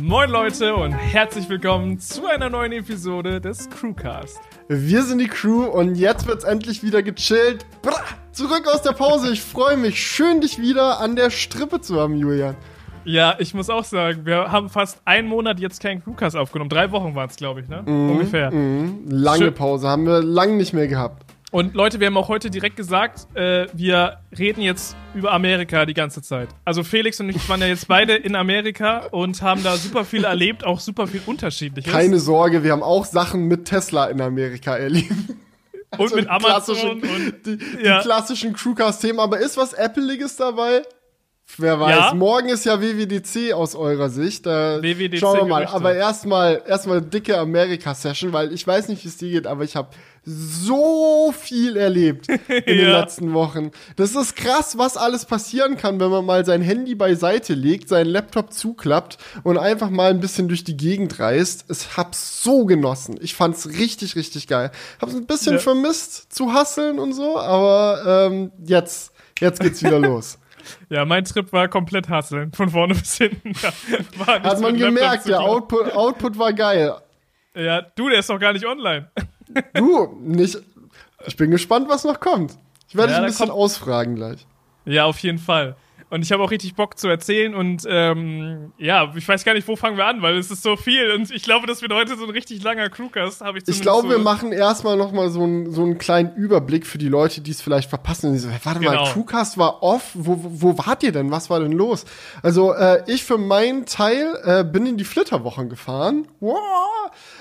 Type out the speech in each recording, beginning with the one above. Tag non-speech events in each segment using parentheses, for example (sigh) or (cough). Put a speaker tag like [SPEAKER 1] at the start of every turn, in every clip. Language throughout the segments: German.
[SPEAKER 1] Moin Leute und herzlich willkommen zu einer neuen Episode des Crewcast.
[SPEAKER 2] Wir sind die Crew und jetzt wird's endlich wieder gechillt. Bra, zurück aus der Pause. Ich freue mich. Schön, dich wieder an der Strippe zu haben, Julian.
[SPEAKER 1] Ja, ich muss auch sagen, wir haben fast einen Monat jetzt keinen Crewcast aufgenommen. Drei Wochen waren es, glaube ich, ne? Mm, Ungefähr.
[SPEAKER 2] Mm, lange Schön. Pause, haben wir lang nicht mehr gehabt.
[SPEAKER 1] Und Leute, wir haben auch heute direkt gesagt, äh, wir reden jetzt über Amerika die ganze Zeit. Also Felix und ich waren ja jetzt beide in Amerika und haben da super viel erlebt, auch super viel unterschiedliches.
[SPEAKER 2] Keine Sorge, wir haben auch Sachen mit Tesla in Amerika erlebt.
[SPEAKER 1] Also und mit Amazon und
[SPEAKER 2] die, ja. die klassischen Crewcast-Themen. Aber ist was Appleiges dabei? Wer weiß, ja. morgen ist ja WWDC aus eurer Sicht. Da WWDC schauen wir mal. Gerüchte. Aber erstmal erstmal dicke Amerika-Session, weil ich weiß nicht, wie es dir geht, aber ich habe so viel erlebt (laughs) in ja. den letzten Wochen. Das ist krass, was alles passieren kann, wenn man mal sein Handy beiseite legt, seinen Laptop zuklappt und einfach mal ein bisschen durch die Gegend reist. Ich hab's so genossen. Ich fand's richtig, richtig geil. Hab's ein bisschen ja. vermisst zu hasseln und so, aber ähm, jetzt, jetzt geht's wieder (laughs) los.
[SPEAKER 1] Ja, mein Trip war komplett hasseln, von vorne bis hinten. (laughs)
[SPEAKER 2] Hat man gemerkt, der Output, Output war geil.
[SPEAKER 1] Ja, du, der ist doch gar nicht online.
[SPEAKER 2] Du, nicht. Ich bin gespannt, was noch kommt. Ich werde ja, dich ein bisschen ausfragen gleich.
[SPEAKER 1] Ja, auf jeden Fall. Und ich habe auch richtig Bock zu erzählen und ähm, ja, ich weiß gar nicht, wo fangen wir an, weil es ist so viel und ich glaube, das wird heute so ein richtig langer Crewcast, habe ich
[SPEAKER 2] Ich glaube, so wir machen erstmal nochmal so, ein, so einen kleinen Überblick für die Leute, die es vielleicht verpassen. So, warte genau. mal, Crewcast war off, wo, wo wart ihr denn? Was war denn los? Also äh, ich für meinen Teil äh, bin in die Flitterwochen gefahren. Wow.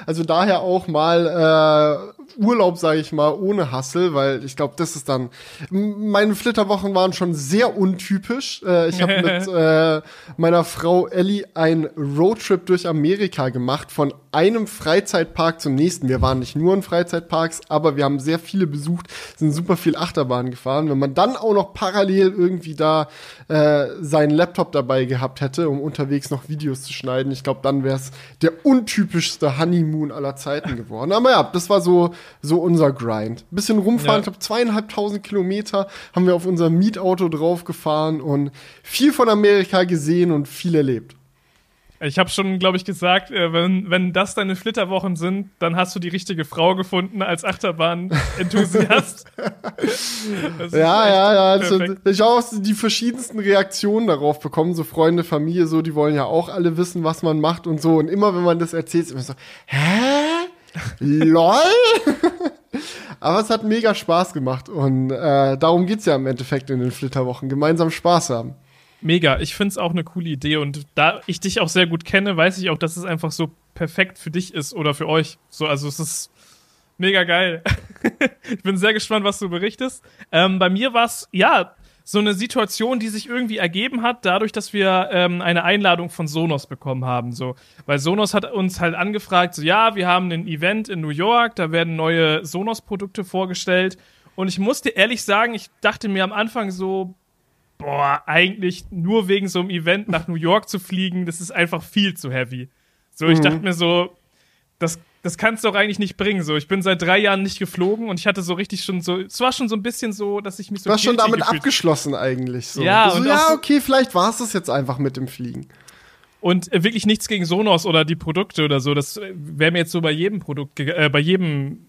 [SPEAKER 2] Also daher auch mal äh, Urlaub, sage ich mal, ohne Hassel, weil ich glaube, das ist dann. Meine Flitterwochen waren schon sehr untypisch. Äh, ich habe mit (laughs) äh, meiner Frau Ellie einen Roadtrip durch Amerika gemacht, von einem Freizeitpark zum nächsten. Wir waren nicht nur in Freizeitparks, aber wir haben sehr viele besucht, sind super viel Achterbahn gefahren. Wenn man dann auch noch parallel irgendwie da äh, seinen Laptop dabei gehabt hätte, um unterwegs noch Videos zu schneiden, ich glaube, dann wäre es der untypischste Honeymoon aller Zeiten geworden. Aber ja, das war so so unser Grind. Bisschen rumfahren, ja. ich glaube zweieinhalbtausend Kilometer haben wir auf unser Mietauto draufgefahren und viel von Amerika gesehen und viel erlebt.
[SPEAKER 1] Ich habe schon, glaube ich, gesagt, äh, wenn, wenn das deine Flitterwochen sind, dann hast du die richtige Frau gefunden als Achterbahn-Enthusiast. (laughs)
[SPEAKER 2] ja, ja, ja. Also, ich habe auch die verschiedensten Reaktionen darauf bekommen. So Freunde, Familie, so, die wollen ja auch alle wissen, was man macht und so. Und immer, wenn man das erzählt, ist immer so, hä? LOL? (laughs) Aber es hat mega Spaß gemacht und äh, darum geht's ja im Endeffekt in den Flitterwochen. Gemeinsam Spaß haben.
[SPEAKER 1] Mega, ich find's auch eine coole Idee und da ich dich auch sehr gut kenne, weiß ich auch, dass es einfach so perfekt für dich ist oder für euch. So, also es ist mega geil. (laughs) ich bin sehr gespannt, was du berichtest. Ähm, bei mir war's ja so eine Situation, die sich irgendwie ergeben hat, dadurch, dass wir ähm, eine Einladung von Sonos bekommen haben. So, weil Sonos hat uns halt angefragt, so ja, wir haben ein Event in New York, da werden neue Sonos-Produkte vorgestellt. Und ich musste ehrlich sagen, ich dachte mir am Anfang so, boah, eigentlich nur wegen so einem Event nach New York zu fliegen, das ist einfach viel zu heavy. So, ich mhm. dachte mir so, das das kannst du doch eigentlich nicht bringen. So, ich bin seit drei Jahren nicht geflogen und ich hatte so richtig schon so, es war schon so ein bisschen so, dass ich mich so.
[SPEAKER 2] Du hast schon damit abgeschlossen eigentlich. So.
[SPEAKER 1] Ja,
[SPEAKER 2] so, ja, okay, vielleicht war es das jetzt einfach mit dem Fliegen.
[SPEAKER 1] Und äh, wirklich nichts gegen Sonos oder die Produkte oder so. Das äh, wäre mir jetzt so bei jedem Produkt, äh, bei jedem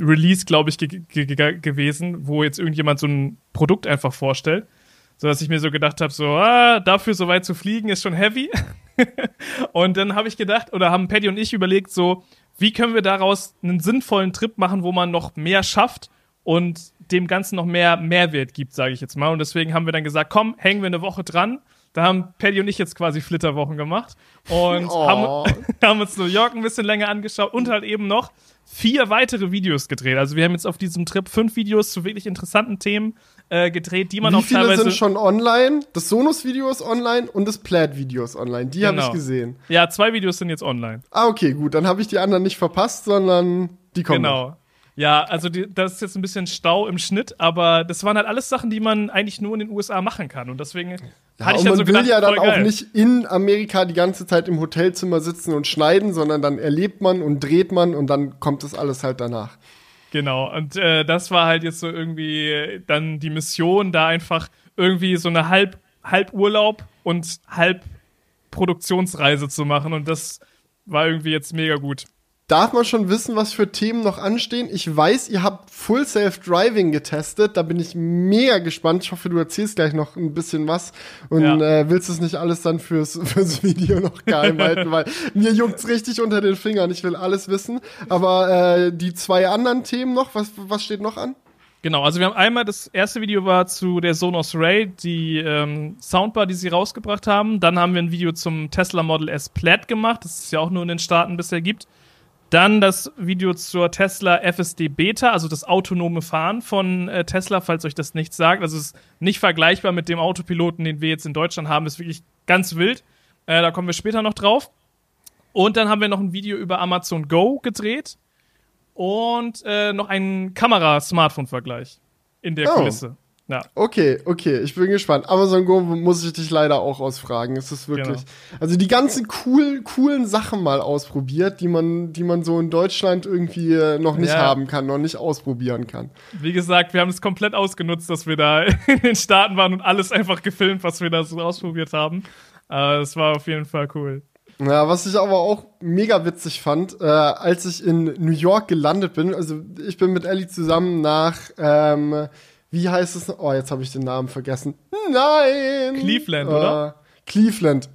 [SPEAKER 1] Release, glaube ich, ge ge gewesen, wo jetzt irgendjemand so ein Produkt einfach vorstellt. So dass ich mir so gedacht habe, so, ah, dafür so weit zu fliegen ist schon heavy. (laughs) (laughs) und dann habe ich gedacht, oder haben Paddy und ich überlegt, so, wie können wir daraus einen sinnvollen Trip machen, wo man noch mehr schafft und dem Ganzen noch mehr Mehrwert gibt, sage ich jetzt mal. Und deswegen haben wir dann gesagt, komm, hängen wir eine Woche dran. Da haben Paddy und ich jetzt quasi Flitterwochen gemacht und (laughs) oh. haben, (laughs) haben, uns New York ein bisschen länger angeschaut und halt eben noch vier weitere Videos gedreht. Also wir haben jetzt auf diesem Trip fünf Videos zu wirklich interessanten Themen äh, gedreht, die man
[SPEAKER 2] Wie
[SPEAKER 1] auch teilweise.
[SPEAKER 2] Viele sind schon online? Das Sonos-Video ist online und das Plaid-Video ist online. Die genau. habe ich gesehen.
[SPEAKER 1] Ja, zwei Videos sind jetzt online.
[SPEAKER 2] Ah, okay, gut. Dann habe ich die anderen nicht verpasst, sondern die kommen.
[SPEAKER 1] Genau. Noch. Ja, also die, das ist jetzt ein bisschen Stau im Schnitt, aber das waren halt alles Sachen, die man eigentlich nur in den USA machen kann. Und deswegen ja, hatte ich dann
[SPEAKER 2] man
[SPEAKER 1] so
[SPEAKER 2] will
[SPEAKER 1] gedacht,
[SPEAKER 2] ja dann
[SPEAKER 1] auch
[SPEAKER 2] nicht in Amerika die ganze Zeit im Hotelzimmer sitzen und schneiden, sondern dann erlebt man und dreht man und dann kommt das alles halt danach.
[SPEAKER 1] Genau, und äh, das war halt jetzt so irgendwie dann die Mission, da einfach irgendwie so eine halb, halb Urlaub und halb Produktionsreise zu machen und das war irgendwie jetzt mega gut.
[SPEAKER 2] Darf man schon wissen, was für Themen noch anstehen? Ich weiß, ihr habt Full Self Driving getestet. Da bin ich mega gespannt. Ich hoffe, du erzählst gleich noch ein bisschen was und ja. äh, willst es nicht alles dann fürs, (laughs) fürs Video noch geheim halten, weil mir juckt's richtig unter den Fingern. Ich will alles wissen. Aber äh, die zwei anderen Themen noch, was, was steht noch an?
[SPEAKER 1] Genau, also wir haben einmal, das erste Video war zu der Sonos Ray, die ähm, Soundbar, die sie rausgebracht haben. Dann haben wir ein Video zum Tesla Model S Plaid gemacht, das es ja auch nur in den Staaten bisher gibt. Dann das Video zur Tesla FSD Beta, also das autonome Fahren von äh, Tesla, falls euch das nichts sagt. Also es ist nicht vergleichbar mit dem Autopiloten, den wir jetzt in Deutschland haben. Ist wirklich ganz wild. Äh, da kommen wir später noch drauf. Und dann haben wir noch ein Video über Amazon Go gedreht und äh, noch einen Kamera-Smartphone-Vergleich in der oh. Kulisse.
[SPEAKER 2] Ja. Okay, okay, ich bin gespannt. Amazon Go muss ich dich leider auch ausfragen. Es ist wirklich, genau. also die ganzen cool, coolen Sachen mal ausprobiert, die man, die man so in Deutschland irgendwie äh, noch nicht ja. haben kann, noch nicht ausprobieren kann.
[SPEAKER 1] Wie gesagt, wir haben es komplett ausgenutzt, dass wir da (laughs) in den Staaten waren und alles einfach gefilmt, was wir da so ausprobiert haben. Aber es war auf jeden Fall cool.
[SPEAKER 2] Ja, was ich aber auch mega witzig fand, äh, als ich in New York gelandet bin, also ich bin mit Ellie zusammen nach ähm, wie heißt es? Oh, jetzt habe ich den Namen vergessen. Nein!
[SPEAKER 1] Cleveland, äh, oder?
[SPEAKER 2] Cleveland.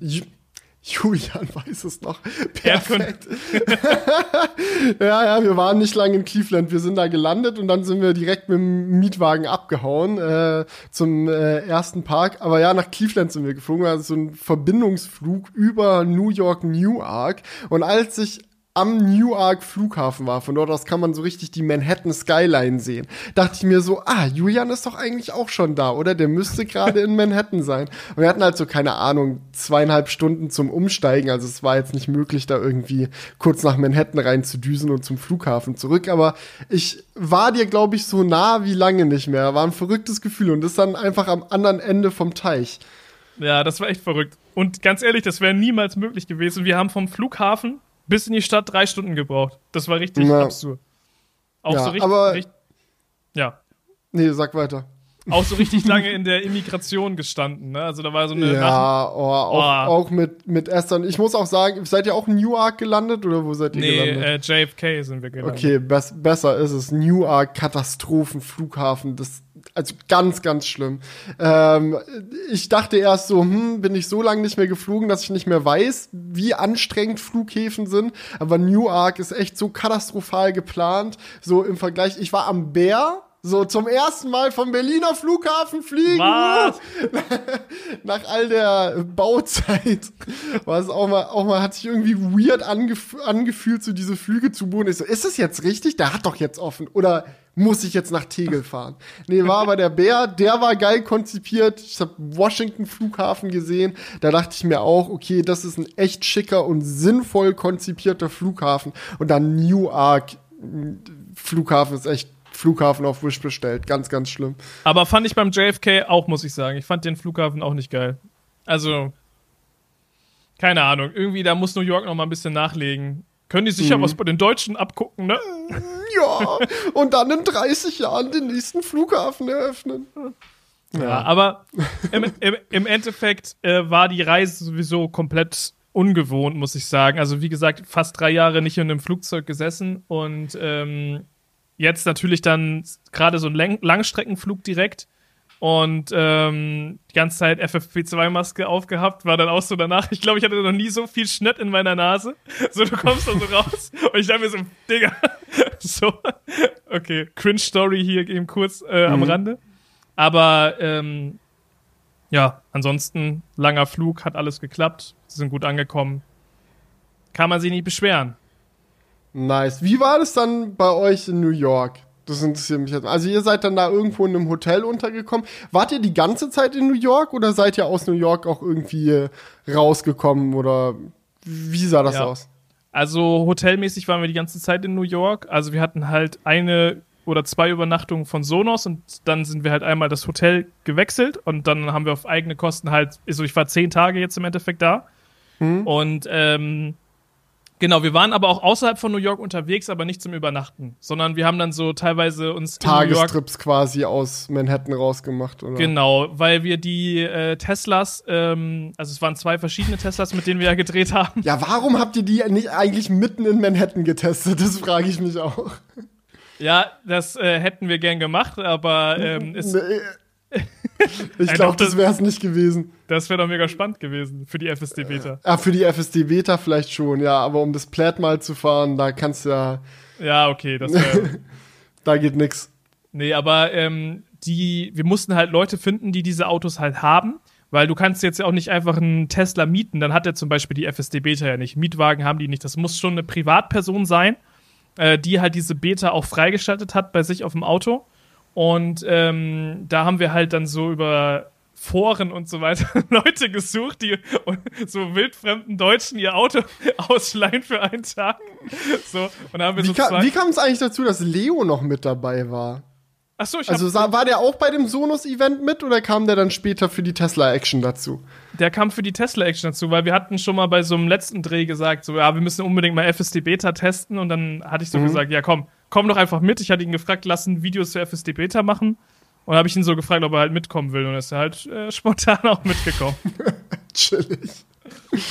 [SPEAKER 2] Julian weiß es noch. Perfekt. (laughs) ja, ja, wir waren nicht lange in Cleveland. Wir sind da gelandet und dann sind wir direkt mit dem Mietwagen abgehauen äh, zum äh, ersten Park. Aber ja, nach Cleveland sind wir geflogen. Also so ein Verbindungsflug über New York, Newark. Und als ich am Newark Flughafen war. Von dort aus kann man so richtig die Manhattan Skyline sehen. Dachte ich mir so, ah, Julian ist doch eigentlich auch schon da, oder? Der müsste gerade in Manhattan sein. Und wir hatten halt so, keine Ahnung, zweieinhalb Stunden zum Umsteigen. Also es war jetzt nicht möglich, da irgendwie kurz nach Manhattan reinzudüsen und zum Flughafen zurück. Aber ich war dir, glaube ich, so nah wie lange nicht mehr. War ein verrücktes Gefühl und ist dann einfach am anderen Ende vom Teich.
[SPEAKER 1] Ja, das war echt verrückt. Und ganz ehrlich, das wäre niemals möglich gewesen. Wir haben vom Flughafen bis in die Stadt drei Stunden gebraucht. Das war richtig Na. absurd. Auch
[SPEAKER 2] ja, so richtig, aber richtig,
[SPEAKER 1] Ja.
[SPEAKER 2] Nee, sag weiter.
[SPEAKER 1] Auch so richtig lange (laughs) in der Immigration gestanden, ne? Also da war so eine.
[SPEAKER 2] Ja, oh, auch, oh. auch, mit, mit Esther. Ich muss auch sagen, seid ihr auch in Newark gelandet oder wo seid ihr nee, gelandet?
[SPEAKER 1] Nee, äh, JFK sind wir gelandet.
[SPEAKER 2] Okay, bes besser ist es. Newark, Katastrophenflughafen. Das also ganz, ganz schlimm. Ähm, ich dachte erst so, hm, bin ich so lange nicht mehr geflogen, dass ich nicht mehr weiß, wie anstrengend Flughäfen sind. Aber Newark ist echt so katastrophal geplant. So im Vergleich, ich war am Bär, so zum ersten Mal vom Berliner Flughafen fliegen. Was? (laughs) Nach all der Bauzeit. (laughs) War es auch mal, auch mal hat sich irgendwie weird angef angefühlt, so diese Flüge zu buchen. Ich so, ist das jetzt richtig? Der hat doch jetzt offen. Oder muss ich jetzt nach Tegel fahren. Nee, war aber der Bär, der war geil konzipiert. Ich habe Washington Flughafen gesehen. Da dachte ich mir auch, okay, das ist ein echt schicker und sinnvoll konzipierter Flughafen. Und dann Newark Flughafen ist echt Flughafen auf Wish bestellt. Ganz, ganz schlimm.
[SPEAKER 1] Aber fand ich beim JFK auch, muss ich sagen. Ich fand den Flughafen auch nicht geil. Also, keine Ahnung. Irgendwie, da muss New York noch mal ein bisschen nachlegen. Können die sicher mhm. was bei den Deutschen abgucken, ne? (laughs)
[SPEAKER 2] Ja, und dann in 30 Jahren den nächsten Flughafen eröffnen.
[SPEAKER 1] Ja, ja aber im, im, im Endeffekt äh, war die Reise sowieso komplett ungewohnt, muss ich sagen. Also wie gesagt, fast drei Jahre nicht in einem Flugzeug gesessen und ähm, jetzt natürlich dann gerade so ein Lang Langstreckenflug direkt und ähm, die ganze Zeit FFP2-Maske aufgehabt, war dann auch so danach. Ich glaube, ich hatte noch nie so viel Schnitt in meiner Nase. (laughs) So, du kommst da so raus und ich dachte mir so, Digga, (laughs) so, okay, Cringe-Story hier eben kurz äh, mhm. am Rande. Aber ähm, ja, ansonsten langer Flug, hat alles geklappt, sie sind gut angekommen. Kann man sich nicht beschweren.
[SPEAKER 2] Nice. Wie war das dann bei euch in New York? Das interessiert mich jetzt. Also ihr seid dann da irgendwo in einem Hotel untergekommen. Wart ihr die ganze Zeit in New York oder seid ihr aus New York auch irgendwie rausgekommen oder wie sah das ja. aus?
[SPEAKER 1] Also hotelmäßig waren wir die ganze Zeit in New York. Also wir hatten halt eine oder zwei Übernachtungen von Sonos und dann sind wir halt einmal das Hotel gewechselt und dann haben wir auf eigene Kosten halt, also ich war zehn Tage jetzt im Endeffekt da. Mhm. Und ähm, Genau, wir waren aber auch außerhalb von New York unterwegs, aber nicht zum Übernachten, sondern wir haben dann so teilweise uns
[SPEAKER 2] Tagestrips quasi aus Manhattan rausgemacht, oder?
[SPEAKER 1] Genau, weil wir die äh, Teslas, ähm, also es waren zwei verschiedene Teslas, mit denen wir ja gedreht (laughs) haben.
[SPEAKER 2] Ja, warum habt ihr die nicht eigentlich mitten in Manhattan getestet? Das frage ich mich auch.
[SPEAKER 1] Ja, das äh, hätten wir gern gemacht, aber ähm, es, nee.
[SPEAKER 2] Ich glaube, das wäre es nicht gewesen.
[SPEAKER 1] Das wäre doch mega spannend gewesen für die FSD Beta.
[SPEAKER 2] Ja, für die FSD Beta vielleicht schon, ja, aber um das Plaid mal zu fahren, da kannst du ja.
[SPEAKER 1] Ja, okay, das wäre. (laughs)
[SPEAKER 2] da geht nix.
[SPEAKER 1] Nee, aber ähm, die, wir mussten halt Leute finden, die diese Autos halt haben, weil du kannst jetzt ja auch nicht einfach einen Tesla mieten, dann hat er zum Beispiel die FSD Beta ja nicht. Mietwagen haben die nicht. Das muss schon eine Privatperson sein, äh, die halt diese Beta auch freigeschaltet hat bei sich auf dem Auto. Und ähm, da haben wir halt dann so über Foren und so weiter (laughs) Leute gesucht, die so wildfremden Deutschen ihr Auto (laughs) ausleihen für einen Tag. So, und haben wir
[SPEAKER 2] wie,
[SPEAKER 1] so
[SPEAKER 2] kam, wie kam es eigentlich dazu, dass Leo noch mit dabei war?
[SPEAKER 1] Ach so, ich
[SPEAKER 2] also war der auch bei dem Sonos-Event mit oder kam der dann später für die Tesla-Action dazu?
[SPEAKER 1] Der kam für die Tesla-Action dazu, weil wir hatten schon mal bei so einem letzten Dreh gesagt, so, ja, wir müssen unbedingt mal FSD Beta testen und dann hatte ich so mhm. gesagt, ja komm, komm doch einfach mit. Ich hatte ihn gefragt, lass ein Video zur FSD Beta machen. Und habe ich ihn so gefragt, ob er halt mitkommen will. Und er ist halt äh, (laughs) spontan auch mitgekommen. (laughs)
[SPEAKER 2] Chillig.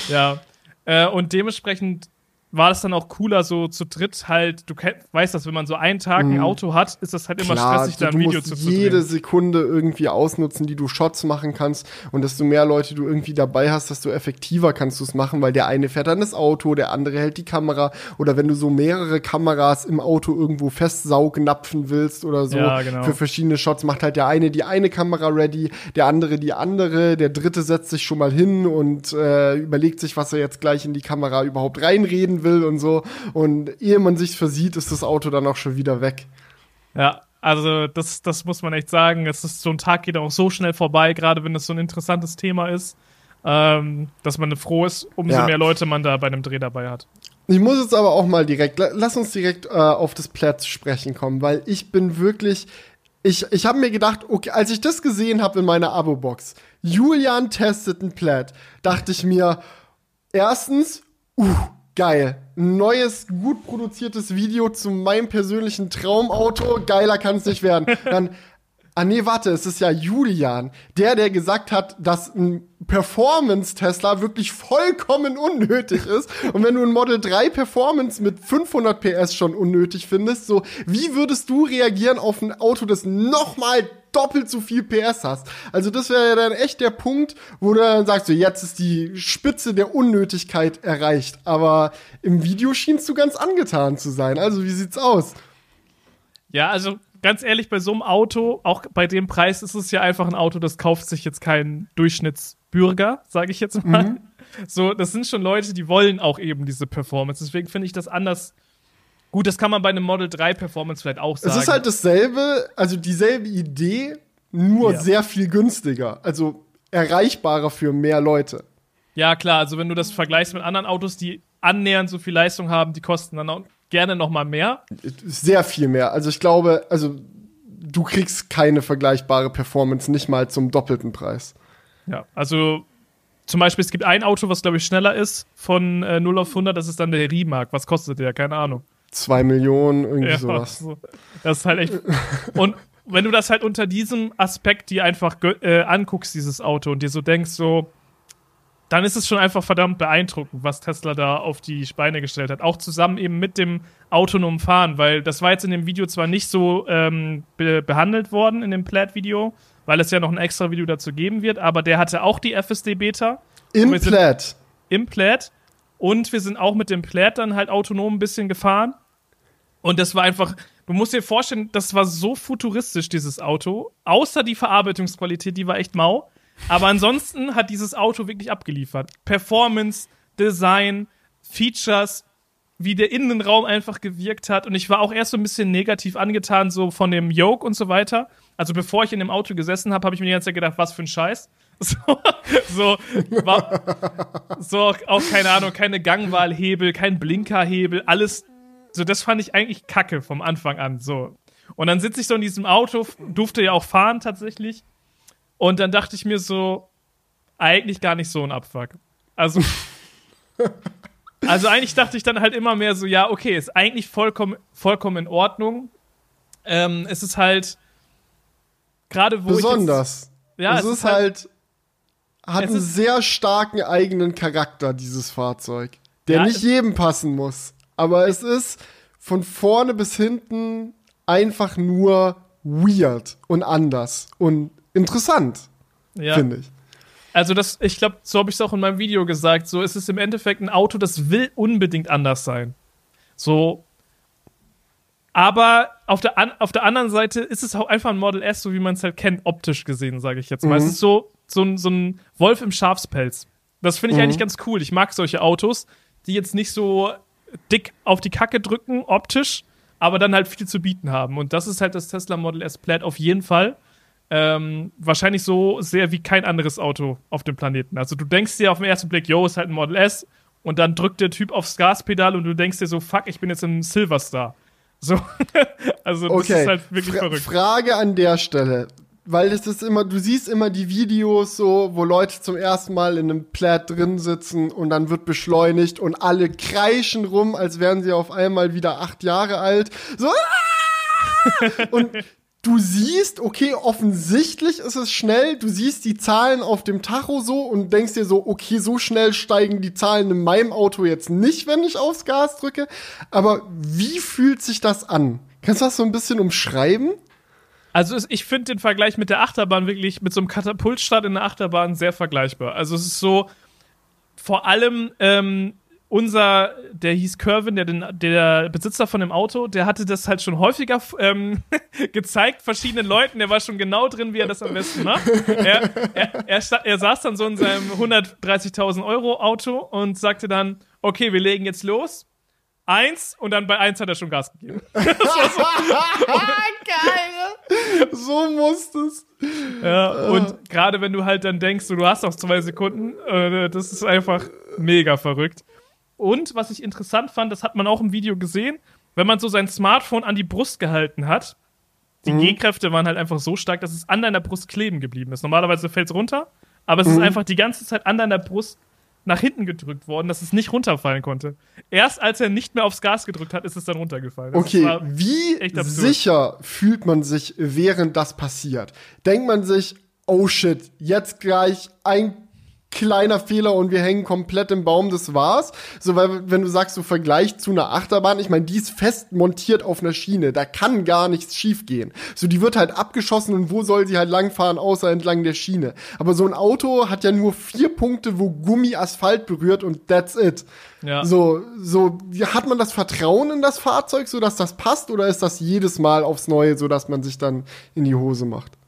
[SPEAKER 1] Ja. Äh, und dementsprechend war das dann auch cooler, so zu dritt halt, du weißt das, wenn man so einen Tag ein mhm. Auto hat, ist das halt immer Klar, stressig, da ein Video zu,
[SPEAKER 2] zu jede Sekunde irgendwie ausnutzen, die du Shots machen kannst und desto mehr Leute du irgendwie dabei hast, desto effektiver kannst du es machen, weil der eine fährt dann das Auto, der andere hält die Kamera oder wenn du so mehrere Kameras im Auto irgendwo festsaugnapfen willst oder so
[SPEAKER 1] ja, genau.
[SPEAKER 2] für verschiedene Shots, macht halt der eine die eine Kamera ready, der andere die andere, der dritte setzt sich schon mal hin und äh, überlegt sich, was er jetzt gleich in die Kamera überhaupt reinreden will und so. Und ehe man sich versieht, ist das Auto dann auch schon wieder weg.
[SPEAKER 1] Ja, also das, das muss man echt sagen. Es ist, so ein Tag geht auch so schnell vorbei, gerade wenn es so ein interessantes Thema ist, ähm, dass man froh ist, umso ja. mehr Leute man da bei einem Dreh dabei hat.
[SPEAKER 2] Ich muss jetzt aber auch mal direkt, lass uns direkt äh, auf das Plaid zu sprechen kommen, weil ich bin wirklich, ich, ich habe mir gedacht, okay, als ich das gesehen habe in meiner Abo-Box, Julian testet ein Plaid, dachte ich mir, erstens, uh, geil. Neues, gut produziertes Video zu meinem persönlichen Traumauto. Geiler kann es nicht werden. Dann, ah nee, warte, es ist ja Julian. Der, der gesagt hat, dass ein Performance-Tesla wirklich vollkommen unnötig ist. Und wenn du ein Model 3 Performance mit 500 PS schon unnötig findest, so, wie würdest du reagieren auf ein Auto, das nochmal doppelt so viel PS hast. Also das wäre ja dann echt der Punkt, wo du dann sagst, so, jetzt ist die Spitze der Unnötigkeit erreicht. Aber im Video schienst du ganz angetan zu sein. Also wie sieht's aus?
[SPEAKER 1] Ja, also ganz ehrlich, bei so einem Auto, auch bei dem Preis, ist es ja einfach ein Auto, das kauft sich jetzt kein Durchschnittsbürger, sage ich jetzt mal. Mhm. So, das sind schon Leute, die wollen auch eben diese Performance. Deswegen finde ich das anders Gut, das kann man bei einem Model 3 Performance vielleicht auch sagen.
[SPEAKER 2] Es ist halt dasselbe, also dieselbe Idee, nur ja. sehr viel günstiger. Also erreichbarer für mehr Leute.
[SPEAKER 1] Ja, klar, also wenn du das vergleichst mit anderen Autos, die annähernd so viel Leistung haben, die kosten dann auch gerne noch mal mehr.
[SPEAKER 2] Sehr viel mehr. Also ich glaube, also du kriegst keine vergleichbare Performance, nicht mal zum doppelten Preis.
[SPEAKER 1] Ja, also zum Beispiel, es gibt ein Auto, was glaube ich schneller ist von äh, 0 auf 100, das ist dann der Rimac. Was kostet der? Keine Ahnung
[SPEAKER 2] zwei Millionen, irgendwie ja, sowas. So.
[SPEAKER 1] Das ist halt echt. (laughs) Und wenn du das halt unter diesem Aspekt dir einfach äh, anguckst, dieses Auto, und dir so denkst, so, dann ist es schon einfach verdammt beeindruckend, was Tesla da auf die Beine gestellt hat. Auch zusammen eben mit dem autonomen Fahren, weil das war jetzt in dem Video zwar nicht so ähm, be behandelt worden, in dem Plaid-Video, weil es ja noch ein extra Video dazu geben wird, aber der hatte auch die FSD-Beta.
[SPEAKER 2] Im Plaid.
[SPEAKER 1] Im Plaid. Und wir sind auch mit dem Plaid dann halt autonom ein bisschen gefahren. Und das war einfach, du musst dir vorstellen, das war so futuristisch, dieses Auto. Außer die Verarbeitungsqualität, die war echt mau. Aber ansonsten hat dieses Auto wirklich abgeliefert. Performance, Design, Features, wie der Innenraum einfach gewirkt hat. Und ich war auch erst so ein bisschen negativ angetan, so von dem Yoke und so weiter. Also bevor ich in dem Auto gesessen habe, habe ich mir die ganze Zeit gedacht, was für ein Scheiß. So, (laughs) so, war, so auch keine Ahnung, keine Gangwahlhebel, kein Blinkerhebel, alles. So, das fand ich eigentlich kacke vom Anfang an. So. Und dann sitze ich so in diesem Auto, durfte ja auch fahren tatsächlich. Und dann dachte ich mir so, eigentlich gar nicht so ein Abfuck. Also, Also eigentlich dachte ich dann halt immer mehr so, ja, okay, ist eigentlich vollkommen, vollkommen in Ordnung. Ähm, es ist halt gerade wo
[SPEAKER 2] Besonders.
[SPEAKER 1] Ich jetzt, ja,
[SPEAKER 2] es, es ist halt, halt hat einen sehr starken eigenen Charakter, dieses Fahrzeug, der ja, nicht jedem passen muss. Aber es ist von vorne bis hinten einfach nur weird und anders und interessant, ja. finde ich.
[SPEAKER 1] Also das, ich glaube, so habe ich es auch in meinem Video gesagt. So ist es im Endeffekt ein Auto, das will unbedingt anders sein. So, aber auf der, an, auf der anderen Seite ist es auch einfach ein Model S, so wie man es halt kennt, optisch gesehen, sage ich jetzt mal. Mhm. Es ist so, so, ein, so ein Wolf im Schafspelz. Das finde ich mhm. eigentlich ganz cool. Ich mag solche Autos, die jetzt nicht so dick auf die Kacke drücken, optisch, aber dann halt viel zu bieten haben. Und das ist halt das Tesla Model S Plaid auf jeden Fall. Ähm, wahrscheinlich so sehr wie kein anderes Auto auf dem Planeten. Also du denkst dir auf den ersten Blick, yo, ist halt ein Model S und dann drückt der Typ aufs Gaspedal und du denkst dir so, fuck, ich bin jetzt im Silverstar. So, (laughs) also das
[SPEAKER 2] okay.
[SPEAKER 1] ist halt wirklich Fra verrückt.
[SPEAKER 2] Frage an der Stelle, weil es ist immer, du siehst immer die Videos so, wo Leute zum ersten Mal in einem Plaid drin sitzen und dann wird beschleunigt und alle kreischen rum, als wären sie auf einmal wieder acht Jahre alt. So, ah! (laughs) und du siehst, okay, offensichtlich ist es schnell, du siehst die Zahlen auf dem Tacho so und denkst dir so, okay, so schnell steigen die Zahlen in meinem Auto jetzt nicht, wenn ich aufs Gas drücke. Aber wie fühlt sich das an? Kannst du das so ein bisschen umschreiben?
[SPEAKER 1] Also ich finde den Vergleich mit der Achterbahn wirklich mit so einem Katapultstart in der Achterbahn sehr vergleichbar. Also es ist so vor allem ähm, unser, der hieß Kervin, der, der Besitzer von dem Auto, der hatte das halt schon häufiger ähm, (laughs) gezeigt, verschiedenen Leuten. Der war schon genau drin, wie er das am besten macht. Er, er, er, er saß dann so in seinem 130.000 Euro Auto und sagte dann, okay, wir legen jetzt los. Eins und dann bei eins hat er schon Gas gegeben. (laughs) (laughs) so. (laughs)
[SPEAKER 2] Geil. So muss es.
[SPEAKER 1] Ja, und gerade wenn du halt dann denkst, du hast noch zwei Sekunden, äh, das ist einfach mega verrückt. Und was ich interessant fand, das hat man auch im Video gesehen, wenn man so sein Smartphone an die Brust gehalten hat, die mhm. G-Kräfte waren halt einfach so stark, dass es an deiner Brust kleben geblieben ist. Normalerweise fällt es runter, aber es mhm. ist einfach die ganze Zeit an deiner Brust nach hinten gedrückt worden, dass es nicht runterfallen konnte. Erst als er nicht mehr aufs Gas gedrückt hat, ist es dann runtergefallen. Das
[SPEAKER 2] okay, wie sicher fühlt man sich, während das passiert? Denkt man sich, oh shit, jetzt gleich ein kleiner Fehler und wir hängen komplett im Baum, das war's. So, weil, wenn du sagst, so Vergleich zu einer Achterbahn, ich meine, die ist fest montiert auf einer Schiene, da kann gar nichts schiefgehen. So, die wird halt abgeschossen und wo soll sie halt langfahren, außer entlang der Schiene. Aber so ein Auto hat ja nur vier Punkte, wo Gummi Asphalt berührt und that's it. Ja. So, so, hat man das Vertrauen in das Fahrzeug, so dass das passt, oder ist das jedes Mal aufs Neue, so dass man sich dann in die Hose macht?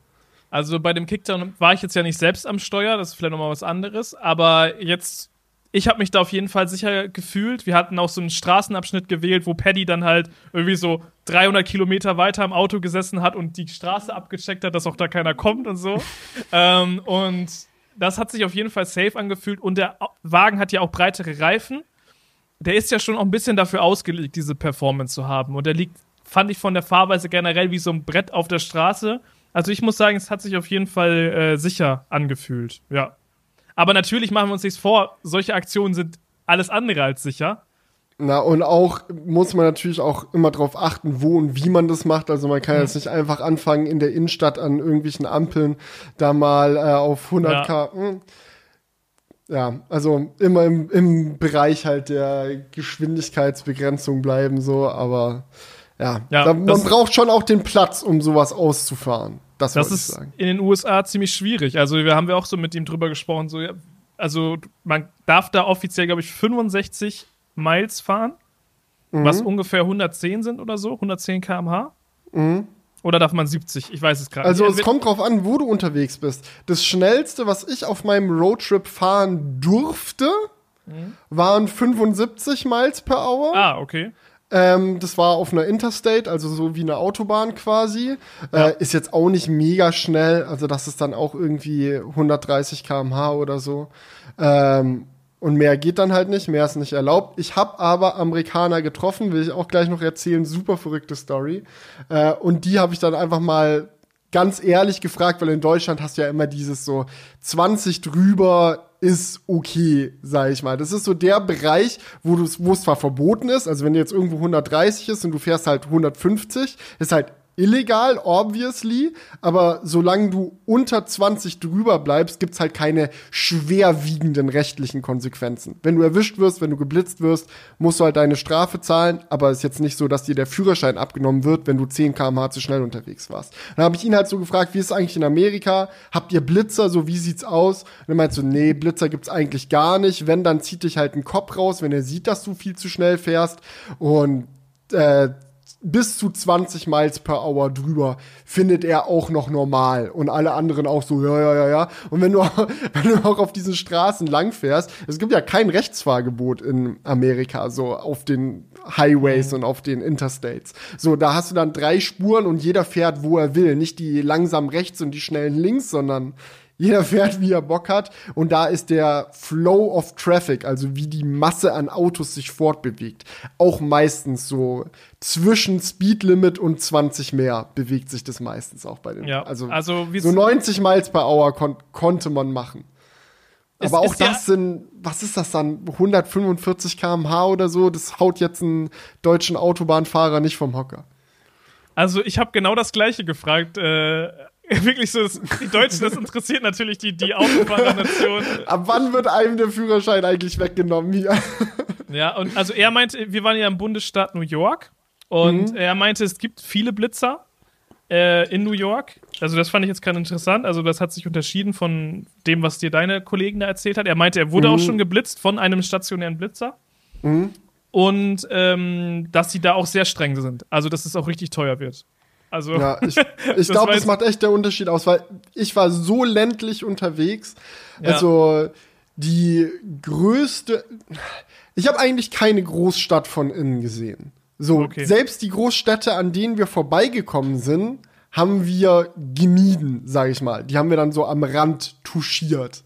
[SPEAKER 1] Also bei dem Kickdown war ich jetzt ja nicht selbst am Steuer, das ist vielleicht nochmal was anderes, aber jetzt, ich habe mich da auf jeden Fall sicher gefühlt. Wir hatten auch so einen Straßenabschnitt gewählt, wo Paddy dann halt irgendwie so 300 Kilometer weiter im Auto gesessen hat und die Straße abgecheckt hat, dass auch da keiner kommt und so. (laughs) ähm, und das hat sich auf jeden Fall safe angefühlt und der Wagen hat ja auch breitere Reifen. Der ist ja schon auch ein bisschen dafür ausgelegt, diese Performance zu haben. Und der liegt, fand ich von der Fahrweise generell wie so ein Brett auf der Straße also ich muss sagen, es hat sich auf jeden Fall äh, sicher angefühlt, ja. Aber natürlich machen wir uns nichts vor, solche Aktionen sind alles andere als sicher.
[SPEAKER 2] Na, und auch muss man natürlich auch immer darauf achten, wo und wie man das macht. Also man kann mhm. jetzt nicht einfach anfangen, in der Innenstadt an irgendwelchen Ampeln da mal äh, auf 100 ja. Hm. Ja, also immer im, im Bereich halt der Geschwindigkeitsbegrenzung bleiben, so, aber ja, ja da, man braucht schon auch den Platz, um sowas auszufahren. Das,
[SPEAKER 1] das ist sagen. in den USA ziemlich schwierig. Also wir haben wir auch so mit ihm drüber gesprochen. So, also man darf da offiziell, glaube ich, 65 Miles fahren, mhm. was ungefähr 110 sind oder so, 110 km/h. Mhm. Oder darf man 70? Ich weiß es gerade
[SPEAKER 2] Also nicht. es kommt drauf an, wo du unterwegs bist. Das schnellste, was ich auf meinem Roadtrip fahren durfte, mhm. waren 75 Miles per Hour.
[SPEAKER 1] Ah, okay.
[SPEAKER 2] Ähm, das war auf einer Interstate, also so wie eine Autobahn quasi. Ja. Äh, ist jetzt auch nicht mega schnell, also das ist dann auch irgendwie 130 km/h oder so. Ähm, und mehr geht dann halt nicht, mehr ist nicht erlaubt. Ich habe aber Amerikaner getroffen, will ich auch gleich noch erzählen, super verrückte Story. Äh, und die habe ich dann einfach mal ganz ehrlich gefragt, weil in Deutschland hast du ja immer dieses so 20 drüber ist okay, sag ich mal. Das ist so der Bereich, wo du wo es zwar verboten ist, also wenn jetzt irgendwo 130 ist und du fährst halt 150, ist halt illegal, obviously, aber solange du unter 20 drüber bleibst, gibt's halt keine schwerwiegenden rechtlichen Konsequenzen. Wenn du erwischt wirst, wenn du geblitzt wirst, musst du halt deine Strafe zahlen, aber ist jetzt nicht so, dass dir der Führerschein abgenommen wird, wenn du 10 km/h zu schnell unterwegs warst. Dann habe ich ihn halt so gefragt, wie ist es eigentlich in Amerika? Habt ihr Blitzer? So, wie sieht's aus? Und er meint so, nee, Blitzer gibt's eigentlich gar nicht. Wenn, dann zieht dich halt ein Kopf raus, wenn er sieht, dass du viel zu schnell fährst und äh, bis zu 20 Miles per Hour drüber findet er auch noch normal. Und alle anderen auch so ja ja ja ja. Und wenn du (laughs) wenn du auch auf diesen Straßen lang fährst es gibt ja kein Rechtsfahrgebot in Amerika so auf den Highways mhm. und auf den Interstates. So da hast du dann drei Spuren und jeder fährt wo er will. Nicht die langsam rechts und die schnellen links sondern jeder fährt, wie er Bock hat. Und da ist der Flow of Traffic, also wie die Masse an Autos sich fortbewegt, auch meistens so zwischen Speedlimit und 20 mehr bewegt sich das meistens auch bei den.
[SPEAKER 1] Ja,
[SPEAKER 2] also,
[SPEAKER 1] also
[SPEAKER 2] so 90 Miles per Hour kon konnte man machen. Aber auch das sind, was ist das dann? 145 km/h oder so? Das haut jetzt einen deutschen Autobahnfahrer nicht vom Hocker.
[SPEAKER 1] Also ich habe genau das gleiche gefragt. Äh, (laughs) wirklich so, die Deutschen, das interessiert natürlich die, die Autofahrernation.
[SPEAKER 2] Ab wann wird einem der Führerschein eigentlich weggenommen hier? (laughs)
[SPEAKER 1] Ja, und also er meinte, wir waren ja im Bundesstaat New York und mhm. er meinte, es gibt viele Blitzer äh, in New York. Also das fand ich jetzt gerade interessant. Also das hat sich unterschieden von dem, was dir deine Kollegen da erzählt hat. Er meinte, er wurde mhm. auch schon geblitzt von einem stationären Blitzer. Mhm. Und ähm, dass sie da auch sehr streng sind. Also dass es auch richtig teuer wird. Also,
[SPEAKER 2] ja, ich, (laughs) ich glaube, das macht echt der Unterschied aus, weil ich war so ländlich unterwegs. Ja. Also die größte. Ich habe eigentlich keine Großstadt von innen gesehen. So, okay. selbst die Großstädte, an denen wir vorbeigekommen sind, haben wir gemieden, sag ich mal. Die haben wir dann so am Rand touchiert.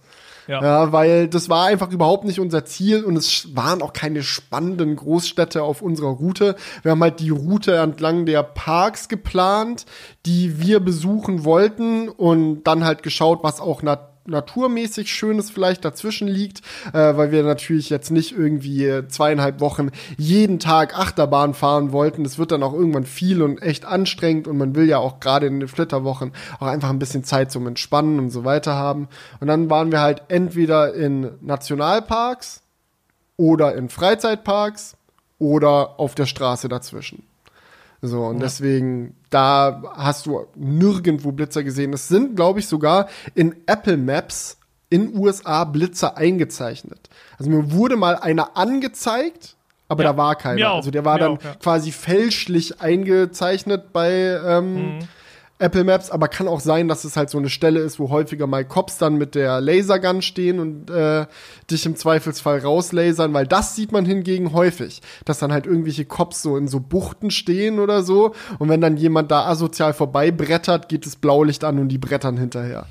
[SPEAKER 2] Ja. ja. weil das war einfach überhaupt nicht unser Ziel und es waren auch keine spannenden Großstädte auf unserer Route. Wir haben halt die Route entlang der Parks geplant, die wir besuchen wollten und dann halt geschaut, was auch natürlich naturmäßig Schönes vielleicht dazwischen liegt, äh, weil wir natürlich jetzt nicht irgendwie zweieinhalb Wochen jeden Tag Achterbahn fahren wollten. Das wird dann auch irgendwann viel und echt anstrengend und man will ja auch gerade in den Flitterwochen auch einfach ein bisschen Zeit zum Entspannen und so weiter haben. Und dann waren wir halt entweder in Nationalparks oder in Freizeitparks oder auf der Straße dazwischen. So, und ja. deswegen, da hast du nirgendwo Blitzer gesehen. Es sind, glaube ich, sogar in Apple Maps in USA Blitzer eingezeichnet. Also mir wurde mal einer angezeigt, aber ja, da war keiner. Also der war dann auch, ja. quasi fälschlich eingezeichnet bei ähm, mhm. Apple Maps, aber kann auch sein, dass es halt so eine Stelle ist, wo häufiger mal Cops dann mit der Lasergun stehen und äh, dich im Zweifelsfall rauslasern, weil das sieht man hingegen häufig, dass dann halt irgendwelche Cops so in so Buchten stehen oder so und wenn dann jemand da asozial vorbeibrettert, geht das Blaulicht an und die brettern hinterher.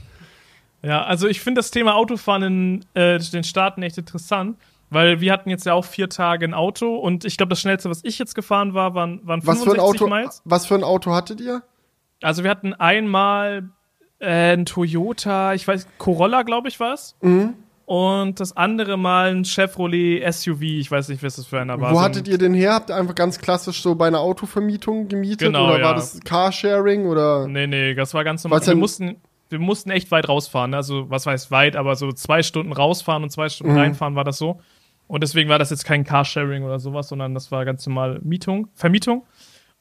[SPEAKER 1] Ja, also ich finde das Thema Autofahren in äh, den Staaten echt interessant. Weil wir hatten jetzt ja auch vier Tage ein Auto und ich glaube, das schnellste, was ich jetzt gefahren war, waren, waren 65
[SPEAKER 2] was für ein Auto,
[SPEAKER 1] Miles.
[SPEAKER 2] Was für ein Auto hattet ihr?
[SPEAKER 1] Also wir hatten einmal äh, ein Toyota, ich weiß, Corolla, glaube ich, war es. Mhm. Und das andere Mal ein Chevrolet SUV, ich weiß nicht, was das für einer war.
[SPEAKER 2] Wo hattet ihr den her? Habt ihr einfach ganz klassisch so bei einer Autovermietung gemietet? Genau, oder ja. war das Carsharing oder?
[SPEAKER 1] Nee, nee, das war ganz normal. Wir mussten, wir mussten echt weit rausfahren. Ne? Also, was heißt weit, aber so zwei Stunden rausfahren und zwei Stunden mhm. reinfahren war das so. Und deswegen war das jetzt kein Carsharing oder sowas, sondern das war ganz normal Mietung, Vermietung.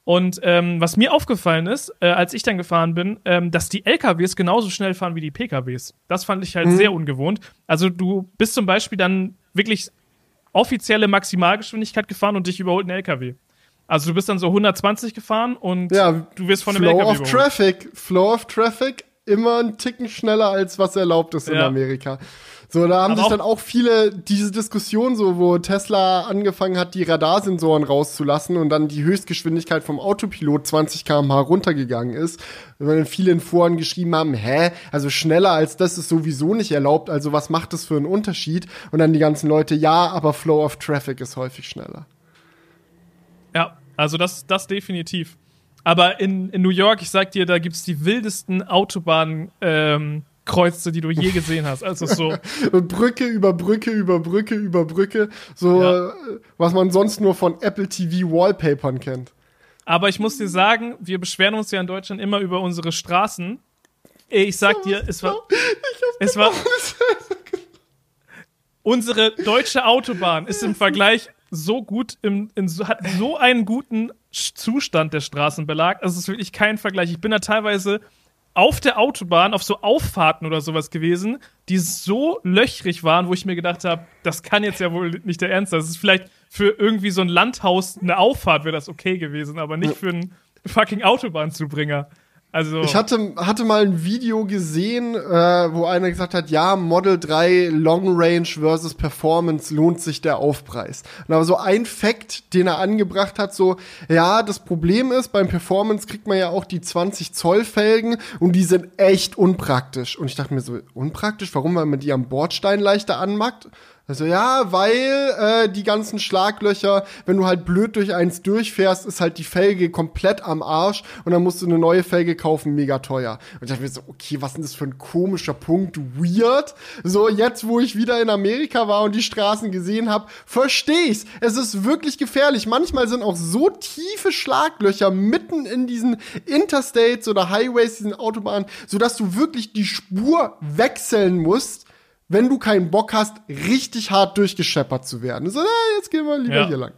[SPEAKER 1] Und ähm, was mir aufgefallen ist, äh, als ich dann gefahren bin, ähm, dass die LKWs genauso schnell fahren wie die PKWs. Das fand ich halt mhm. sehr ungewohnt. Also du bist zum Beispiel dann wirklich offizielle Maximalgeschwindigkeit gefahren und dich überholt ein LKW. Also du bist dann so 120 gefahren und
[SPEAKER 2] ja, du wirst von einem Flow LKW of überholt. Traffic, Flow of Traffic, immer ein Ticken schneller als was erlaubt ist ja. in Amerika. So, da haben Aber sich dann auch viele diese Diskussion so, wo Tesla angefangen hat, die Radarsensoren rauszulassen und dann die Höchstgeschwindigkeit vom Autopilot 20 km/h runtergegangen ist. Weil dann viele in Foren geschrieben haben, hä, also schneller als das ist sowieso nicht erlaubt, also was macht das für einen Unterschied? Und dann die ganzen Leute, ja, aber Flow of Traffic ist häufig schneller.
[SPEAKER 1] Ja, also das, das definitiv. Aber in, in New York, ich sag dir, da gibt's die wildesten Autobahn, ähm, kreuzte, die du je gesehen hast. Also so. (laughs)
[SPEAKER 2] Brücke über Brücke über Brücke über Brücke. So, ja. was man sonst nur von Apple TV Wallpapern kennt.
[SPEAKER 1] Aber ich muss dir sagen, wir beschweren uns ja in Deutschland immer über unsere Straßen. Ey, ich sag dir, es war. (laughs) Es war. Unsere deutsche Autobahn ist im Vergleich so gut, im, in, hat so einen guten Zustand der Straßenbelag. Also es ist wirklich kein Vergleich. Ich bin da teilweise auf der Autobahn, auf so Auffahrten oder sowas gewesen, die so löchrig waren, wo ich mir gedacht habe, das kann jetzt ja wohl nicht der Ernst sein. Das ist vielleicht für irgendwie so ein Landhaus eine Auffahrt wäre das okay gewesen, aber nicht für einen fucking Autobahnzubringer. Also
[SPEAKER 2] ich hatte, hatte mal ein Video gesehen, äh, wo einer gesagt hat, ja, Model 3 Long Range versus Performance lohnt sich der Aufpreis. Und aber so ein Fact, den er angebracht hat, so, ja, das Problem ist, beim Performance kriegt man ja auch die 20 Zoll Felgen und die sind echt unpraktisch. Und ich dachte mir so, unpraktisch? Warum? Weil man die am Bordstein leichter anmackt? Also ja, weil äh, die ganzen Schlaglöcher, wenn du halt blöd durch eins durchfährst, ist halt die Felge komplett am Arsch und dann musst du eine neue Felge kaufen, mega teuer. Und ich dachte mir so, okay, was ist denn das für ein komischer Punkt? Weird. So, jetzt, wo ich wieder in Amerika war und die Straßen gesehen habe, verstehe ich's. Es ist wirklich gefährlich. Manchmal sind auch so tiefe Schlaglöcher mitten in diesen Interstates oder Highways, diesen Autobahnen, sodass du wirklich die Spur wechseln musst wenn du keinen Bock hast, richtig hart durchgescheppert zu werden. So, na, jetzt gehen wir lieber ja. hier lang.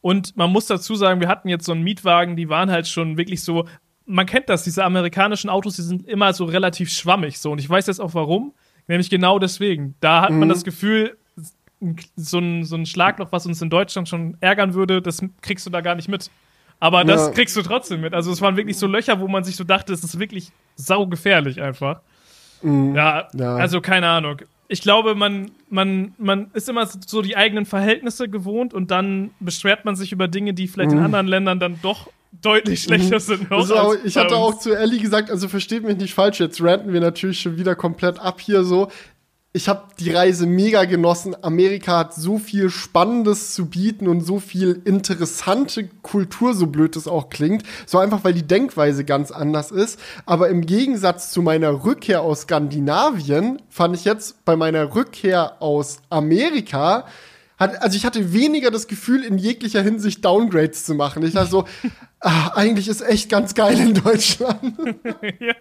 [SPEAKER 1] Und man muss dazu sagen, wir hatten jetzt so einen Mietwagen, die waren halt schon wirklich so, man kennt das, diese amerikanischen Autos, die sind immer so relativ schwammig so. Und ich weiß jetzt auch warum. Nämlich genau deswegen. Da hat mhm. man das Gefühl, so ein, so ein Schlagloch, was uns in Deutschland schon ärgern würde, das kriegst du da gar nicht mit. Aber das ja. kriegst du trotzdem mit. Also es waren wirklich so Löcher, wo man sich so dachte, es ist wirklich saugefährlich einfach. Mhm. Ja, ja, also keine Ahnung. Ich glaube, man, man, man ist immer so die eigenen Verhältnisse gewohnt und dann beschwert man sich über Dinge, die vielleicht mhm. in anderen Ländern dann doch deutlich schlechter mhm. sind.
[SPEAKER 2] Auch, ich hatte auch zu Ellie gesagt, also versteht mich nicht falsch, jetzt ranten wir natürlich schon wieder komplett ab hier so ich habe die Reise mega genossen. Amerika hat so viel Spannendes zu bieten und so viel interessante Kultur, so blöd es auch klingt. So einfach, weil die Denkweise ganz anders ist. Aber im Gegensatz zu meiner Rückkehr aus Skandinavien fand ich jetzt bei meiner Rückkehr aus Amerika also ich hatte weniger das Gefühl, in jeglicher Hinsicht Downgrades zu machen. Ich dachte so, (laughs) ah, eigentlich ist echt ganz geil in Deutschland. (laughs)
[SPEAKER 1] ja.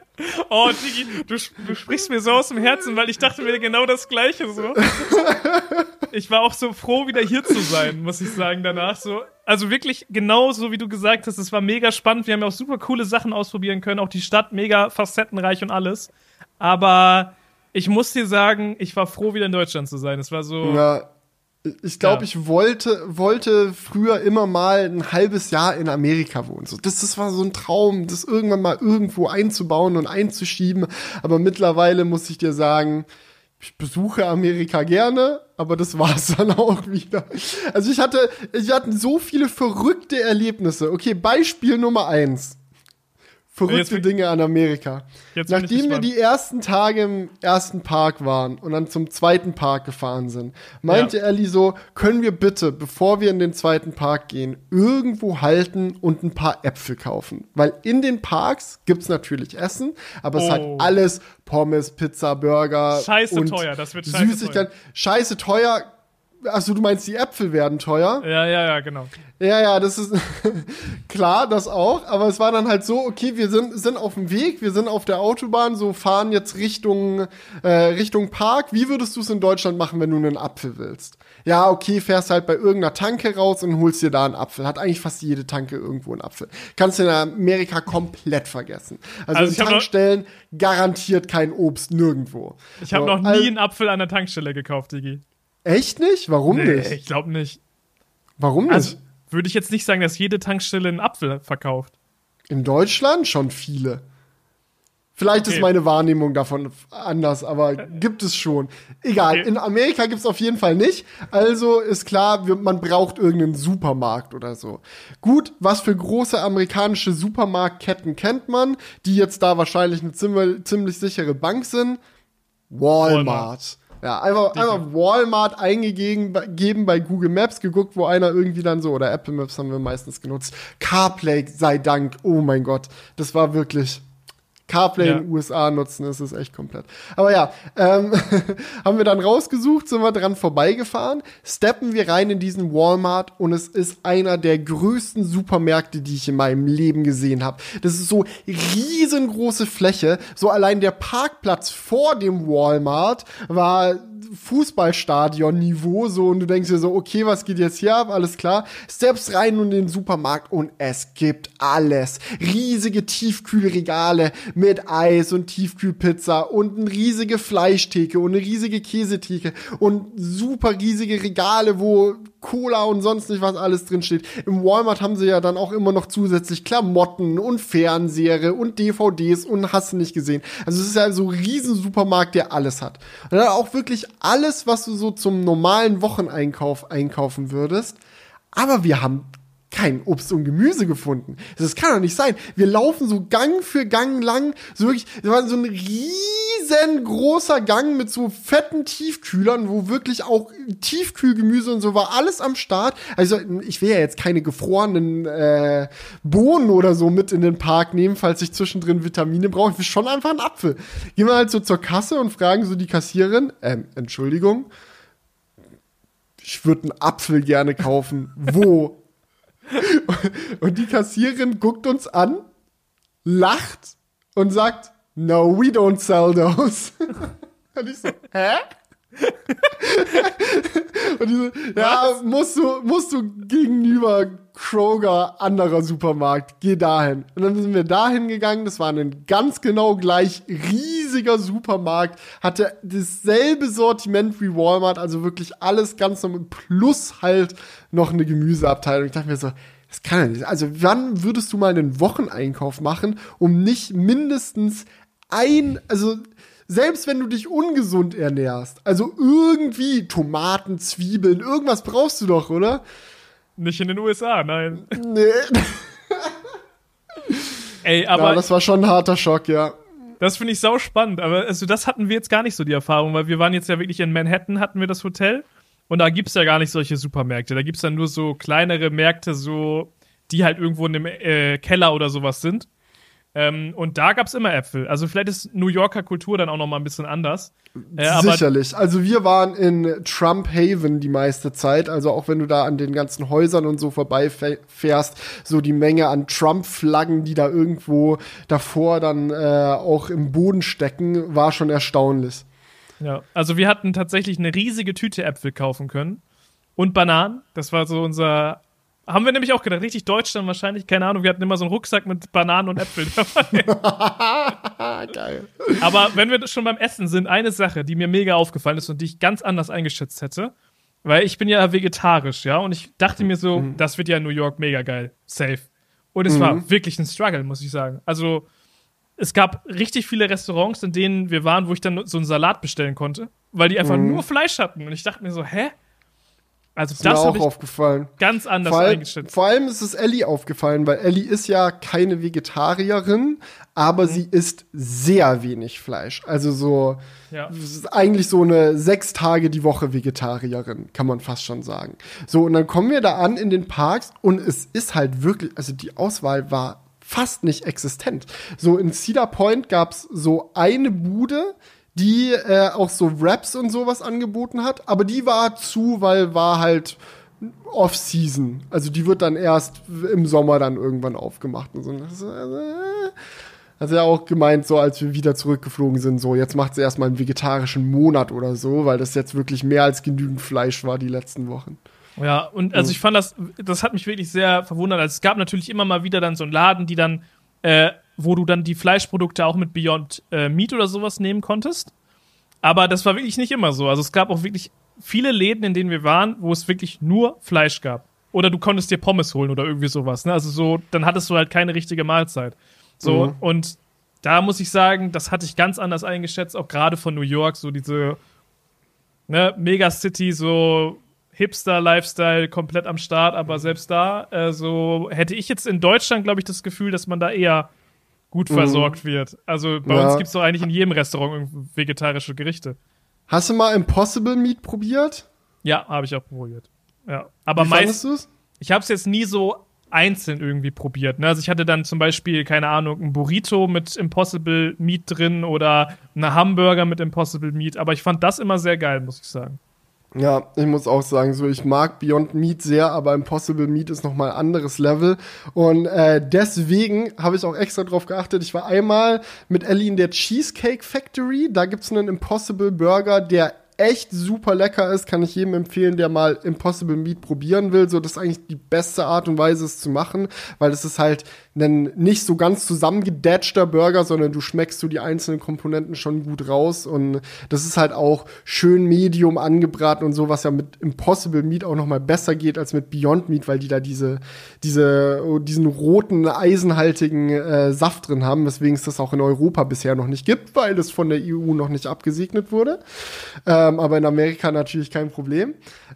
[SPEAKER 1] Oh, Digi, du, du, sprichst mir so aus dem Herzen, weil ich dachte mir genau das Gleiche so. (laughs) ich war auch so froh, wieder hier zu sein, muss ich sagen, danach so. Also wirklich genau so, wie du gesagt hast, es war mega spannend. Wir haben ja auch super coole Sachen ausprobieren können, auch die Stadt mega facettenreich und alles. Aber ich muss dir sagen, ich war froh, wieder in Deutschland zu sein. Es war so.
[SPEAKER 2] Ja ich glaube, ja. ich wollte, wollte früher immer mal ein halbes Jahr in Amerika wohnen. So, das, das war so ein Traum, das irgendwann mal irgendwo einzubauen und einzuschieben. Aber mittlerweile muss ich dir sagen, ich besuche Amerika gerne, aber das war's (laughs) dann auch wieder. Also ich hatte, ich hatte so viele verrückte Erlebnisse. Okay, Beispiel Nummer eins verrückte Dinge an Amerika. Nachdem wir die ersten Tage im ersten Park waren und dann zum zweiten Park gefahren sind, meinte ja. Ellie so, können wir bitte, bevor wir in den zweiten Park gehen, irgendwo halten und ein paar Äpfel kaufen. Weil in den Parks gibt's natürlich Essen, aber oh. es hat oh. alles Pommes, Pizza, Burger.
[SPEAKER 1] Scheiße und teuer, das wird scheiße Süßigkeiten.
[SPEAKER 2] teuer. Scheiße teuer Achso, du meinst, die Äpfel werden teuer?
[SPEAKER 1] Ja, ja, ja, genau.
[SPEAKER 2] Ja, ja, das ist (laughs) klar, das auch. Aber es war dann halt so, okay, wir sind, sind auf dem Weg, wir sind auf der Autobahn, so fahren jetzt Richtung, äh, Richtung Park. Wie würdest du es in Deutschland machen, wenn du einen Apfel willst? Ja, okay, fährst halt bei irgendeiner Tanke raus und holst dir da einen Apfel. Hat eigentlich fast jede Tanke irgendwo einen Apfel. Kannst du in Amerika komplett vergessen. Also, also in Tankstellen garantiert kein Obst nirgendwo.
[SPEAKER 1] Ich habe so, noch nie also, einen Apfel an der Tankstelle gekauft, Digi.
[SPEAKER 2] Echt nicht? Warum nee, nicht?
[SPEAKER 1] Ich glaube nicht.
[SPEAKER 2] Warum nicht? Also,
[SPEAKER 1] würde ich jetzt nicht sagen, dass jede Tankstelle einen Apfel verkauft.
[SPEAKER 2] In Deutschland schon viele. Vielleicht okay. ist meine Wahrnehmung davon anders, aber gibt es schon. Egal, okay. in Amerika gibt es auf jeden Fall nicht. Also ist klar, man braucht irgendeinen Supermarkt oder so. Gut, was für große amerikanische Supermarktketten kennt man, die jetzt da wahrscheinlich eine ziemlich, ziemlich sichere Bank sind? Walmart. Walmart. Ja, einfach, einfach Walmart eingegeben bei Google Maps, geguckt, wo einer irgendwie dann so, oder Apple Maps haben wir meistens genutzt. CarPlay sei Dank, oh mein Gott, das war wirklich CarPlay ja. in den USA nutzen, ist es echt komplett. Aber ja, ähm, (laughs) haben wir dann rausgesucht, sind wir dran vorbeigefahren, steppen wir rein in diesen Walmart und es ist einer der größten Supermärkte, die ich in meinem Leben gesehen habe. Das ist so riesengroße Fläche, so allein der Parkplatz vor dem Walmart war Fußballstadion-Niveau, so, und du denkst dir so, okay, was geht jetzt hier ab? Alles klar. Steps rein in den Supermarkt und es gibt alles. Riesige Tiefkühlregale mit Eis und Tiefkühlpizza und eine riesige Fleischtheke und eine riesige Käsetheke und super riesige Regale, wo Cola und sonst nicht was alles drin steht. Im Walmart haben sie ja dann auch immer noch zusätzlich Klamotten und Fernseher und DVDs und hast du nicht gesehen. Also es ist ja so ein riesen Supermarkt, der alles hat. Und dann auch wirklich alles, was du so zum normalen Wocheneinkauf einkaufen würdest. Aber wir haben kein Obst und Gemüse gefunden. Das kann doch nicht sein. Wir laufen so Gang für Gang lang, so wirklich, das war so ein riesengroßer Gang mit so fetten Tiefkühlern, wo wirklich auch Tiefkühlgemüse und so war alles am Start. Also ich will ja jetzt keine gefrorenen äh, Bohnen oder so mit in den Park nehmen, falls ich zwischendrin Vitamine brauche. Ich will schon einfach einen Apfel. Gehen wir halt so zur Kasse und fragen so die Kassiererin, ähm, Entschuldigung, ich würde einen Apfel gerne kaufen. Wo? Und die Kassierin guckt uns an, lacht und sagt, no, we don't sell those. (laughs) Und ich so, hä? Und die so, ja, musst du, musst du gegenüber Kroger, anderer Supermarkt, geh dahin. Und dann sind wir dahin gegangen, das war ein ganz genau gleich riesiger Supermarkt, hatte dasselbe Sortiment wie Walmart, also wirklich alles ganz normal, plus halt noch eine Gemüseabteilung. Ich dachte mir so, das kann ja nicht. Also, wann würdest du mal einen Wocheneinkauf machen, um nicht mindestens ein, also selbst wenn du dich ungesund ernährst, also irgendwie Tomaten, Zwiebeln, irgendwas brauchst du doch, oder?
[SPEAKER 1] Nicht in den USA, nein.
[SPEAKER 2] Nee. (laughs)
[SPEAKER 1] Ey, aber.
[SPEAKER 2] Ja, das war schon ein harter Schock, ja.
[SPEAKER 1] Das finde ich sau spannend, aber also das hatten wir jetzt gar nicht so die Erfahrung, weil wir waren jetzt ja wirklich in Manhattan, hatten wir das Hotel und da gibt's ja gar nicht solche Supermärkte. Da gibt's dann nur so kleinere Märkte, so, die halt irgendwo in einem äh, Keller oder sowas sind. Ähm, und da gab's immer Äpfel. Also vielleicht ist New Yorker Kultur dann auch noch mal ein bisschen anders.
[SPEAKER 2] Äh, Sicherlich. Also wir waren in Trump Haven die meiste Zeit. Also auch wenn du da an den ganzen Häusern und so vorbeifährst, so die Menge an Trump-Flaggen, die da irgendwo davor dann äh, auch im Boden stecken, war schon erstaunlich.
[SPEAKER 1] Ja, also wir hatten tatsächlich eine riesige Tüte Äpfel kaufen können. Und Bananen. Das war so unser. Haben wir nämlich auch gedacht, richtig deutsch dann wahrscheinlich, keine Ahnung, wir hatten immer so einen Rucksack mit Bananen und Äpfeln (laughs) dabei. (laughs) Geil. Aber wenn wir schon beim Essen sind, eine Sache, die mir mega aufgefallen ist und die ich ganz anders eingeschätzt hätte, weil ich bin ja vegetarisch, ja, und ich dachte mir so, mhm. das wird ja in New York mega geil. Safe. Und es mhm. war wirklich ein Struggle, muss ich sagen. Also, es gab richtig viele Restaurants, in denen wir waren, wo ich dann so einen Salat bestellen konnte, weil die einfach mhm. nur Fleisch hatten. Und ich dachte mir so, hä?
[SPEAKER 2] Also das, das ist mir auch aufgefallen.
[SPEAKER 1] Ganz anders
[SPEAKER 2] vor
[SPEAKER 1] eingeschätzt.
[SPEAKER 2] Vor allem ist es Ellie aufgefallen, weil Ellie ist ja keine Vegetarierin, aber mhm. sie isst sehr wenig Fleisch. Also so ja. eigentlich so eine sechs Tage die Woche Vegetarierin, kann man fast schon sagen. So und dann kommen wir da an in den Parks und es ist halt wirklich, also die Auswahl war fast nicht existent. So in Cedar Point gab's so eine Bude, die äh, auch so Raps und sowas angeboten hat, aber die war zu, weil war halt Off-Season. Also die wird dann erst im Sommer dann irgendwann aufgemacht und so. Äh, hat er auch gemeint, so als wir wieder zurückgeflogen sind, so jetzt macht sie erstmal einen vegetarischen Monat oder so, weil das jetzt wirklich mehr als genügend Fleisch war die letzten Wochen.
[SPEAKER 1] Ja, und also ich fand das, das hat mich wirklich sehr verwundert. Also es gab natürlich immer mal wieder dann so einen Laden, die dann, äh, wo du dann die Fleischprodukte auch mit Beyond äh, Meat oder sowas nehmen konntest. Aber das war wirklich nicht immer so. Also es gab auch wirklich viele Läden, in denen wir waren, wo es wirklich nur Fleisch gab. Oder du konntest dir Pommes holen oder irgendwie sowas. Ne? Also so, dann hattest du halt keine richtige Mahlzeit. So, mhm. und da muss ich sagen, das hatte ich ganz anders eingeschätzt, auch gerade von New York, so diese ne, Megacity, so Hipster-Lifestyle komplett am Start, aber mhm. selbst da, äh, so hätte ich jetzt in Deutschland, glaube ich, das Gefühl, dass man da eher gut mhm. versorgt wird. Also bei ja. uns gibt es doch eigentlich in jedem Restaurant vegetarische Gerichte.
[SPEAKER 2] Hast du mal Impossible Meat probiert?
[SPEAKER 1] Ja, habe ich auch probiert. Ja, aber meistens. Ich habe es jetzt nie so einzeln irgendwie probiert. Ne? Also ich hatte dann zum Beispiel, keine Ahnung, ein Burrito mit Impossible Meat drin oder eine Hamburger mit Impossible Meat, aber ich fand das immer sehr geil, muss ich sagen.
[SPEAKER 2] Ja, ich muss auch sagen, so ich mag Beyond Meat sehr, aber Impossible Meat ist nochmal ein anderes Level. Und äh, deswegen habe ich auch extra drauf geachtet. Ich war einmal mit Ellie in der Cheesecake Factory. Da gibt's einen Impossible Burger, der echt super lecker ist, kann ich jedem empfehlen, der mal Impossible Meat probieren will. So, das ist eigentlich die beste Art und Weise, es zu machen, weil es ist halt ein nicht so ganz zusammengedatschter Burger, sondern du schmeckst so die einzelnen Komponenten schon gut raus und das ist halt auch schön medium angebraten und so, was ja mit Impossible Meat auch noch mal besser geht als mit Beyond Meat, weil die da diese, diese, oh, diesen roten, eisenhaltigen äh, Saft drin haben, weswegen es das auch in Europa bisher noch nicht gibt, weil es von der EU noch nicht abgesegnet wurde. Äh, ähm, aber in Amerika natürlich kein Problem.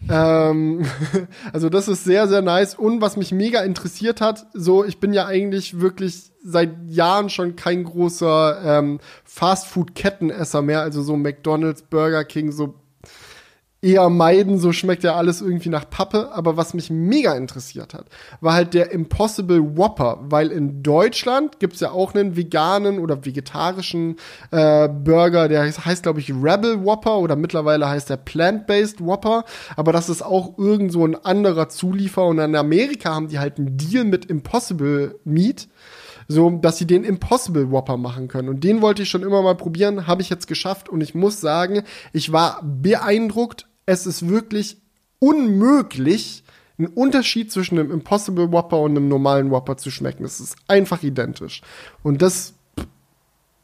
[SPEAKER 2] Ähm, (laughs) also das ist sehr, sehr nice. Und was mich mega interessiert hat, so ich bin ja eigentlich wirklich seit Jahren schon kein großer ähm, Fastfood-Kettenesser mehr, also so McDonald's, Burger King, so eher meiden, so schmeckt ja alles irgendwie nach Pappe. Aber was mich mega interessiert hat, war halt der Impossible Whopper, weil in Deutschland gibt's ja auch einen veganen oder vegetarischen äh, Burger, der heißt, heißt glaube ich, Rebel Whopper oder mittlerweile heißt der Plant-Based Whopper. Aber das ist auch irgend so ein anderer Zulieferer. Und in Amerika haben die halt einen Deal mit Impossible Meat so dass sie den Impossible Whopper machen können. Und den wollte ich schon immer mal probieren, habe ich jetzt geschafft und ich muss sagen, ich war beeindruckt, es ist wirklich unmöglich, einen Unterschied zwischen einem Impossible Whopper und einem normalen Whopper zu schmecken. Es ist einfach identisch. Und das,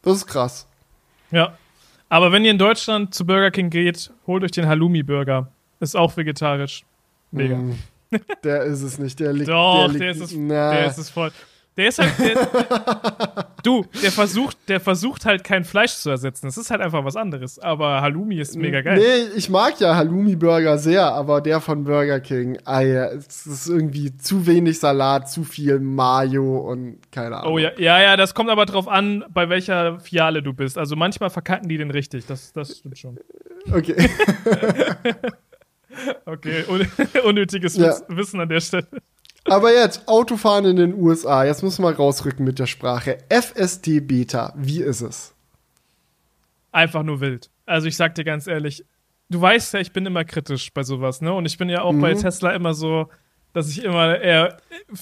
[SPEAKER 2] das ist krass.
[SPEAKER 1] Ja. Aber wenn ihr in Deutschland zu Burger King geht, holt euch den Halloumi Burger. Ist auch vegetarisch. Mega. Mm,
[SPEAKER 2] der ist es nicht. Der liegt.
[SPEAKER 1] Doch,
[SPEAKER 2] der,
[SPEAKER 1] liegt, der, ist es, der ist es voll. Der ist halt. Der, du, der versucht, der versucht halt kein Fleisch zu ersetzen. Das ist halt einfach was anderes. Aber Halloumi ist mega geil.
[SPEAKER 2] Nee, ich mag ja Halloumi-Burger sehr, aber der von Burger King, ja, es ist irgendwie zu wenig Salat, zu viel Mayo und keine Ahnung.
[SPEAKER 1] Oh ja, ja, ja, das kommt aber drauf an, bei welcher Fiale du bist. Also manchmal verkacken die den richtig. Das, das stimmt schon.
[SPEAKER 2] Okay. (laughs)
[SPEAKER 1] okay, un (laughs) unnötiges ja. Wissen an der Stelle.
[SPEAKER 2] Aber jetzt, Autofahren in den USA. Jetzt müssen wir rausrücken mit der Sprache. FSD Beta, wie ist es?
[SPEAKER 1] Einfach nur wild. Also ich sag dir ganz ehrlich, du weißt ja, ich bin immer kritisch bei sowas, ne? Und ich bin ja auch mhm. bei Tesla immer so, dass ich immer eher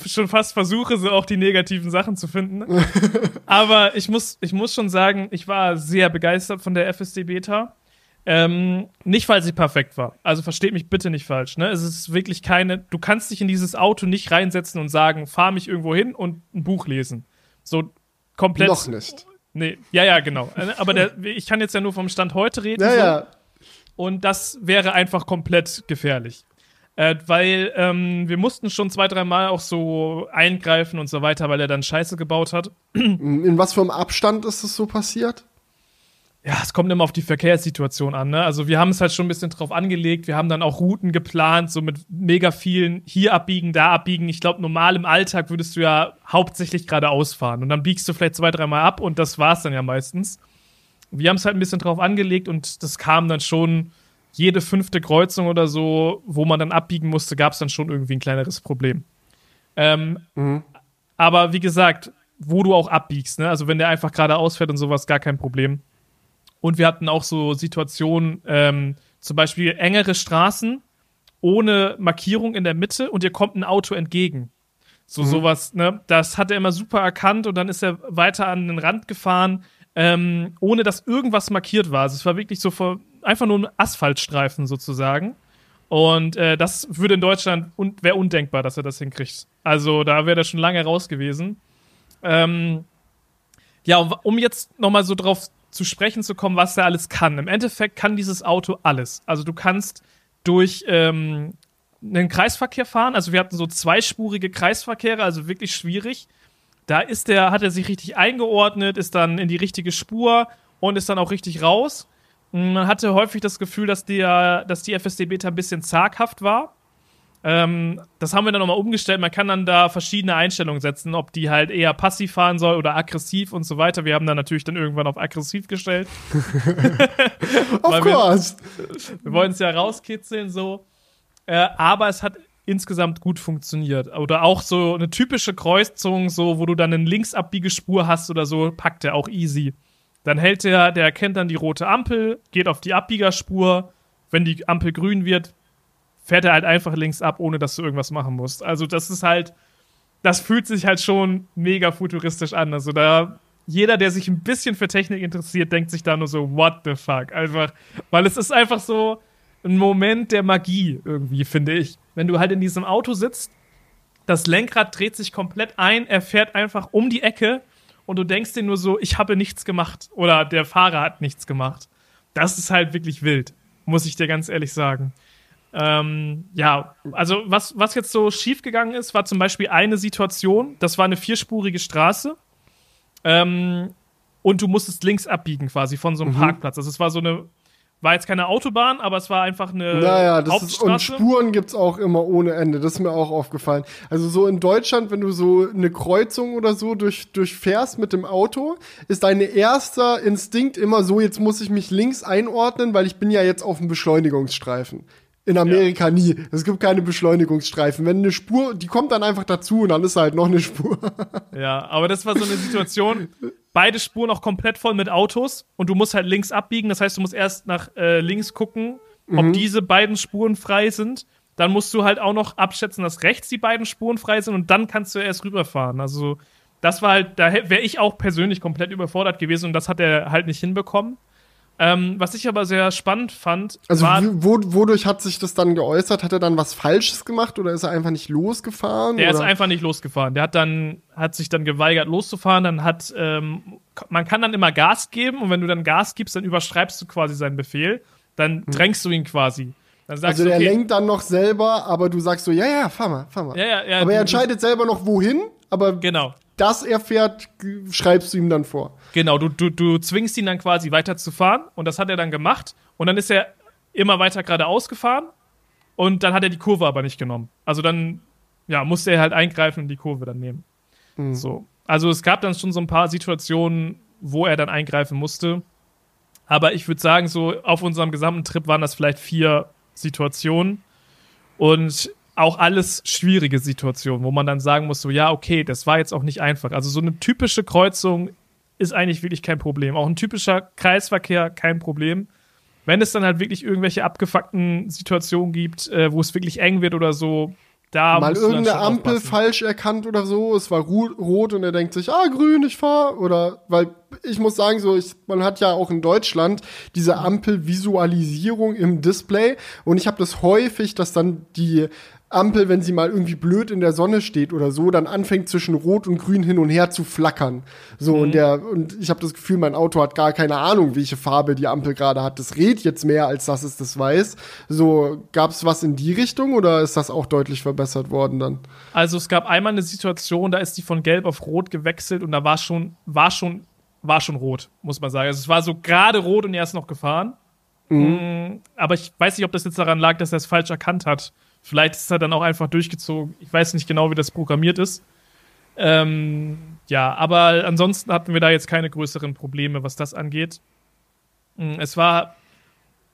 [SPEAKER 1] schon fast versuche, so auch die negativen Sachen zu finden. (laughs) Aber ich muss, ich muss schon sagen, ich war sehr begeistert von der FSD Beta. Ähm, nicht, weil sie perfekt war. Also versteht mich bitte nicht falsch. Ne? Es ist wirklich keine. Du kannst dich in dieses Auto nicht reinsetzen und sagen, fahr mich irgendwo hin und ein Buch lesen. So komplett.
[SPEAKER 2] Noch nicht.
[SPEAKER 1] Nee, ja, ja, genau. Äh, aber der, ich kann jetzt ja nur vom Stand heute reden.
[SPEAKER 2] Ja,
[SPEAKER 1] so.
[SPEAKER 2] ja.
[SPEAKER 1] Und das wäre einfach komplett gefährlich. Äh, weil ähm, wir mussten schon zwei, drei Mal auch so eingreifen und so weiter, weil er dann Scheiße gebaut hat.
[SPEAKER 2] In was für einem Abstand ist es so passiert?
[SPEAKER 1] Ja, es kommt immer auf die Verkehrssituation an. Ne? Also wir haben es halt schon ein bisschen drauf angelegt. Wir haben dann auch Routen geplant, so mit mega vielen hier abbiegen, da abbiegen. Ich glaube, normal im Alltag würdest du ja hauptsächlich geradeaus fahren und dann biegst du vielleicht zwei, dreimal ab und das war's dann ja meistens. Wir haben es halt ein bisschen drauf angelegt und das kam dann schon jede fünfte Kreuzung oder so, wo man dann abbiegen musste, gab es dann schon irgendwie ein kleineres Problem. Ähm, mhm. Aber wie gesagt, wo du auch abbiegst, ne? Also wenn der einfach geradeaus fährt und sowas, gar kein Problem. Und wir hatten auch so Situationen, ähm, zum Beispiel engere Straßen ohne Markierung in der Mitte und ihr kommt ein Auto entgegen. So mhm. sowas, ne? Das hat er immer super erkannt und dann ist er weiter an den Rand gefahren, ähm, ohne dass irgendwas markiert war. Also es war wirklich so vor, einfach nur ein Asphaltstreifen sozusagen. Und äh, das würde in Deutschland un wäre undenkbar, dass er das hinkriegt. Also da wäre er schon lange raus gewesen. Ähm, ja, um jetzt noch mal so drauf zu sprechen zu kommen, was er alles kann. Im Endeffekt kann dieses Auto alles. Also du kannst durch ähm, einen Kreisverkehr fahren. Also wir hatten so zweispurige Kreisverkehre, also wirklich schwierig. Da ist der, hat er sich richtig eingeordnet, ist dann in die richtige Spur und ist dann auch richtig raus. Man hatte häufig das Gefühl, dass, der, dass die FSD Beta ein bisschen zaghaft war. Ähm, das haben wir dann nochmal umgestellt. Man kann dann da verschiedene Einstellungen setzen, ob die halt eher passiv fahren soll oder aggressiv und so weiter. Wir haben dann natürlich dann irgendwann auf aggressiv gestellt. (laughs)
[SPEAKER 2] of course.
[SPEAKER 1] Wir, wir wollen es ja rauskitzeln so. Äh, aber es hat insgesamt gut funktioniert. Oder auch so eine typische Kreuzung, so wo du dann eine Linksabbiegespur hast oder so, packt er auch easy. Dann hält der, der erkennt dann die rote Ampel, geht auf die Abbiegerspur. Wenn die Ampel grün wird, fährt er halt einfach links ab, ohne dass du irgendwas machen musst. Also das ist halt, das fühlt sich halt schon mega futuristisch an. Also da jeder, der sich ein bisschen für Technik interessiert, denkt sich da nur so, what the fuck? Einfach, weil es ist einfach so ein Moment der Magie irgendwie, finde ich. Wenn du halt in diesem Auto sitzt, das Lenkrad dreht sich komplett ein, er fährt einfach um die Ecke und du denkst dir nur so, ich habe nichts gemacht oder der Fahrer hat nichts gemacht. Das ist halt wirklich wild, muss ich dir ganz ehrlich sagen. Ähm, ja, also was, was jetzt so schiefgegangen ist, war zum Beispiel eine Situation, das war eine vierspurige Straße ähm, und du musstest links abbiegen quasi von so einem mhm. Parkplatz. Also es war so eine, war jetzt keine Autobahn, aber es war einfach eine
[SPEAKER 2] naja, das Ist, und Spuren gibt's auch immer ohne Ende. Das ist mir auch aufgefallen. Also so in Deutschland, wenn du so eine Kreuzung oder so durch, durchfährst mit dem Auto, ist dein erster Instinkt immer so, jetzt muss ich mich links einordnen, weil ich bin ja jetzt auf dem Beschleunigungsstreifen. In Amerika ja. nie. Es gibt keine Beschleunigungsstreifen. Wenn eine Spur, die kommt dann einfach dazu und dann ist halt noch eine Spur. (laughs)
[SPEAKER 1] ja, aber das war so eine Situation. Beide Spuren auch komplett voll mit Autos und du musst halt links abbiegen. Das heißt, du musst erst nach äh, links gucken, ob mhm. diese beiden Spuren frei sind. Dann musst du halt auch noch abschätzen, dass rechts die beiden Spuren frei sind und dann kannst du erst rüberfahren. Also, das war halt, da wäre ich auch persönlich komplett überfordert gewesen und das hat er halt nicht hinbekommen. Ähm, was ich aber sehr spannend fand.
[SPEAKER 2] Also, war, wo, wodurch hat sich das dann geäußert? Hat er dann was Falsches gemacht oder ist er einfach nicht losgefahren?
[SPEAKER 1] Der
[SPEAKER 2] oder?
[SPEAKER 1] ist einfach nicht losgefahren. Der hat dann, hat sich dann geweigert, loszufahren. Dann hat, ähm, man kann dann immer Gas geben und wenn du dann Gas gibst, dann überschreibst du quasi seinen Befehl. Dann hm. drängst du ihn quasi.
[SPEAKER 2] also der okay, lenkt dann noch selber, aber du sagst so, ja, ja, fahr mal, fahr mal.
[SPEAKER 1] Ja, ja, ja,
[SPEAKER 2] aber er entscheidet selber noch wohin, aber
[SPEAKER 1] genau
[SPEAKER 2] das er fährt, schreibst du ihm dann vor.
[SPEAKER 1] Genau, du, du, du zwingst ihn dann quasi weiterzufahren und das hat er dann gemacht und dann ist er immer weiter geradeaus gefahren und dann hat er die Kurve aber nicht genommen. Also dann, ja, musste er halt eingreifen und die Kurve dann nehmen. Mhm. So. Also es gab dann schon so ein paar Situationen, wo er dann eingreifen musste. Aber ich würde sagen, so auf unserem gesamten Trip waren das vielleicht vier Situationen. Und auch alles schwierige Situationen, wo man dann sagen muss, so ja, okay, das war jetzt auch nicht einfach. Also so eine typische Kreuzung ist eigentlich wirklich kein Problem. Auch ein typischer Kreisverkehr kein Problem. Wenn es dann halt wirklich irgendwelche abgefuckten Situationen gibt, äh, wo es wirklich eng wird oder so, da
[SPEAKER 2] mal irgendeine Ampel aufpassen. falsch erkannt oder so, es war rot und er denkt sich, ah, grün, ich fahr oder weil ich muss sagen, so ich, man hat ja auch in Deutschland diese Ampelvisualisierung im Display und ich habe das häufig, dass dann die Ampel, wenn sie mal irgendwie blöd in der Sonne steht oder so, dann anfängt zwischen Rot und Grün hin und her zu flackern. So mhm. und der und ich habe das Gefühl, mein Auto hat gar keine Ahnung, welche Farbe die Ampel gerade hat. Das redet jetzt mehr, als dass es das weiß. So gab es was in die Richtung oder ist das auch deutlich verbessert worden dann?
[SPEAKER 1] Also es gab einmal eine Situation, da ist die von Gelb auf Rot gewechselt und da war schon war schon war schon rot, muss man sagen. Also es war so gerade rot und er ist noch gefahren. Mhm. Mm, aber ich weiß nicht, ob das jetzt daran lag, dass er es falsch erkannt hat. Vielleicht ist er dann auch einfach durchgezogen. Ich weiß nicht genau, wie das programmiert ist. Ähm, ja, aber ansonsten hatten wir da jetzt keine größeren Probleme, was das angeht. Hm, es war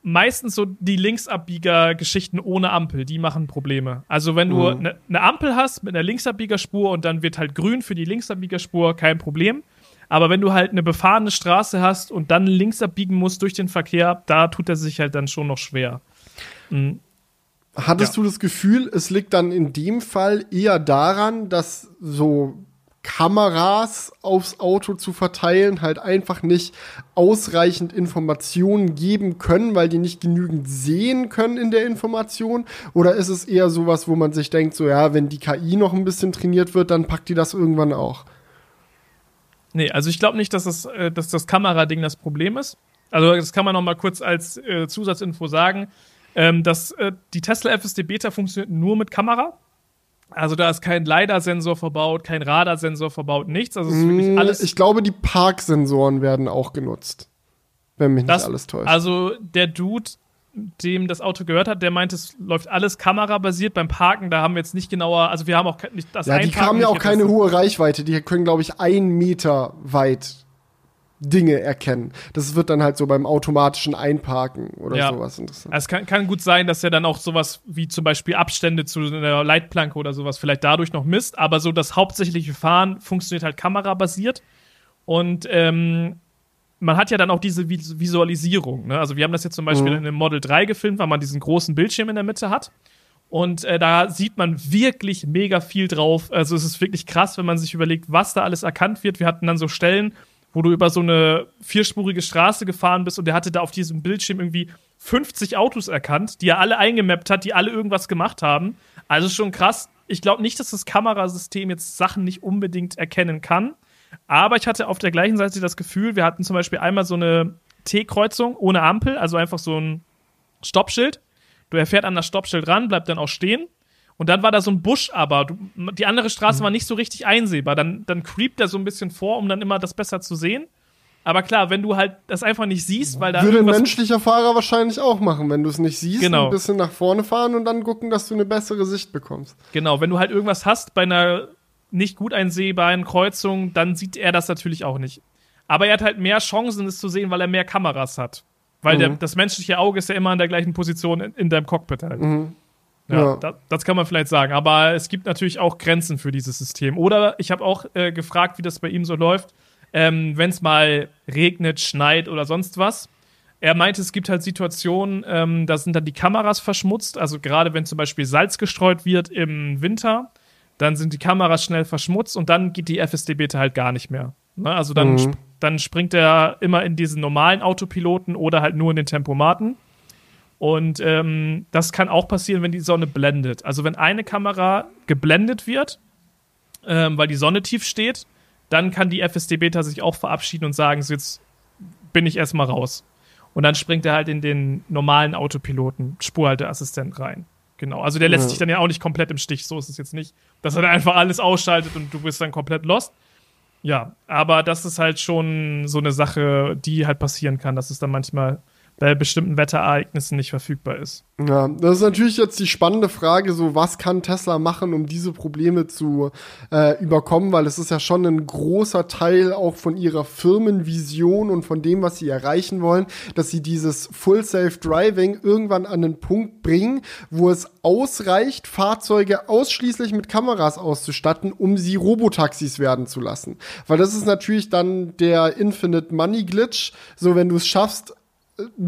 [SPEAKER 1] meistens so die Linksabbieger-Geschichten ohne Ampel, die machen Probleme. Also wenn du eine mhm. ne Ampel hast mit einer Linksabbiegerspur und dann wird halt grün für die Linksabbiegerspur, kein Problem. Aber wenn du halt eine befahrene Straße hast und dann links abbiegen musst durch den Verkehr, da tut er sich halt dann schon noch schwer. Mhm.
[SPEAKER 2] Hattest ja. du das Gefühl, es liegt dann in dem Fall eher daran, dass so Kameras aufs Auto zu verteilen halt einfach nicht ausreichend Informationen geben können, weil die nicht genügend sehen können in der Information? Oder ist es eher sowas, wo man sich denkt, so ja, wenn die KI noch ein bisschen trainiert wird, dann packt die das irgendwann auch?
[SPEAKER 1] Nee, also ich glaube nicht, dass das, äh, dass das Kamerading das Problem ist. Also das kann man noch mal kurz als äh, Zusatzinfo sagen. Ähm, das, äh, die Tesla FSD Beta funktioniert nur mit Kamera. Also da ist kein LiDAR-Sensor verbaut, kein Radarsensor verbaut, nichts. Also es ist wirklich mm, alles.
[SPEAKER 2] Ich glaube, die Parksensoren werden auch genutzt. Wenn mich das, nicht alles täuscht.
[SPEAKER 1] Also der Dude, dem das Auto gehört hat, der meint, es läuft alles kamerabasiert. Beim Parken, da haben wir jetzt nicht genauer, also wir haben auch nicht
[SPEAKER 2] das Ja, die haben ja auch keine hohe Reichweite. Die können, glaube ich, einen Meter weit Dinge erkennen. Das wird dann halt so beim automatischen Einparken oder ja. sowas
[SPEAKER 1] interessant. Also es kann, kann gut sein, dass er dann auch sowas wie zum Beispiel Abstände zu einer Leitplanke oder sowas vielleicht dadurch noch misst, aber so das hauptsächliche Fahren funktioniert halt kamerabasiert. Und ähm, man hat ja dann auch diese Visualisierung. Ne? Also wir haben das jetzt zum Beispiel mhm. in dem Model 3 gefilmt, weil man diesen großen Bildschirm in der Mitte hat. Und äh, da sieht man wirklich mega viel drauf. Also es ist wirklich krass, wenn man sich überlegt, was da alles erkannt wird. Wir hatten dann so Stellen, wo du über so eine vierspurige Straße gefahren bist und der hatte da auf diesem Bildschirm irgendwie 50 Autos erkannt, die er alle eingemappt hat, die alle irgendwas gemacht haben. Also schon krass. Ich glaube nicht, dass das Kamerasystem jetzt Sachen nicht unbedingt erkennen kann. Aber ich hatte auf der gleichen Seite das Gefühl, wir hatten zum Beispiel einmal so eine T-Kreuzung ohne Ampel, also einfach so ein Stoppschild. Du erfährt an das Stoppschild ran, bleibt dann auch stehen. Und dann war da so ein Busch, aber du, die andere Straße mhm. war nicht so richtig einsehbar. Dann, dann creept er so ein bisschen vor, um dann immer das besser zu sehen. Aber klar, wenn du halt das einfach nicht siehst, weil da.
[SPEAKER 2] Würde ein menschlicher Fahrer wahrscheinlich auch machen, wenn du es nicht siehst, genau. ein bisschen nach vorne fahren und dann gucken, dass du eine bessere Sicht bekommst.
[SPEAKER 1] Genau, wenn du halt irgendwas hast bei einer nicht gut einsehbaren Kreuzung, dann sieht er das natürlich auch nicht. Aber er hat halt mehr Chancen, es zu sehen, weil er mehr Kameras hat. Weil mhm. der, das menschliche Auge ist ja immer an der gleichen Position in, in deinem Cockpit halt. Mhm. Ja, ja. Das, kann man vielleicht sagen. Aber es gibt natürlich auch Grenzen für dieses System. Oder ich habe auch äh, gefragt, wie das bei ihm so läuft, ähm, wenn es mal regnet, schneit oder sonst was. Er meinte, es gibt halt Situationen, ähm, da sind dann die Kameras verschmutzt. Also gerade wenn zum Beispiel Salz gestreut wird im Winter, dann sind die Kameras schnell verschmutzt und dann geht die FSD-Beta halt gar nicht mehr. Ne? Also dann, mhm. dann springt er immer in diesen normalen Autopiloten oder halt nur in den Tempomaten. Und ähm, das kann auch passieren, wenn die Sonne blendet. Also wenn eine Kamera geblendet wird, ähm, weil die Sonne tief steht, dann kann die FSD-Beta sich auch verabschieden und sagen, so jetzt bin ich erstmal raus. Und dann springt er halt in den normalen Autopiloten, Spurhalteassistent rein. Genau. Also der lässt ja. dich dann ja auch nicht komplett im Stich. So ist es jetzt nicht, dass er dann einfach alles ausschaltet und du bist dann komplett lost. Ja, aber das ist halt schon so eine Sache, die halt passieren kann, dass es dann manchmal bei bestimmten Wetterereignissen nicht verfügbar ist.
[SPEAKER 2] Ja, das ist natürlich jetzt die spannende Frage, so was kann Tesla machen, um diese Probleme zu äh, überkommen, weil es ist ja schon ein großer Teil auch von ihrer Firmenvision und von dem, was sie erreichen wollen, dass sie dieses Full Self Driving irgendwann an den Punkt bringen, wo es ausreicht, Fahrzeuge ausschließlich mit Kameras auszustatten, um sie Robotaxis werden zu lassen. Weil das ist natürlich dann der Infinite Money Glitch, so wenn du es schaffst,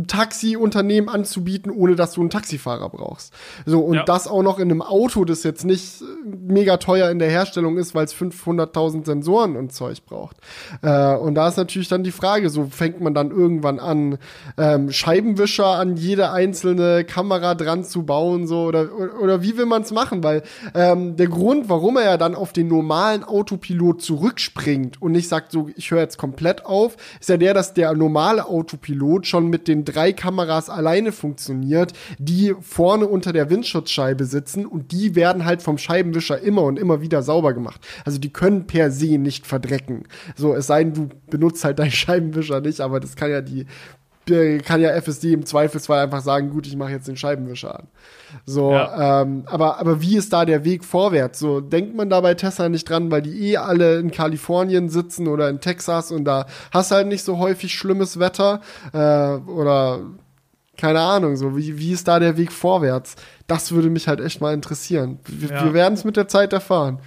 [SPEAKER 2] Taxiunternehmen anzubieten, ohne dass du einen Taxifahrer brauchst. So, und ja. das auch noch in einem Auto, das jetzt nicht mega teuer in der Herstellung ist, weil es 500.000 Sensoren und Zeug braucht. Äh, und da ist natürlich dann die Frage, so fängt man dann irgendwann an, ähm, Scheibenwischer an jede einzelne Kamera dran zu bauen, so, oder, oder wie will man es machen? Weil ähm, der Grund, warum er ja dann auf den normalen Autopilot zurückspringt und nicht sagt, so, ich höre jetzt komplett auf, ist ja der, dass der normale Autopilot schon mit den drei Kameras alleine funktioniert, die vorne unter der Windschutzscheibe sitzen und die werden halt vom Scheibenwischer immer und immer wieder sauber gemacht. Also die können per se nicht verdrecken. So, es sei denn, du benutzt halt deinen (laughs) Scheibenwischer nicht, aber das kann ja die kann ja FSD im Zweifelsfall einfach sagen, gut, ich mache jetzt den Scheibenwischer an. So, ja. ähm, aber, aber wie ist da der Weg vorwärts? So, denkt man da bei Tesla nicht dran, weil die eh alle in Kalifornien sitzen oder in Texas und da hast halt nicht so häufig schlimmes Wetter äh, oder keine Ahnung, so, wie, wie ist da der Weg vorwärts? Das würde mich halt echt mal interessieren. Wir, ja. wir werden es mit der Zeit erfahren.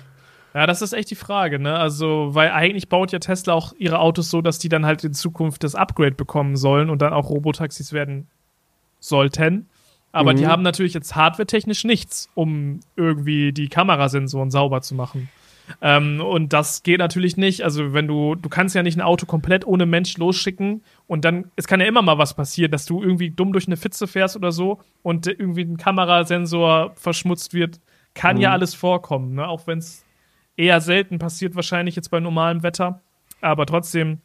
[SPEAKER 1] Ja, das ist echt die Frage, ne? Also, weil eigentlich baut ja Tesla auch ihre Autos so, dass die dann halt in Zukunft das Upgrade bekommen sollen und dann auch Robotaxis werden sollten. Aber mhm. die haben natürlich jetzt hardware-technisch nichts, um irgendwie die Kamerasensoren sauber zu machen. Ähm, und das geht natürlich nicht. Also, wenn du, du kannst ja nicht ein Auto komplett ohne Mensch losschicken und dann, es kann ja immer mal was passieren, dass du irgendwie dumm durch eine Pfütze fährst oder so und irgendwie ein Kamerasensor verschmutzt wird. Kann mhm. ja alles vorkommen, ne? Auch wenn es eher selten passiert wahrscheinlich jetzt bei normalem Wetter. Aber trotzdem,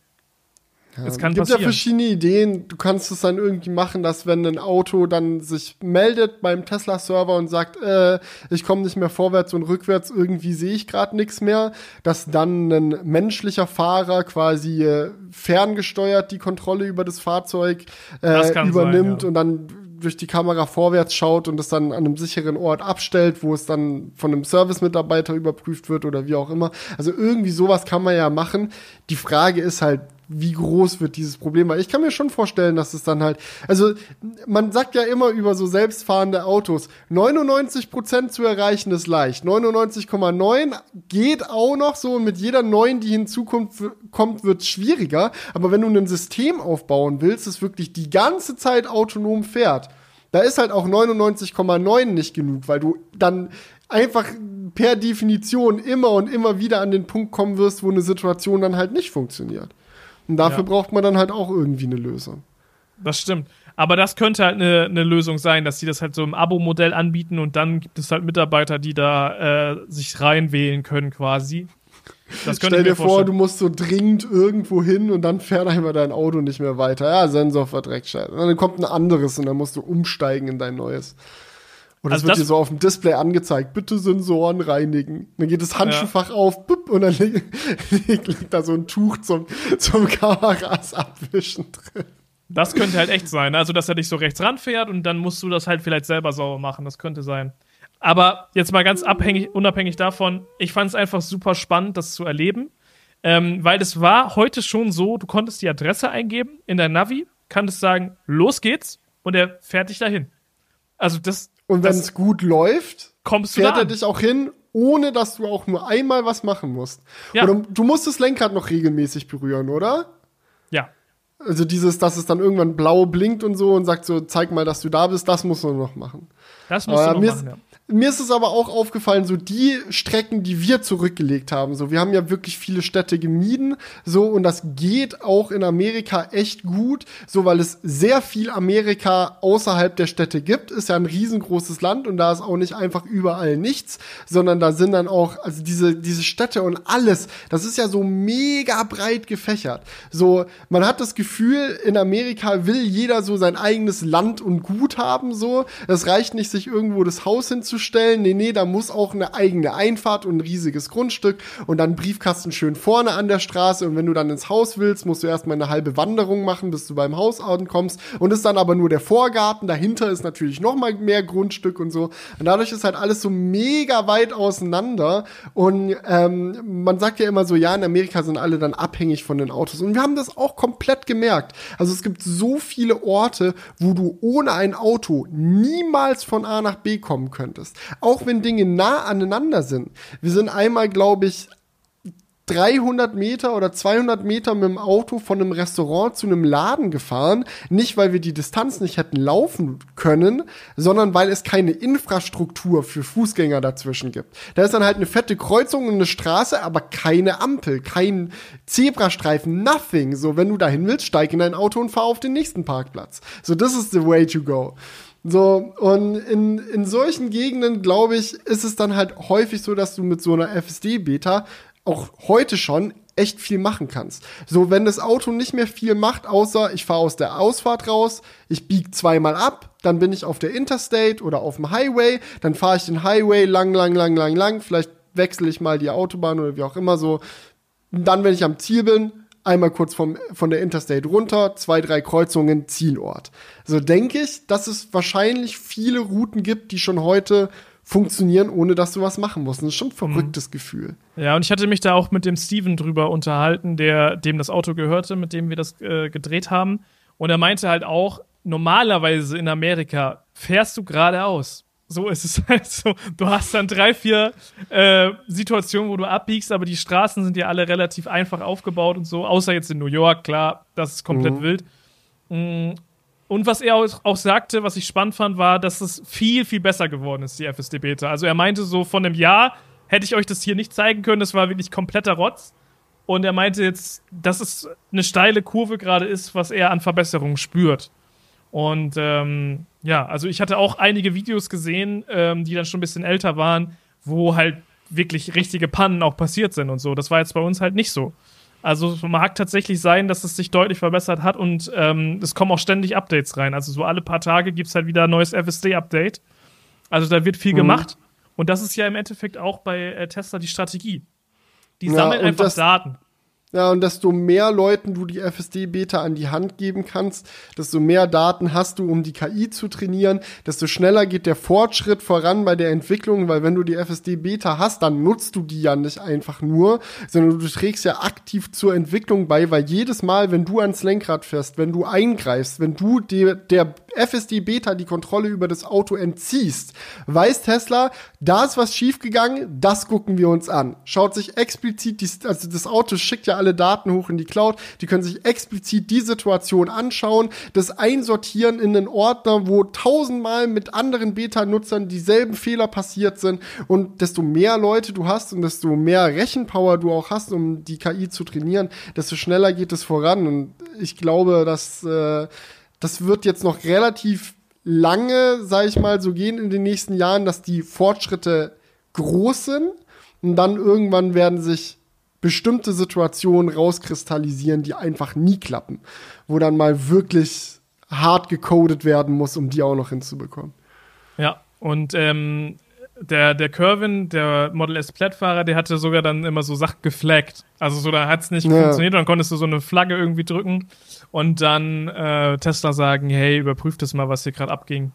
[SPEAKER 2] ja, es kann gibt passieren. ja verschiedene Ideen. Du kannst es dann irgendwie machen, dass wenn ein Auto dann sich meldet beim Tesla-Server und sagt, äh, ich komme nicht mehr vorwärts und rückwärts, irgendwie sehe ich gerade nichts mehr, dass dann ein menschlicher Fahrer quasi äh, ferngesteuert die Kontrolle über das Fahrzeug äh, übernimmt sein, ja. und dann durch die Kamera vorwärts schaut und es dann an einem sicheren Ort abstellt, wo es dann von einem Service-Mitarbeiter überprüft wird oder wie auch immer. Also irgendwie sowas kann man ja machen. Die Frage ist halt, wie groß wird dieses Problem. Weil ich kann mir schon vorstellen, dass es dann halt, also man sagt ja immer über so selbstfahrende Autos, 99 Prozent zu erreichen ist leicht. 99,9 geht auch noch so und mit jeder neuen, die hinzukommt, kommt, wird es schwieriger. Aber wenn du ein System aufbauen willst, das wirklich die ganze Zeit autonom fährt, da ist halt auch 99,9 nicht genug, weil du dann einfach per Definition immer und immer wieder an den Punkt kommen wirst, wo eine Situation dann halt nicht funktioniert. Und dafür ja. braucht man dann halt auch irgendwie eine Lösung.
[SPEAKER 1] Das stimmt. Aber das könnte halt eine, eine Lösung sein, dass sie das halt so im Abo-Modell anbieten und dann gibt es halt Mitarbeiter, die da äh, sich reinwählen können quasi.
[SPEAKER 2] Das Stell dir vor, du musst so dringend irgendwo hin und dann fährt einmal dein Auto nicht mehr weiter. Ja, Sensor verdreckt Scheiße. Und dann kommt ein anderes und dann musst du umsteigen in dein neues. Und das also wird das dir so auf dem Display angezeigt, bitte Sensoren reinigen. Dann geht das Handschuhfach ja. auf und dann (laughs) liegt, liegt, da so ein Tuch zum, zum Kameras abwischen drin.
[SPEAKER 1] Das könnte halt echt sein, ne? also dass er dich so rechts ranfährt und dann musst du das halt vielleicht selber sauber machen, das könnte sein. Aber jetzt mal ganz abhängig, unabhängig davon, ich fand es einfach super spannend, das zu erleben, ähm, weil es war heute schon so, du konntest die Adresse eingeben in dein Navi, kannst sagen, los geht's und er fährt dich dahin. Also das,
[SPEAKER 2] und wenn es gut läuft, kommst fährt er dich auch hin, ohne dass du auch nur einmal was machen musst. Ja. Oder du musst das Lenkrad noch regelmäßig berühren, oder?
[SPEAKER 1] Ja.
[SPEAKER 2] Also dieses, dass es dann irgendwann blau blinkt und so und sagt so, zeig mal, dass du da bist, das musst du noch machen.
[SPEAKER 1] Das musst Aber du noch machen, ja.
[SPEAKER 2] Mir ist es aber auch aufgefallen, so die Strecken, die wir zurückgelegt haben, so wir haben ja wirklich viele Städte gemieden, so und das geht auch in Amerika echt gut, so weil es sehr viel Amerika außerhalb der Städte gibt, ist ja ein riesengroßes Land und da ist auch nicht einfach überall nichts, sondern da sind dann auch also diese diese Städte und alles, das ist ja so mega breit gefächert. So man hat das Gefühl, in Amerika will jeder so sein eigenes Land und Gut haben, so. Es reicht nicht, sich irgendwo das Haus hinzu hinzustellen. Nee, nee, da muss auch eine eigene Einfahrt und ein riesiges Grundstück und dann Briefkasten schön vorne an der Straße. Und wenn du dann ins Haus willst, musst du erstmal eine halbe Wanderung machen, bis du beim Haus ankommst. Und ist dann aber nur der Vorgarten. Dahinter ist natürlich noch mal mehr Grundstück und so. Und dadurch ist halt alles so mega weit auseinander. Und ähm, man sagt ja immer so, ja, in Amerika sind alle dann abhängig von den Autos. Und wir haben das auch komplett gemerkt. Also es gibt so viele Orte, wo du ohne ein Auto niemals von A nach B kommen könntest ist. Auch wenn Dinge nah aneinander sind. Wir sind einmal, glaube ich, 300 Meter oder 200 Meter mit dem Auto von einem Restaurant zu einem Laden gefahren. Nicht, weil wir die Distanz nicht hätten laufen können, sondern weil es keine Infrastruktur für Fußgänger dazwischen gibt. Da ist dann halt eine fette Kreuzung und eine Straße, aber keine Ampel, kein Zebrastreifen, nothing. So, wenn du dahin willst, steig in dein Auto und fahr auf den nächsten Parkplatz. So, this is the way to go. So, und in, in solchen Gegenden, glaube ich, ist es dann halt häufig so, dass du mit so einer FSD-Beta auch heute schon echt viel machen kannst. So, wenn das Auto nicht mehr viel macht, außer ich fahre aus der Ausfahrt raus, ich biege zweimal ab, dann bin ich auf der Interstate oder auf dem Highway, dann fahre ich den Highway lang, lang, lang, lang, lang, vielleicht wechsle ich mal die Autobahn oder wie auch immer so. Und dann, wenn ich am Ziel bin, einmal kurz vom, von der Interstate runter, zwei, drei Kreuzungen, Zielort. So denke ich, dass es wahrscheinlich viele Routen gibt, die schon heute funktionieren, ohne dass du was machen musst. Das ist schon ein mhm. verrücktes mhm. Gefühl.
[SPEAKER 1] Ja, und ich hatte mich da auch mit dem Steven drüber unterhalten, der, dem das Auto gehörte, mit dem wir das äh, gedreht haben. Und er meinte halt auch, normalerweise in Amerika fährst du geradeaus so ist es halt (laughs) so. Du hast dann drei, vier äh, Situationen, wo du abbiegst, aber die Straßen sind ja alle relativ einfach aufgebaut und so, außer jetzt in New York, klar, das ist komplett mhm. wild. Mm, und was er auch sagte, was ich spannend fand, war, dass es viel, viel besser geworden ist, die FSD Beta. Also er meinte so, von einem Jahr hätte ich euch das hier nicht zeigen können, das war wirklich kompletter Rotz. Und er meinte jetzt, dass es eine steile Kurve gerade ist, was er an Verbesserungen spürt. Und ähm, ja, also ich hatte auch einige Videos gesehen, ähm, die dann schon ein bisschen älter waren, wo halt wirklich richtige Pannen auch passiert sind und so. Das war jetzt bei uns halt nicht so. Also es mag tatsächlich sein, dass es sich deutlich verbessert hat und ähm, es kommen auch ständig Updates rein. Also so alle paar Tage gibt es halt wieder ein neues FSD-Update. Also da wird viel mhm. gemacht. Und das ist ja im Endeffekt auch bei äh, Tesla die Strategie. Die ja, sammeln einfach Daten.
[SPEAKER 2] Ja, und desto mehr Leuten du die FSD-Beta an die Hand geben kannst, desto mehr Daten hast du, um die KI zu trainieren, desto schneller geht der Fortschritt voran bei der Entwicklung, weil wenn du die FSD-Beta hast, dann nutzt du die ja nicht einfach nur, sondern du trägst ja aktiv zur Entwicklung bei, weil jedes Mal, wenn du ans Lenkrad fährst, wenn du eingreifst, wenn du dir der FSD-Beta die Kontrolle über das Auto entziehst, weiß Tesla, da ist was schiefgegangen, das gucken wir uns an. Schaut sich explizit, die, also das Auto schickt ja alle Daten hoch in die Cloud, die können sich explizit die Situation anschauen, das einsortieren in einen Ordner, wo tausendmal mit anderen Beta-Nutzern dieselben Fehler passiert sind. Und desto mehr Leute du hast und desto mehr Rechenpower du auch hast, um die KI zu trainieren, desto schneller geht es voran. Und ich glaube, dass äh, das wird jetzt noch relativ lange, sag ich mal, so gehen in den nächsten Jahren, dass die Fortschritte groß sind. Und dann irgendwann werden sich bestimmte Situationen rauskristallisieren, die einfach nie klappen, wo dann mal wirklich hart gecodet werden muss, um die auch noch hinzubekommen.
[SPEAKER 1] Ja, und ähm, der, der Kervin, der Model S Plattfahrer, der hatte sogar dann immer so Sachen geflaggt. Also so, da hat es nicht ja. funktioniert, dann konntest du so eine Flagge irgendwie drücken und dann äh, Tesla sagen, hey, überprüf das mal, was hier gerade abging.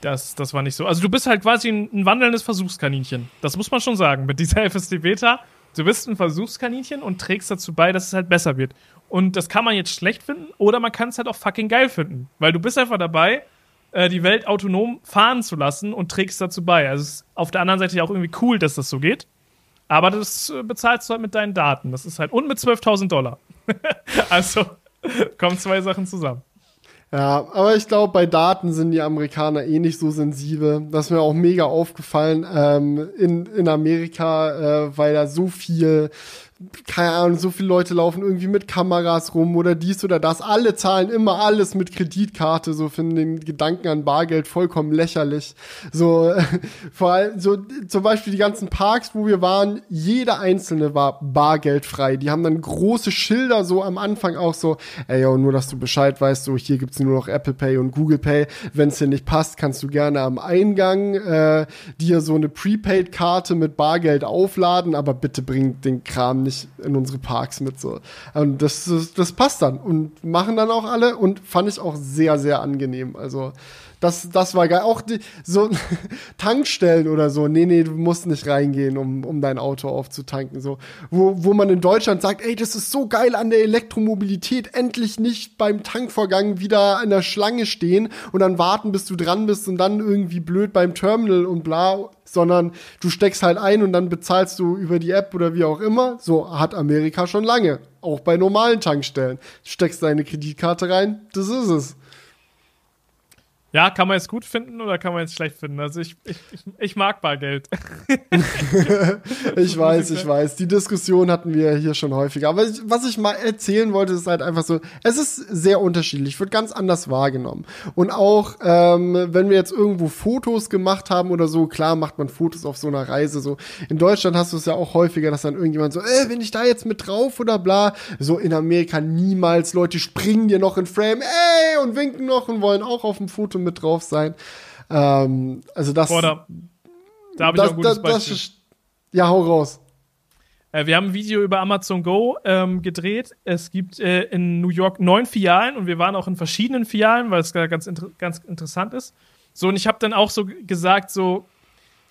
[SPEAKER 1] Das, das war nicht so. Also du bist halt quasi ein, ein wandelndes Versuchskaninchen. Das muss man schon sagen. Mit dieser (laughs) FSD Beta Du bist ein Versuchskaninchen und trägst dazu bei, dass es halt besser wird. Und das kann man jetzt schlecht finden oder man kann es halt auch fucking geil finden. Weil du bist einfach dabei, äh, die Welt autonom fahren zu lassen und trägst dazu bei. Also es ist auf der anderen Seite ja auch irgendwie cool, dass das so geht. Aber das äh, bezahlst du halt mit deinen Daten. Das ist halt und mit 12.000 Dollar. (laughs) also kommen zwei Sachen zusammen.
[SPEAKER 2] Ja, aber ich glaube, bei Daten sind die Amerikaner eh nicht so sensibel. Das ist mir auch mega aufgefallen ähm, in, in Amerika, äh, weil da so viel keine Ahnung, so viele Leute laufen irgendwie mit Kameras rum oder dies oder das. Alle zahlen immer alles mit Kreditkarte, so finden den Gedanken an Bargeld vollkommen lächerlich. So, (laughs) vor allem, so, zum Beispiel die ganzen Parks, wo wir waren, jeder einzelne war bargeldfrei. Die haben dann große Schilder so am Anfang auch so, ey, yo, nur dass du Bescheid weißt, so, hier gibt's nur noch Apple Pay und Google Pay. Wenn es dir nicht passt, kannst du gerne am Eingang äh, dir so eine Prepaid-Karte mit Bargeld aufladen, aber bitte bring den Kram nicht nicht in unsere Parks mit so. Und das, das, das passt dann und machen dann auch alle und fand ich auch sehr, sehr angenehm. Also das, das war geil. Auch die, so (laughs) Tankstellen oder so. Nee, nee, du musst nicht reingehen, um, um dein Auto aufzutanken. So, wo, wo man in Deutschland sagt, ey, das ist so geil an der Elektromobilität, endlich nicht beim Tankvorgang wieder an der Schlange stehen und dann warten, bis du dran bist und dann irgendwie blöd beim Terminal und bla, sondern du steckst halt ein und dann bezahlst du über die App oder wie auch immer. So hat Amerika schon lange. Auch bei normalen Tankstellen. Steckst deine Kreditkarte rein, das ist es.
[SPEAKER 1] Ja, kann man es gut finden oder kann man es schlecht finden? Also ich, ich, ich, mag Bargeld. (laughs)
[SPEAKER 2] ich weiß, ich weiß. Die Diskussion hatten wir hier schon häufiger. Aber ich, was ich mal erzählen wollte, ist halt einfach so, es ist sehr unterschiedlich, wird ganz anders wahrgenommen. Und auch, ähm, wenn wir jetzt irgendwo Fotos gemacht haben oder so, klar macht man Fotos auf so einer Reise. So In Deutschland hast du es ja auch häufiger, dass dann irgendjemand so, äh, bin ich da jetzt mit drauf oder bla. So in Amerika niemals. Leute springen dir noch in Frame, ey, und winken noch und wollen auch auf dem Foto mit drauf sein. Ähm, also das. Boah, da,
[SPEAKER 1] da habe ich das, auch ein gutes das, Beispiel. Das,
[SPEAKER 2] ja, hau raus.
[SPEAKER 1] Äh, wir haben ein Video über Amazon Go ähm, gedreht. Es gibt äh, in New York neun Filialen und wir waren auch in verschiedenen Filialen, weil es ganz, inter ganz interessant ist. So, und ich habe dann auch so gesagt, so,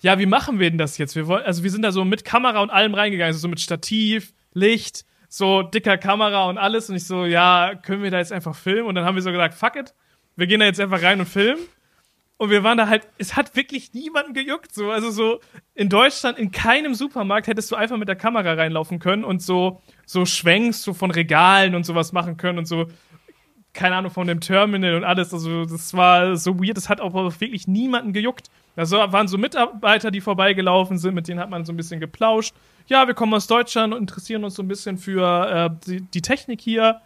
[SPEAKER 1] ja, wie machen wir denn das jetzt? Wir wollen, also wir sind da so mit Kamera und allem reingegangen, also so mit Stativ, Licht, so dicker Kamera und alles. Und ich so, ja, können wir da jetzt einfach filmen? Und dann haben wir so gesagt, fuck it, wir gehen da jetzt einfach rein und filmen. Und wir waren da halt, es hat wirklich niemanden gejuckt. So, also so in Deutschland, in keinem Supermarkt hättest du einfach mit der Kamera reinlaufen können und so, so Schwenks so von Regalen und sowas machen können und so, keine Ahnung, von dem Terminal und alles. Also, das war so weird, das hat auch wirklich niemanden gejuckt. Also waren so Mitarbeiter, die vorbeigelaufen sind, mit denen hat man so ein bisschen geplauscht. Ja, wir kommen aus Deutschland und interessieren uns so ein bisschen für äh, die, die Technik hier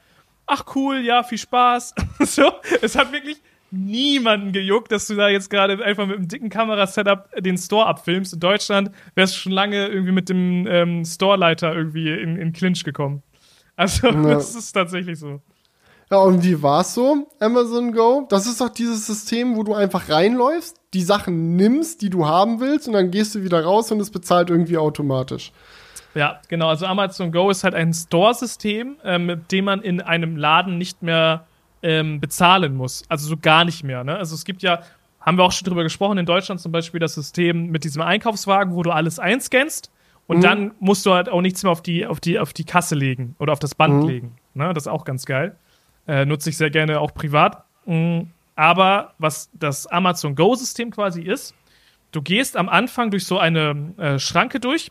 [SPEAKER 1] ach cool, ja, viel Spaß. (laughs) so, es hat wirklich niemanden gejuckt, dass du da jetzt gerade einfach mit einem dicken Kamerasetup den Store abfilmst. In Deutschland wärst du schon lange irgendwie mit dem ähm, Storeleiter irgendwie in, in Clinch gekommen. Also, (laughs) ja. das ist tatsächlich so.
[SPEAKER 2] Ja, und wie war's so, Amazon Go? Das ist doch dieses System, wo du einfach reinläufst, die Sachen nimmst, die du haben willst, und dann gehst du wieder raus und es bezahlt irgendwie automatisch.
[SPEAKER 1] Ja, genau. Also Amazon Go ist halt ein Store-System, äh, mit dem man in einem Laden nicht mehr ähm, bezahlen muss. Also so gar nicht mehr. Ne? Also es gibt ja, haben wir auch schon drüber gesprochen, in Deutschland zum Beispiel das System mit diesem Einkaufswagen, wo du alles einscannst und mhm. dann musst du halt auch nichts mehr auf die, auf die, auf die Kasse legen oder auf das Band mhm. legen. Ne? Das ist auch ganz geil. Äh, nutze ich sehr gerne auch privat. Mhm. Aber was das Amazon Go-System quasi ist, du gehst am Anfang durch so eine äh, Schranke durch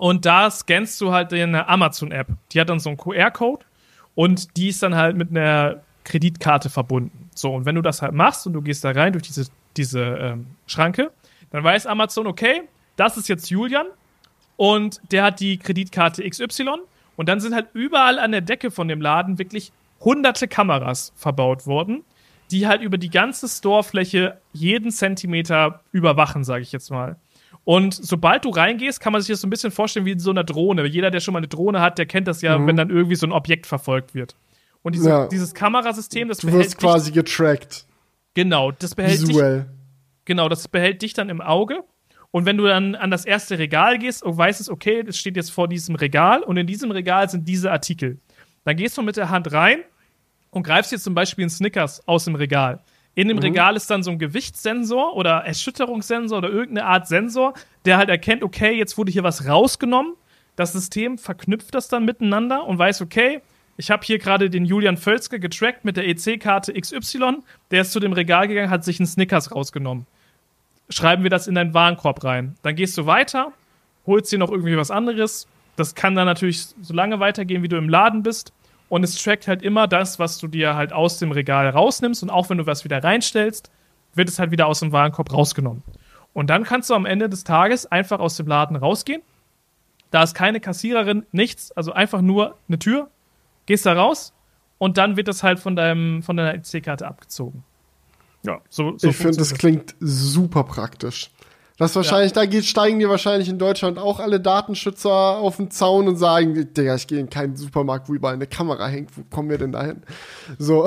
[SPEAKER 1] und da scannst du halt deine Amazon-App. Die hat dann so einen QR-Code und die ist dann halt mit einer Kreditkarte verbunden. So, und wenn du das halt machst und du gehst da rein durch diese, diese ähm, Schranke, dann weiß Amazon, okay, das ist jetzt Julian und der hat die Kreditkarte XY und dann sind halt überall an der Decke von dem Laden wirklich hunderte Kameras verbaut worden, die halt über die ganze Storefläche jeden Zentimeter überwachen, sage ich jetzt mal. Und sobald du reingehst, kann man sich das so ein bisschen vorstellen wie in so einer Drohne. Jeder, der schon mal eine Drohne hat, der kennt das ja, mhm. wenn dann irgendwie so ein Objekt verfolgt wird. Und diese, ja. dieses Kamerasystem, das
[SPEAKER 2] du behält wirst quasi dich, getrackt.
[SPEAKER 1] Genau, das behält
[SPEAKER 2] Visuell.
[SPEAKER 1] dich. Genau, das behält dich dann im Auge. Und wenn du dann an das erste Regal gehst und weißt es, okay, das steht jetzt vor diesem Regal und in diesem Regal sind diese Artikel. Dann gehst du mit der Hand rein und greifst jetzt zum Beispiel einen Snickers aus dem Regal. In dem mhm. Regal ist dann so ein Gewichtssensor oder Erschütterungssensor oder irgendeine Art Sensor, der halt erkennt, okay, jetzt wurde hier was rausgenommen. Das System verknüpft das dann miteinander und weiß, okay, ich habe hier gerade den Julian Völzke getrackt mit der EC-Karte XY. Der ist zu dem Regal gegangen, hat sich einen Snickers rausgenommen. Schreiben wir das in deinen Warenkorb rein. Dann gehst du weiter, holst dir noch irgendwie was anderes. Das kann dann natürlich so lange weitergehen, wie du im Laden bist. Und es trackt halt immer das, was du dir halt aus dem Regal rausnimmst. Und auch wenn du was wieder reinstellst, wird es halt wieder aus dem Warenkorb rausgenommen. Und dann kannst du am Ende des Tages einfach aus dem Laden rausgehen. Da ist keine Kassiererin, nichts, also einfach nur eine Tür. Gehst da raus und dann wird das halt von, deinem, von deiner EC-Karte abgezogen.
[SPEAKER 2] Ja, so, so Ich finde, das klingt super praktisch. Das wahrscheinlich, ja. da geht, steigen dir wahrscheinlich in Deutschland auch alle Datenschützer auf den Zaun und sagen, Digga, ich gehe in keinen Supermarkt, wo überall eine Kamera hängt. Wo kommen wir denn da hin? So.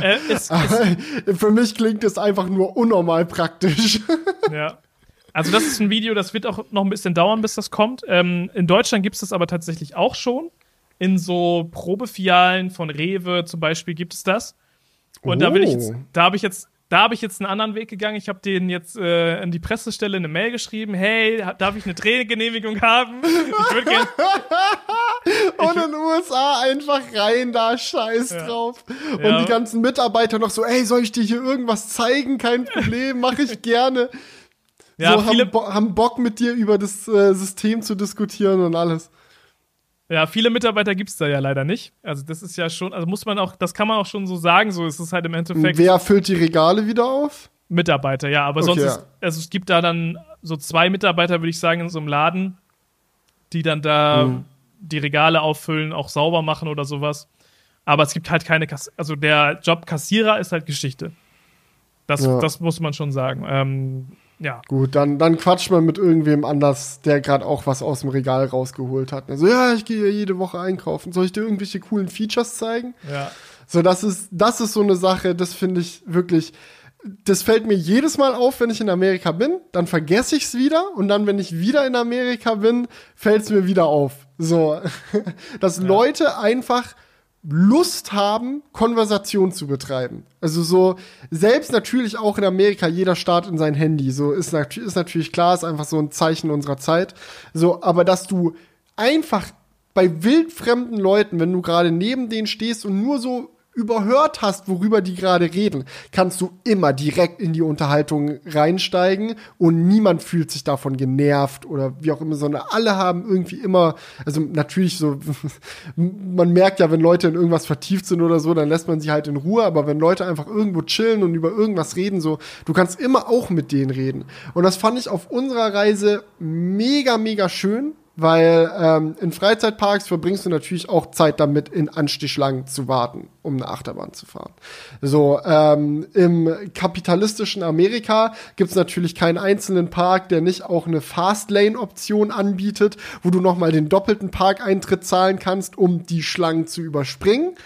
[SPEAKER 2] Äh, es, es, Für mich klingt es einfach nur unnormal praktisch.
[SPEAKER 1] Ja. Also das ist ein Video, das wird auch noch ein bisschen dauern, bis das kommt. Ähm, in Deutschland gibt es das aber tatsächlich auch schon. In so Probefialen von Rewe zum Beispiel gibt es das. Und oh. da will ich jetzt, da habe ich jetzt da habe ich jetzt einen anderen Weg gegangen. Ich habe denen jetzt äh, in die Pressestelle eine Mail geschrieben. Hey, darf ich eine Drehgenehmigung haben? Ich würde gerne. (laughs)
[SPEAKER 2] Und in den USA einfach rein da, scheiß ja. drauf. Und ja. die ganzen Mitarbeiter noch so, ey, soll ich dir hier irgendwas zeigen? Kein (laughs) Problem, mache ich gerne. Ja, so, haben, Bo haben, Bock mit dir über das äh, System zu diskutieren und alles.
[SPEAKER 1] Ja, viele Mitarbeiter gibt es da ja leider nicht. Also das ist ja schon, also muss man auch, das kann man auch schon so sagen, so ist es halt im Endeffekt.
[SPEAKER 2] Wer füllt die Regale wieder auf?
[SPEAKER 1] Mitarbeiter, ja, aber okay, sonst ist, also es gibt da dann so zwei Mitarbeiter, würde ich sagen, in so einem Laden, die dann da mhm. die Regale auffüllen, auch sauber machen oder sowas. Aber es gibt halt keine, Kass also der Job Kassierer ist halt Geschichte. Das, ja. das muss man schon sagen. Ähm, ja.
[SPEAKER 2] Gut, dann, dann quatscht man mit irgendwem anders, der gerade auch was aus dem Regal rausgeholt hat. Also, ja, ich gehe jede Woche einkaufen. Soll ich dir irgendwelche coolen Features zeigen?
[SPEAKER 1] Ja.
[SPEAKER 2] So, das ist, das ist so eine Sache, das finde ich wirklich, das fällt mir jedes Mal auf, wenn ich in Amerika bin, dann vergesse ich es wieder und dann, wenn ich wieder in Amerika bin, fällt es mir wieder auf. So, (laughs) dass ja. Leute einfach Lust haben, Konversation zu betreiben. Also so, selbst natürlich auch in Amerika, jeder Start in sein Handy. So ist, nat ist natürlich klar, ist einfach so ein Zeichen unserer Zeit. So, aber dass du einfach bei wildfremden Leuten, wenn du gerade neben denen stehst und nur so überhört hast, worüber die gerade reden, kannst du immer direkt in die Unterhaltung reinsteigen und niemand fühlt sich davon genervt oder wie auch immer, sondern alle haben irgendwie immer, also natürlich so, (laughs) man merkt ja, wenn Leute in irgendwas vertieft sind oder so, dann lässt man sie halt in Ruhe, aber wenn Leute einfach irgendwo chillen und über irgendwas reden, so, du kannst immer auch mit denen reden. Und das fand ich auf unserer Reise mega, mega schön weil ähm, in Freizeitparks verbringst du natürlich auch Zeit damit, in Anstichschlangen zu warten, um eine Achterbahn zu fahren. So, ähm, im kapitalistischen Amerika gibt's natürlich keinen einzelnen Park, der nicht auch eine Fastlane-Option anbietet, wo du nochmal den doppelten Parkeintritt zahlen kannst, um die Schlangen zu überspringen.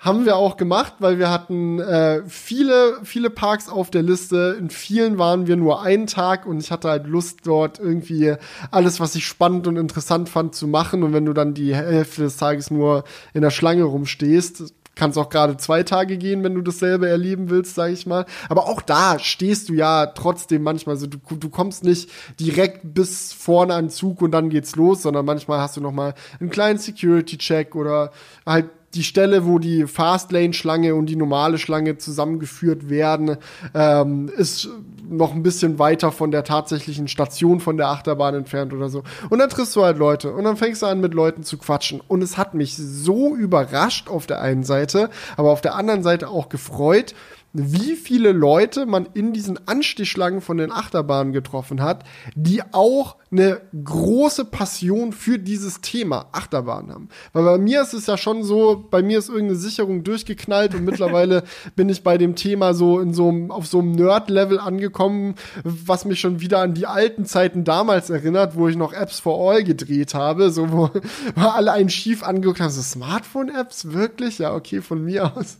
[SPEAKER 2] Haben wir auch gemacht, weil wir hatten äh, viele, viele Parks auf der Liste. In vielen waren wir nur einen Tag und ich hatte halt Lust, dort irgendwie alles, was ich spannend und interessant fand, zu machen. Und wenn du dann die Hälfte des Tages nur in der Schlange rumstehst, kann es auch gerade zwei Tage gehen, wenn du dasselbe erleben willst, sage ich mal. Aber auch da stehst du ja trotzdem manchmal, also du, du kommst nicht direkt bis vorne an den Zug und dann geht's los, sondern manchmal hast du noch mal einen kleinen Security-Check oder halt die Stelle, wo die Fastlane-Schlange und die normale Schlange zusammengeführt werden, ähm, ist noch ein bisschen weiter von der tatsächlichen Station von der Achterbahn entfernt oder so. Und dann triffst du halt Leute und dann fängst du an, mit Leuten zu quatschen. Und es hat mich so überrascht auf der einen Seite, aber auf der anderen Seite auch gefreut, wie viele Leute man in diesen Anstichschlangen von den Achterbahnen getroffen hat, die auch eine große Passion für dieses Thema Achterbahn haben. Weil bei mir ist es ja schon so, bei mir ist irgendeine Sicherung durchgeknallt und mittlerweile (laughs) bin ich bei dem Thema so in so einem, auf so einem Nerd-Level angekommen, was mich schon wieder an die alten Zeiten damals erinnert, wo ich noch Apps for All gedreht habe, so wo, wo (laughs) alle einen schief angeguckt haben, so Smartphone-Apps, wirklich? Ja, okay, von mir aus.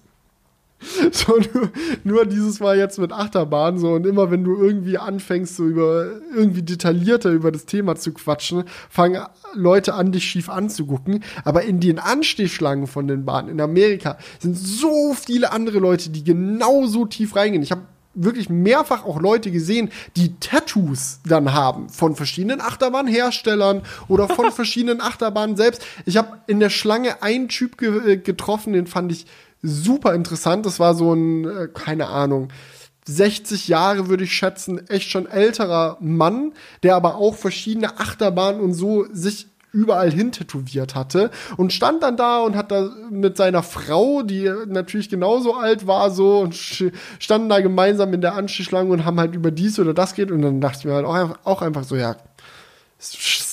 [SPEAKER 2] (laughs) So, nur, nur dieses Mal jetzt mit Achterbahn, so, und immer wenn du irgendwie anfängst, so über, irgendwie detaillierter über das Thema zu quatschen, fangen Leute an, dich schief anzugucken. Aber in den Anstehschlangen von den Bahnen in Amerika sind so viele andere Leute, die genauso tief reingehen. Ich habe wirklich mehrfach auch Leute gesehen, die Tattoos dann haben von verschiedenen Achterbahnherstellern oder von (laughs) verschiedenen Achterbahnen selbst. Ich habe in der Schlange einen Typ ge getroffen, den fand ich super interessant. Das war so ein, äh, keine Ahnung, 60 Jahre würde ich schätzen, echt schon älterer Mann, der aber auch verschiedene Achterbahnen und so sich überall hin tätowiert hatte und stand dann da und hat da mit seiner Frau, die natürlich genauso alt war, so und standen da gemeinsam in der Anstichschlange und haben halt über dies oder das geht und dann dachte ich mir halt auch, auch einfach so, ja,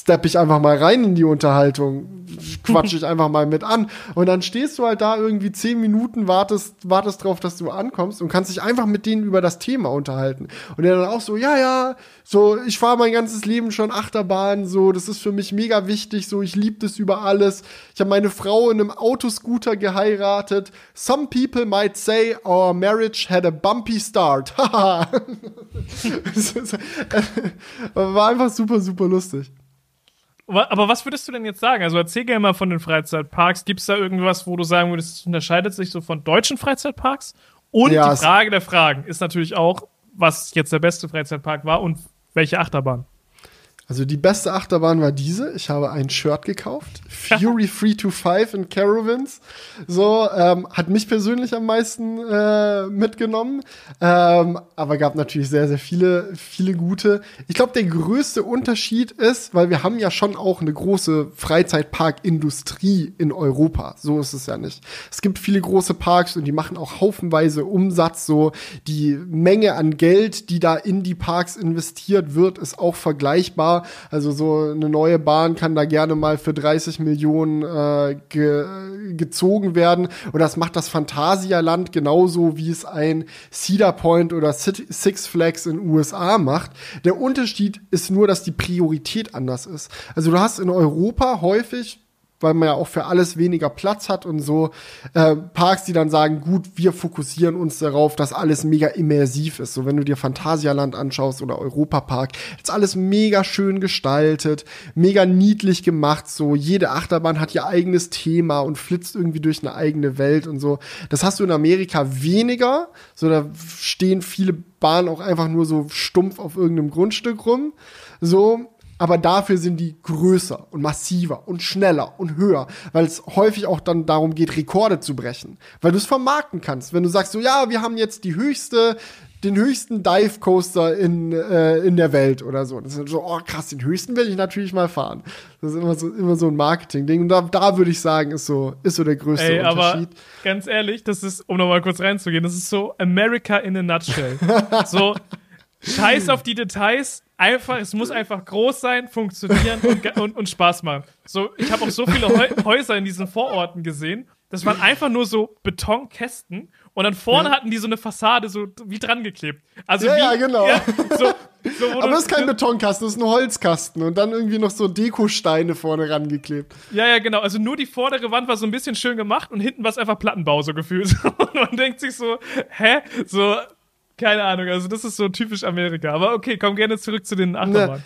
[SPEAKER 2] steppe ich einfach mal rein in die Unterhaltung, quatsche (laughs) ich einfach mal mit an. Und dann stehst du halt da irgendwie zehn Minuten, wartest, wartest drauf, dass du ankommst und kannst dich einfach mit denen über das Thema unterhalten. Und der dann auch so, ja, ja, so, ich fahre mein ganzes Leben schon Achterbahn, so, das ist für mich mega wichtig, so, ich liebe das über alles. Ich habe meine Frau in einem Autoscooter geheiratet. Some people might say our marriage had a bumpy start. (laughs) Haha. (laughs) War einfach super, super lustig.
[SPEAKER 1] Aber was würdest du denn jetzt sagen? Also erzähl gerne mal von den Freizeitparks. Gibt es da irgendwas, wo du sagen würdest, es unterscheidet sich so von deutschen Freizeitparks? Und ja, die Frage der Fragen ist natürlich auch, was jetzt der beste Freizeitpark war und welche Achterbahn.
[SPEAKER 2] Also die beste Achterbahn war diese. Ich habe ein Shirt gekauft. Fury (laughs) 325 in Caravans. So, ähm, hat mich persönlich am meisten äh, mitgenommen. Ähm, aber gab natürlich sehr, sehr viele, viele gute. Ich glaube, der größte Unterschied ist, weil wir haben ja schon auch eine große Freizeitparkindustrie in Europa. So ist es ja nicht. Es gibt viele große Parks und die machen auch haufenweise Umsatz. So, die Menge an Geld, die da in die Parks investiert wird, ist auch vergleichbar also so eine neue Bahn kann da gerne mal für 30 Millionen äh, ge gezogen werden. Und das macht das Phantasialand genauso, wie es ein Cedar Point oder Six Flags in USA macht. Der Unterschied ist nur, dass die Priorität anders ist. Also du hast in Europa häufig weil man ja auch für alles weniger Platz hat und so äh, Parks, die dann sagen, gut, wir fokussieren uns darauf, dass alles mega immersiv ist. So wenn du dir Phantasialand anschaust oder Europapark, ist alles mega schön gestaltet, mega niedlich gemacht. So jede Achterbahn hat ihr eigenes Thema und flitzt irgendwie durch eine eigene Welt und so. Das hast du in Amerika weniger. So da stehen viele Bahnen auch einfach nur so stumpf auf irgendeinem Grundstück rum. So aber dafür sind die größer und massiver und schneller und höher, weil es häufig auch dann darum geht, Rekorde zu brechen, weil du es vermarkten kannst. Wenn du sagst so, ja, wir haben jetzt die höchste, den höchsten Dive Coaster in, äh, in der Welt oder so. Das ist so, oh krass, den höchsten will ich natürlich mal fahren. Das ist immer so, immer so ein Marketing-Ding. Und da, da würde ich sagen, ist so, ist so der größte Ey, Unterschied. Aber
[SPEAKER 1] ganz ehrlich, das ist, um nochmal kurz reinzugehen, das ist so America in a nutshell. (laughs) so, Scheiß auf die Details, einfach, es muss einfach groß sein, funktionieren und, und, und Spaß machen. So, ich habe auch so viele Häuser in diesen Vororten gesehen. Das waren einfach nur so Betonkästen und dann vorne ja. hatten die so eine Fassade so wie dran geklebt. Also
[SPEAKER 2] ja,
[SPEAKER 1] wie,
[SPEAKER 2] ja, genau. Ja, so, so, (laughs) Aber das ist kein Betonkasten, das ist ein Holzkasten und dann irgendwie noch so Dekosteine vorne rangeklebt.
[SPEAKER 1] Ja, ja, genau. Also nur die vordere Wand war so ein bisschen schön gemacht und hinten war es einfach Plattenbau so gefühlt. (laughs) Und man denkt sich so, hä? So, keine Ahnung. Also das ist so typisch Amerika. Aber okay, komm gerne zurück zu den Achterbahnen.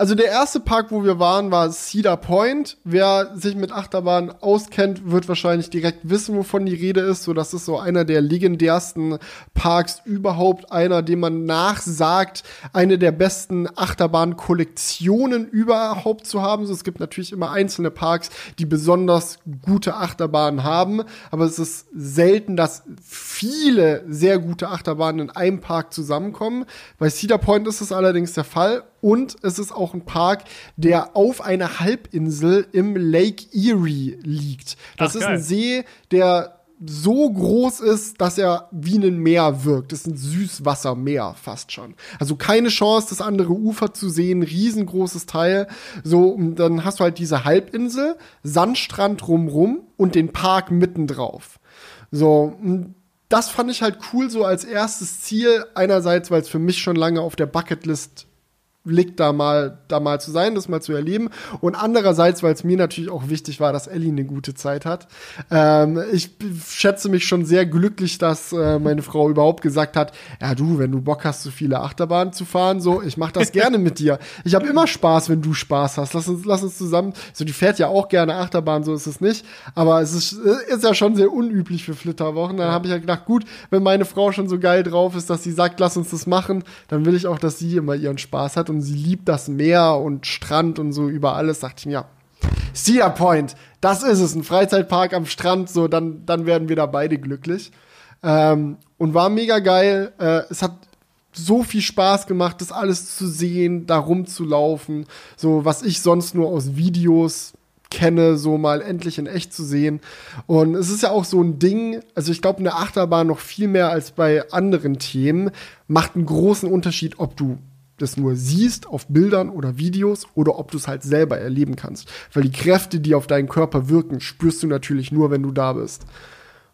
[SPEAKER 2] Also der erste Park, wo wir waren, war Cedar Point. Wer sich mit Achterbahn auskennt, wird wahrscheinlich direkt wissen, wovon die Rede ist. So, das ist so einer der legendärsten Parks überhaupt, einer, dem man nachsagt, eine der besten Achterbahn-Kollektionen überhaupt zu haben. So, es gibt natürlich immer einzelne Parks, die besonders gute Achterbahnen haben, aber es ist selten, dass viele sehr gute Achterbahnen in einem Park zusammenkommen. Bei Cedar Point ist es allerdings der Fall und es ist auch ein Park, der auf einer Halbinsel im Lake Erie liegt. Das Ach, ist ein See, der so groß ist, dass er wie ein Meer wirkt. Das ist ein Süßwassermeer fast schon. Also keine Chance, das andere Ufer zu sehen. Riesengroßes Teil. So, und dann hast du halt diese Halbinsel, Sandstrand drumrum und den Park mittendrauf. So, das fand ich halt cool so als erstes Ziel. Einerseits, weil es für mich schon lange auf der Bucketlist liegt, da mal, da mal zu sein, das mal zu erleben. Und andererseits, weil es mir natürlich auch wichtig war, dass Ellie eine gute Zeit hat. Ähm, ich schätze mich schon sehr glücklich, dass äh, meine Frau überhaupt gesagt hat, ja du, wenn du Bock hast, so viele Achterbahnen zu fahren, so, ich mach das (laughs) gerne mit dir. Ich habe immer Spaß, wenn du Spaß hast. Lass uns, lass uns zusammen. So, die fährt ja auch gerne Achterbahn, so ist es nicht. Aber es ist, ist ja schon sehr unüblich für Flitterwochen. Dann habe ich ja gedacht, gut, wenn meine Frau schon so geil drauf ist, dass sie sagt, lass uns das machen, dann will ich auch, dass sie immer ihren Spaß hat und und sie liebt das Meer und Strand und so über alles, dachte ich mir, ja, Cedar Point, das ist es, ein Freizeitpark am Strand, so, dann, dann werden wir da beide glücklich. Ähm, und war mega geil. Äh, es hat so viel Spaß gemacht, das alles zu sehen, da rumzulaufen, so was ich sonst nur aus Videos kenne, so mal endlich in echt zu sehen. Und es ist ja auch so ein Ding, also ich glaube, eine Achterbahn noch viel mehr als bei anderen Themen macht einen großen Unterschied, ob du das nur siehst auf Bildern oder Videos oder ob du es halt selber erleben kannst. Weil die Kräfte, die auf deinen Körper wirken, spürst du natürlich nur, wenn du da bist.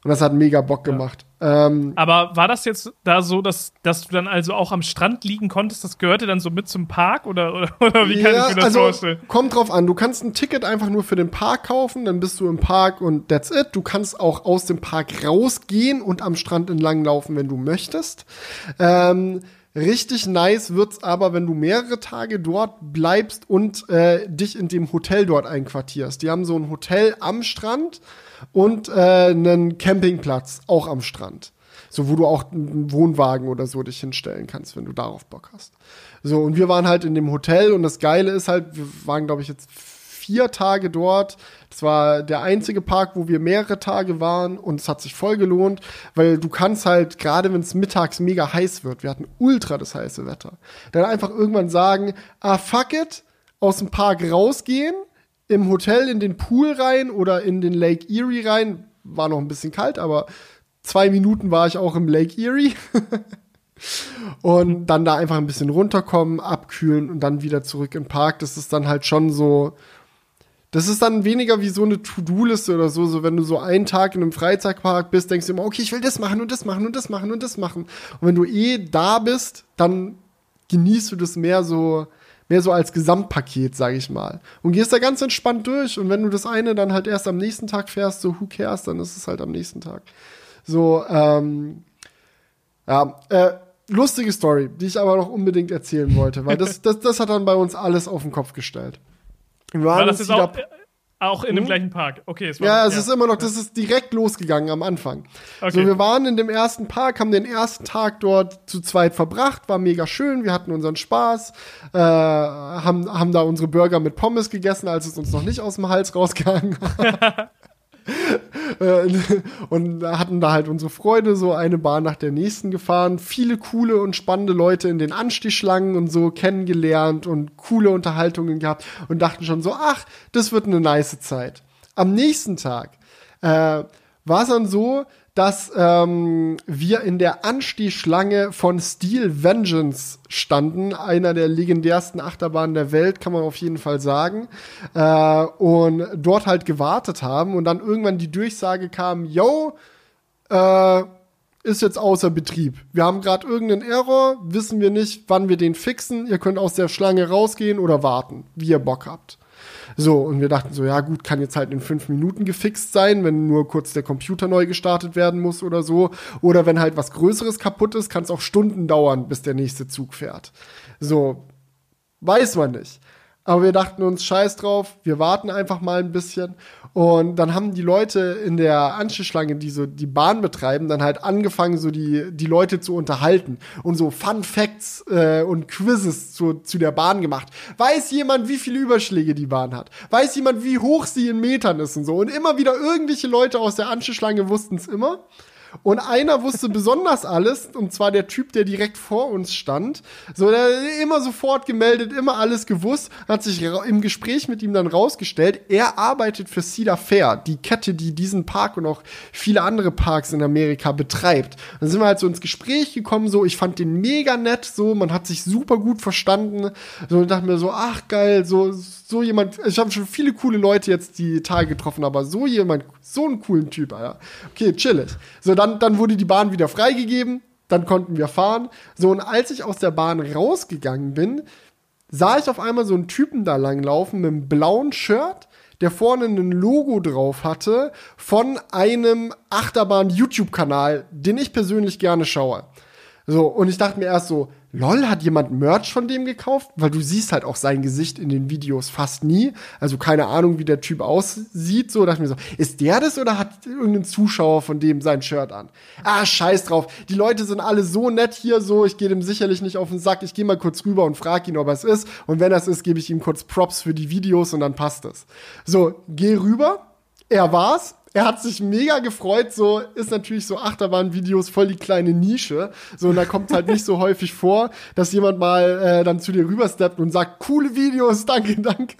[SPEAKER 2] Und das hat mega Bock gemacht.
[SPEAKER 1] Ja. Ähm, Aber war das jetzt da so, dass, dass du dann also auch am Strand liegen konntest? Das gehörte dann so mit zum Park oder, oder, (laughs) oder wie kann ja, ich mir das also, vorstellen?
[SPEAKER 2] Kommt drauf an. Du kannst ein Ticket einfach nur für den Park kaufen, dann bist du im Park und that's it. Du kannst auch aus dem Park rausgehen und am Strand entlang laufen, wenn du möchtest. Ähm, Richtig nice wird's aber, wenn du mehrere Tage dort bleibst und äh, dich in dem Hotel dort einquartierst. Die haben so ein Hotel am Strand und äh, einen Campingplatz auch am Strand. So, wo du auch einen Wohnwagen oder so dich hinstellen kannst, wenn du darauf Bock hast. So, und wir waren halt in dem Hotel und das Geile ist halt, wir waren, glaube ich, jetzt vier Tage dort. Das war der einzige Park, wo wir mehrere Tage waren und es hat sich voll gelohnt, weil du kannst halt, gerade wenn es mittags mega heiß wird, wir hatten ultra das heiße Wetter, dann einfach irgendwann sagen, ah fuck it, aus dem Park rausgehen, im Hotel in den Pool rein oder in den Lake Erie rein, war noch ein bisschen kalt, aber zwei Minuten war ich auch im Lake Erie. (laughs) und dann da einfach ein bisschen runterkommen, abkühlen und dann wieder zurück im Park. Das ist dann halt schon so, das ist dann weniger wie so eine To-Do-Liste oder so, so wenn du so einen Tag in einem Freizeitpark bist, denkst du immer, okay, ich will das machen und das machen und das machen und das machen. Und wenn du eh da bist, dann genießt du das mehr so, mehr so als Gesamtpaket, sag ich mal. Und gehst da ganz entspannt durch. Und wenn du das eine dann halt erst am nächsten Tag fährst, so who cares, dann ist es halt am nächsten Tag. So, ähm, ja, äh, lustige Story, die ich aber noch unbedingt erzählen wollte, weil das, das, das hat dann bei uns alles auf den Kopf gestellt.
[SPEAKER 1] War das ist auch, äh, auch in hm? dem gleichen Park. Okay,
[SPEAKER 2] es war, ja, es ja. ist immer noch, das ist direkt losgegangen am Anfang. Okay. So, wir waren in dem ersten Park, haben den ersten Tag dort zu zweit verbracht, war mega schön, wir hatten unseren Spaß, äh, haben, haben da unsere Burger mit Pommes gegessen, als es uns noch nicht aus dem Hals rausgegangen war. (laughs) (laughs) Und hatten da halt unsere Freude, so eine Bahn nach der nächsten gefahren, viele coole und spannende Leute in den Anstichschlangen und so kennengelernt und coole Unterhaltungen gehabt und dachten schon so, ach, das wird eine nice Zeit. Am nächsten Tag äh, war es dann so, dass ähm, wir in der Anstehschlange von Steel Vengeance standen, einer der legendärsten Achterbahnen der Welt, kann man auf jeden Fall sagen, äh, und dort halt gewartet haben und dann irgendwann die Durchsage kam, yo, äh, ist jetzt außer Betrieb. Wir haben gerade irgendeinen Error, wissen wir nicht, wann wir den fixen. Ihr könnt aus der Schlange rausgehen oder warten, wie ihr Bock habt. So, und wir dachten so, ja gut, kann jetzt halt in fünf Minuten gefixt sein, wenn nur kurz der Computer neu gestartet werden muss oder so. Oder wenn halt was Größeres kaputt ist, kann es auch Stunden dauern, bis der nächste Zug fährt. So, weiß man nicht. Aber wir dachten uns, scheiß drauf, wir warten einfach mal ein bisschen. Und dann haben die Leute in der Anschlussschlange, die so die Bahn betreiben, dann halt angefangen, so die, die Leute zu unterhalten und so Fun Facts äh, und Quizzes zu, zu der Bahn gemacht. Weiß jemand, wie viele Überschläge die Bahn hat? Weiß jemand, wie hoch sie in Metern ist und so? Und immer wieder irgendwelche Leute aus der Anschlussschlange wussten es immer. Und einer wusste besonders alles, und zwar der Typ, der direkt vor uns stand. So, der immer sofort gemeldet, immer alles gewusst, hat sich im Gespräch mit ihm dann rausgestellt, er arbeitet für Cedar Fair, die Kette, die diesen Park und auch viele andere Parks in Amerika betreibt. Dann sind wir halt so ins Gespräch gekommen, so, ich fand den mega nett, so, man hat sich super gut verstanden. So, und dachte mir so, ach geil, so, so jemand, ich habe schon viele coole Leute jetzt die Tage getroffen, aber so jemand, so einen coolen Typ, Alter. Okay, chillig. So, dann, dann wurde die Bahn wieder freigegeben, dann konnten wir fahren. So, und als ich aus der Bahn rausgegangen bin, sah ich auf einmal so einen Typen da langlaufen mit einem blauen Shirt, der vorne ein Logo drauf hatte von einem Achterbahn-YouTube-Kanal, den ich persönlich gerne schaue. So, und ich dachte mir erst so, lol, hat jemand Merch von dem gekauft? Weil du siehst halt auch sein Gesicht in den Videos fast nie. Also keine Ahnung, wie der Typ aussieht. So, dachte ich mir so, ist der das oder hat irgendein Zuschauer von dem sein Shirt an? Ah, scheiß drauf. Die Leute sind alle so nett hier, so, ich gehe dem sicherlich nicht auf den Sack. Ich gehe mal kurz rüber und frage ihn, ob er es ist. Und wenn das ist, gebe ich ihm kurz Props für die Videos und dann passt es. So, geh rüber. Er war's er hat sich mega gefreut, so ist natürlich so Achterbahn-Videos voll die kleine Nische. So, und da kommt halt nicht so (laughs) häufig vor, dass jemand mal äh, dann zu dir rübersteppt und sagt, coole Videos, danke, (laughs) danke.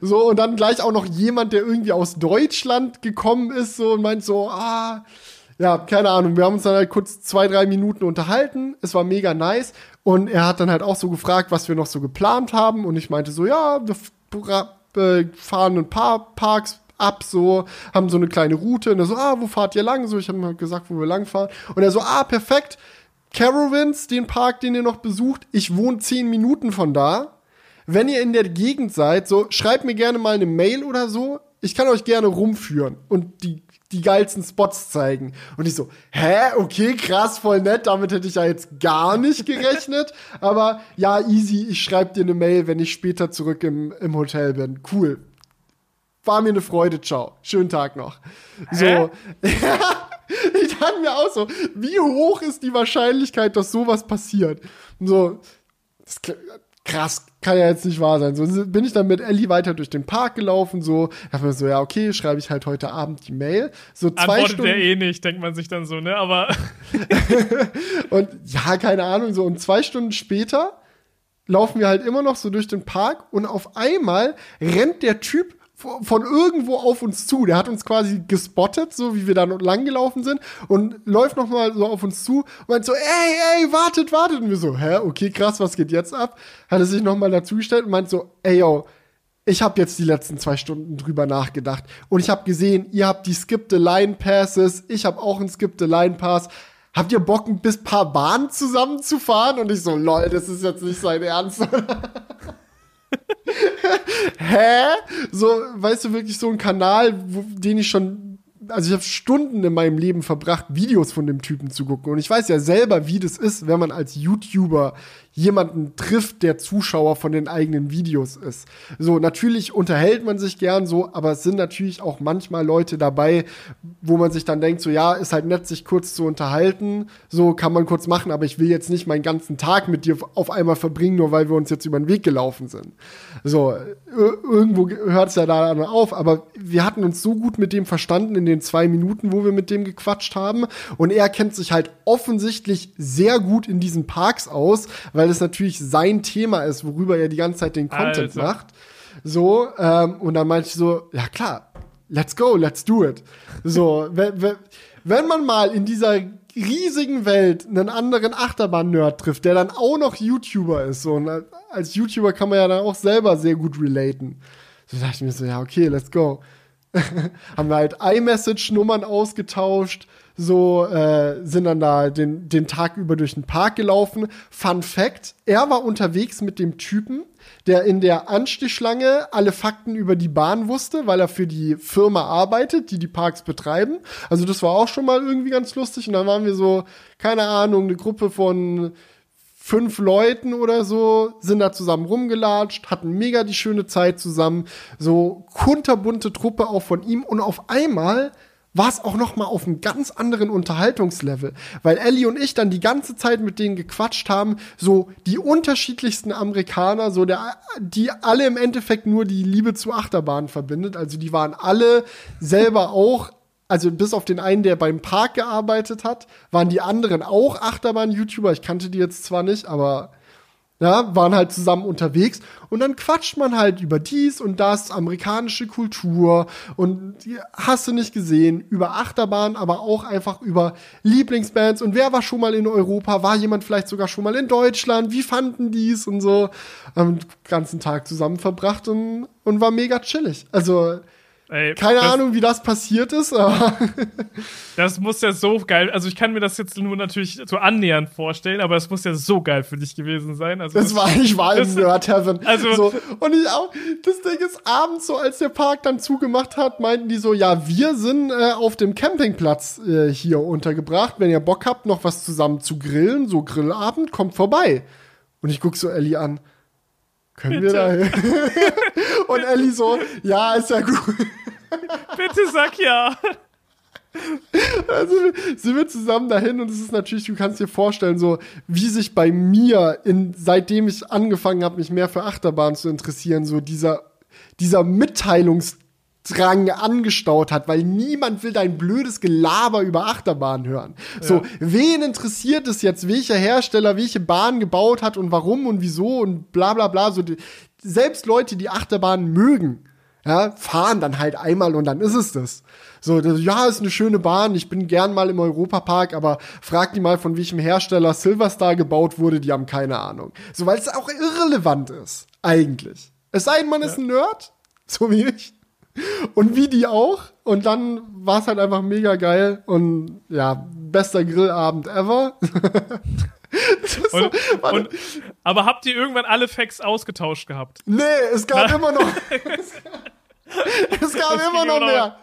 [SPEAKER 2] so, und dann gleich auch noch jemand, der irgendwie aus Deutschland gekommen ist, so und meint so, ah, ja, keine Ahnung. Wir haben uns dann halt kurz zwei, drei Minuten unterhalten. Es war mega nice. Und er hat dann halt auch so gefragt, was wir noch so geplant haben. Und ich meinte so, ja, wir fahren ein paar Parks, ab, so, haben so eine kleine Route. Und er so, ah, wo fahrt ihr lang? So, ich habe mal gesagt, wo wir lang fahren. Und er so, ah, perfekt. Carowinds, den Park, den ihr noch besucht. Ich wohne zehn Minuten von da. Wenn ihr in der Gegend seid, so, schreibt mir gerne mal eine Mail oder so. Ich kann euch gerne rumführen und die die geilsten Spots zeigen. Und ich so, hä, okay, krass, voll nett, damit hätte ich ja jetzt gar nicht gerechnet. (laughs) Aber ja, easy, ich schreibe dir eine Mail, wenn ich später zurück im, im Hotel bin. Cool war mir eine Freude, ciao. Schönen Tag noch. So. (laughs) ich dachte mir auch so, wie hoch ist die Wahrscheinlichkeit, dass sowas passiert? So, krass, kann ja jetzt nicht wahr sein. So bin ich dann mit Ellie weiter durch den Park gelaufen, so, dachte mir so, ja, okay, schreibe ich halt heute Abend die Mail. So zwei
[SPEAKER 1] Antwortet
[SPEAKER 2] Stunden.
[SPEAKER 1] der eh nicht, denkt man sich dann so, ne, aber. (laughs)
[SPEAKER 2] und ja, keine Ahnung, so, und zwei Stunden später laufen wir halt immer noch so durch den Park und auf einmal rennt der Typ von irgendwo auf uns zu. Der hat uns quasi gespottet, so wie wir da langgelaufen sind und läuft noch mal so auf uns zu und meint so, ey, ey, wartet, wartet. Und wir so, hä, okay, krass, was geht jetzt ab? Hat er sich noch mal dazugestellt und meint so, ey, yo, ich habe jetzt die letzten zwei Stunden drüber nachgedacht und ich habe gesehen, ihr habt die Skip the Line Passes, ich habe auch einen Skip the Line Pass. Habt ihr Bock, ein paar Bahnen zusammenzufahren? Und ich so, lol, das ist jetzt nicht sein Ernst. (laughs) (laughs) Hä? So, weißt du, wirklich so ein Kanal, wo, den ich schon also ich habe Stunden in meinem Leben verbracht, Videos von dem Typen zu gucken. Und ich weiß ja selber, wie das ist, wenn man als YouTuber jemanden trifft, der Zuschauer von den eigenen Videos ist. So, natürlich unterhält man sich gern so, aber es sind natürlich auch manchmal Leute dabei, wo man sich dann denkt, so ja, ist halt nett, sich kurz zu unterhalten, so kann man kurz machen, aber ich will jetzt nicht meinen ganzen Tag mit dir auf einmal verbringen, nur weil wir uns jetzt über den Weg gelaufen sind. So, irgendwo hört es ja da auf, aber wir hatten uns so gut mit dem verstanden in den zwei Minuten, wo wir mit dem gequatscht haben und er kennt sich halt offensichtlich sehr gut in diesen Parks aus, weil weil es natürlich sein Thema ist, worüber er die ganze Zeit den Content also. macht. So, ähm, und dann meinte ich so, ja klar, let's go, let's do it. So, (laughs) wenn man mal in dieser riesigen Welt einen anderen Achterbahn-Nerd trifft, der dann auch noch YouTuber ist, so, und als YouTuber kann man ja dann auch selber sehr gut relaten. So dachte ich mir so, ja, okay, let's go. (laughs) haben wir halt iMessage-Nummern ausgetauscht, so äh, sind dann da den, den Tag über durch den Park gelaufen. Fun Fact, er war unterwegs mit dem Typen, der in der Anstichschlange alle Fakten über die Bahn wusste, weil er für die Firma arbeitet, die die Parks betreiben. Also das war auch schon mal irgendwie ganz lustig. Und dann waren wir so, keine Ahnung, eine Gruppe von fünf Leuten oder so sind da zusammen rumgelatscht, hatten mega die schöne Zeit zusammen. So kunterbunte Truppe auch von ihm. Und auf einmal war es auch noch mal auf einem ganz anderen Unterhaltungslevel, weil Ellie und ich dann die ganze Zeit mit denen gequatscht haben, so die unterschiedlichsten Amerikaner, so der, die alle im Endeffekt nur die Liebe zu Achterbahnen verbindet. Also die waren alle selber auch also bis auf den einen, der beim Park gearbeitet hat, waren die anderen auch Achterbahn-YouTuber. Ich kannte die jetzt zwar nicht, aber ja, waren halt zusammen unterwegs. Und dann quatscht man halt über dies und das, amerikanische Kultur. Und hast du nicht gesehen, über Achterbahn, aber auch einfach über Lieblingsbands. Und wer war schon mal in Europa, war jemand vielleicht sogar schon mal in Deutschland, wie fanden die's und so, am ganzen Tag zusammen verbracht und, und war mega chillig. Also, Ey, Keine das, Ahnung, wie das passiert ist, aber. (laughs)
[SPEAKER 1] das muss ja so geil. Also, ich kann mir das jetzt nur natürlich so annähernd vorstellen, aber es muss ja so geil für dich gewesen sein. Also,
[SPEAKER 2] das, das war, ich war im Nerd Heaven. Also, so. Und ich auch, das Ding ist, abends, so als der Park dann zugemacht hat, meinten die so, ja, wir sind äh, auf dem Campingplatz äh, hier untergebracht. Wenn ihr Bock habt, noch was zusammen zu grillen, so Grillabend, kommt vorbei. Und ich guck so Ellie an. Können Bitte. wir da hin? (laughs) Und Ellie so, ja, ist ja gut.
[SPEAKER 1] Bitte sag ja.
[SPEAKER 2] Also sind wir zusammen dahin und es ist natürlich, du kannst dir vorstellen, so wie sich bei mir, in, seitdem ich angefangen habe, mich mehr für Achterbahn zu interessieren, so dieser, dieser Mitteilungs Drang angestaut hat, weil niemand will dein blödes Gelaber über Achterbahnen hören. Ja. So, wen interessiert es jetzt, welcher Hersteller welche Bahn gebaut hat und warum und wieso und bla bla bla. So, die, selbst Leute, die Achterbahnen mögen, ja, fahren dann halt einmal und dann ist es das. So, das, ja, ist eine schöne Bahn, ich bin gern mal im Europapark, aber frag die mal, von welchem Hersteller Silverstar gebaut wurde, die haben keine Ahnung. So, weil es auch irrelevant ist, eigentlich. Es sei denn, man ja. ist ein Nerd, so wie ich. Und wie die auch. Und dann war es halt einfach mega geil. Und ja, bester Grillabend ever. (laughs)
[SPEAKER 1] so, und, und, aber habt ihr irgendwann alle Facts ausgetauscht gehabt?
[SPEAKER 2] Nee, es gab immer noch. (laughs) (laughs) (laughs) es gab immer noch mehr.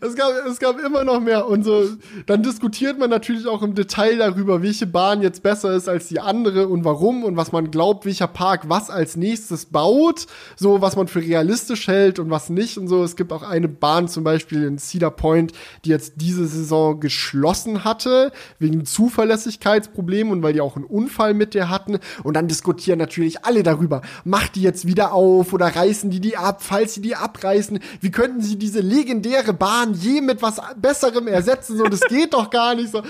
[SPEAKER 2] Es gab, es gab immer noch mehr. Und so, dann diskutiert man natürlich auch im Detail darüber, welche Bahn jetzt besser ist als die andere und warum und was man glaubt, welcher Park was als nächstes baut. So, was man für realistisch hält und was nicht und so. Es gibt auch eine Bahn zum Beispiel in Cedar Point, die jetzt diese Saison geschlossen hatte, wegen Zuverlässigkeitsproblemen und weil die auch einen Unfall mit der hatten. Und dann diskutieren natürlich alle darüber. Macht die jetzt wieder auf oder reißen die die ab? Falls sie die abreißen, schmeißen. Wie könnten sie diese legendäre Bahn je mit was Besserem ersetzen? So, das (laughs) geht doch gar nicht so.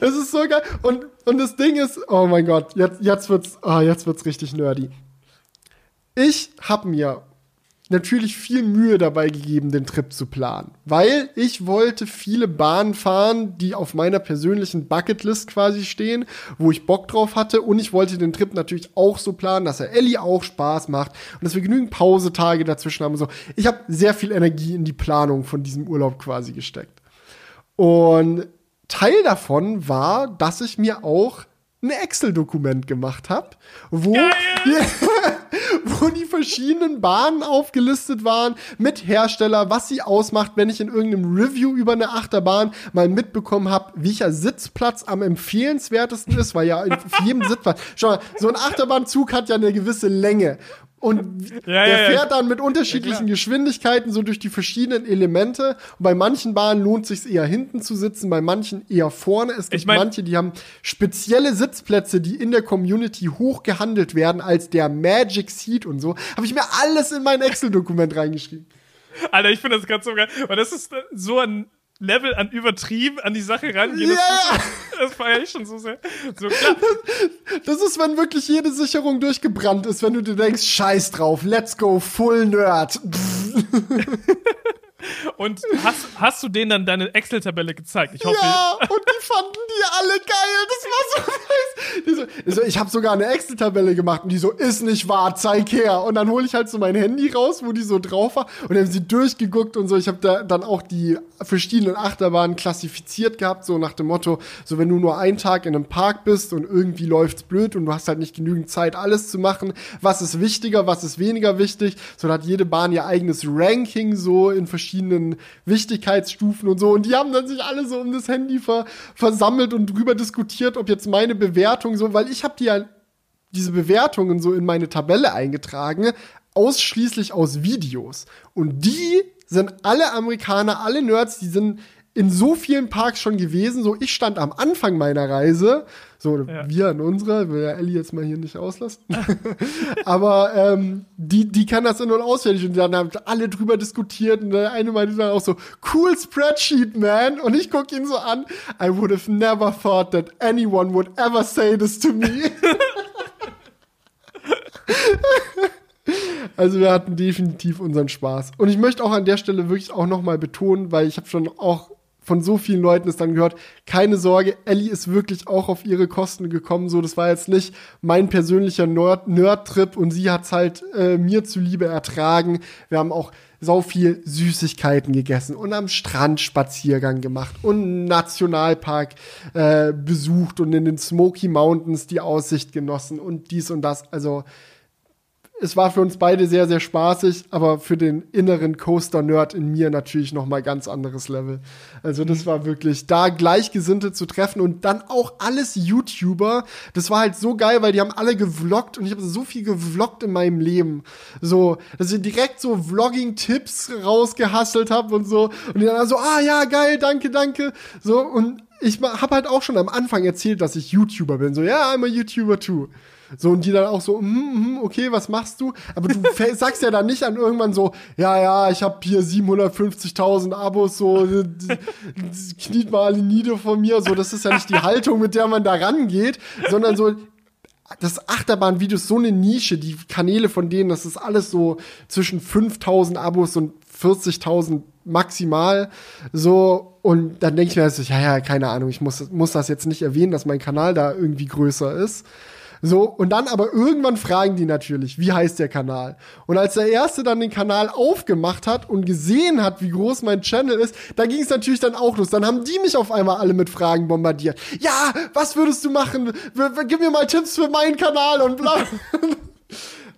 [SPEAKER 2] Es (laughs) ist so geil. Und, und das Ding ist, oh mein Gott, jetzt, jetzt wird's, oh, jetzt wird's richtig nerdy. Ich hab mir natürlich viel Mühe dabei gegeben, den Trip zu planen. Weil ich wollte viele Bahnen fahren, die auf meiner persönlichen Bucketlist quasi stehen, wo ich Bock drauf hatte. Und ich wollte den Trip natürlich auch so planen, dass er Ellie auch Spaß macht und dass wir genügend Pausetage dazwischen haben. So, ich habe sehr viel Energie in die Planung von diesem Urlaub quasi gesteckt. Und Teil davon war, dass ich mir auch ein Excel-Dokument gemacht habe, wo, (laughs) (laughs) wo die verschiedenen Bahnen aufgelistet waren mit Hersteller, was sie ausmacht, wenn ich in irgendeinem Review über eine Achterbahn mal mitbekommen habe, welcher Sitzplatz am empfehlenswertesten ist, weil ja in (laughs) jedem Sitzplatz, schau mal, so ein Achterbahnzug hat ja eine gewisse Länge und ja, der ja, fährt dann mit unterschiedlichen Geschwindigkeiten so durch die verschiedenen Elemente. Und bei manchen Bahnen lohnt es sich eher hinten zu sitzen, bei manchen eher vorne. Es gibt ich mein, manche, die haben spezielle Sitzplätze, die in der Community hoch gehandelt werden als der Magic Seat und so. Habe ich mir alles in mein Excel-Dokument reingeschrieben.
[SPEAKER 1] Alter, ich finde das gerade so geil, weil das ist so ein Level an übertrieben an die Sache rangehen.
[SPEAKER 2] Ja,
[SPEAKER 1] das, das feiere ich schon so sehr. So klar.
[SPEAKER 2] Das ist, wenn wirklich jede Sicherung durchgebrannt ist, wenn du dir denkst, scheiß drauf, let's go, full nerd. (laughs)
[SPEAKER 1] Und hast, hast du denen dann deine Excel-Tabelle gezeigt?
[SPEAKER 2] Ich hoffe, ja, (laughs) und die fanden die alle geil. Das war so nice. So, ich habe sogar eine Excel-Tabelle gemacht und die so, ist nicht wahr, zeig her. Und dann hole ich halt so mein Handy raus, wo die so drauf war und dann haben sie durchgeguckt und so. Ich habe da dann auch die verschiedenen Achterbahnen klassifiziert gehabt, so nach dem Motto, so wenn du nur einen Tag in einem Park bist und irgendwie läuft's blöd und du hast halt nicht genügend Zeit, alles zu machen, was ist wichtiger, was ist weniger wichtig, so da hat jede Bahn ihr eigenes Ranking so in verschiedenen Wichtigkeitsstufen und so und die haben dann sich alle so um das Handy ver versammelt und drüber diskutiert, ob jetzt meine Bewertung so, weil ich habe die ja diese Bewertungen so in meine Tabelle eingetragen, ausschließlich aus Videos. Und die sind alle Amerikaner, alle Nerds, die sind in so vielen Parks schon gewesen. So, ich stand am Anfang meiner Reise, so ja. wir an unserer, will ja Ellie jetzt mal hier nicht auslassen. (laughs) Aber ähm, die, die kann das in und auswendig und dann haben alle drüber diskutiert und der eine meinte dann auch so, cool Spreadsheet, man. Und ich gucke ihn so an, I would have never thought that anyone would ever say this to me. (laughs) Also wir hatten definitiv unseren Spaß. Und ich möchte auch an der Stelle wirklich auch nochmal betonen, weil ich habe schon auch von so vielen Leuten es dann gehört, keine Sorge, Ellie ist wirklich auch auf ihre Kosten gekommen. So, das war jetzt nicht mein persönlicher Nerd-Trip und sie hat's halt äh, mir zuliebe ertragen. Wir haben auch sau viel Süßigkeiten gegessen und am Strand Spaziergang gemacht und Nationalpark äh, besucht und in den Smoky Mountains die Aussicht genossen und dies und das. Also es war für uns beide sehr, sehr spaßig, aber für den inneren Coaster-Nerd in mir natürlich noch mal ganz anderes Level. Also das mhm. war wirklich, da Gleichgesinnte zu treffen und dann auch alles YouTuber. Das war halt so geil, weil die haben alle gevloggt und ich habe so viel gevloggt in meinem Leben. So, dass ich direkt so Vlogging-Tipps rausgehasselt habe und so. Und die dann so, ah ja, geil, danke, danke. So, und ich habe halt auch schon am Anfang erzählt, dass ich YouTuber bin. So, ja, I'm a YouTuber too. So, und die dann auch so, mm, mm, okay, was machst du? Aber du (laughs) sagst ja dann nicht an irgendwann so, ja, ja, ich habe hier 750.000 Abos, so, kniet mal alle nieder von mir. So, das ist ja nicht die Haltung, mit der man da rangeht, sondern so, das Achterbahn-Video ist so eine Nische, die Kanäle von denen, das ist alles so zwischen 5000 Abos und 40.000 maximal. So, und dann denke ich mir, also, ja, ja, keine Ahnung, ich muss, muss das jetzt nicht erwähnen, dass mein Kanal da irgendwie größer ist. So, und dann aber irgendwann fragen die natürlich, wie heißt der Kanal? Und als der Erste dann den Kanal aufgemacht hat und gesehen hat, wie groß mein Channel ist, da ging es natürlich dann auch los. Dann haben die mich auf einmal alle mit Fragen bombardiert. Ja, was würdest du machen? Gib mir mal Tipps für meinen Kanal und bla. (laughs)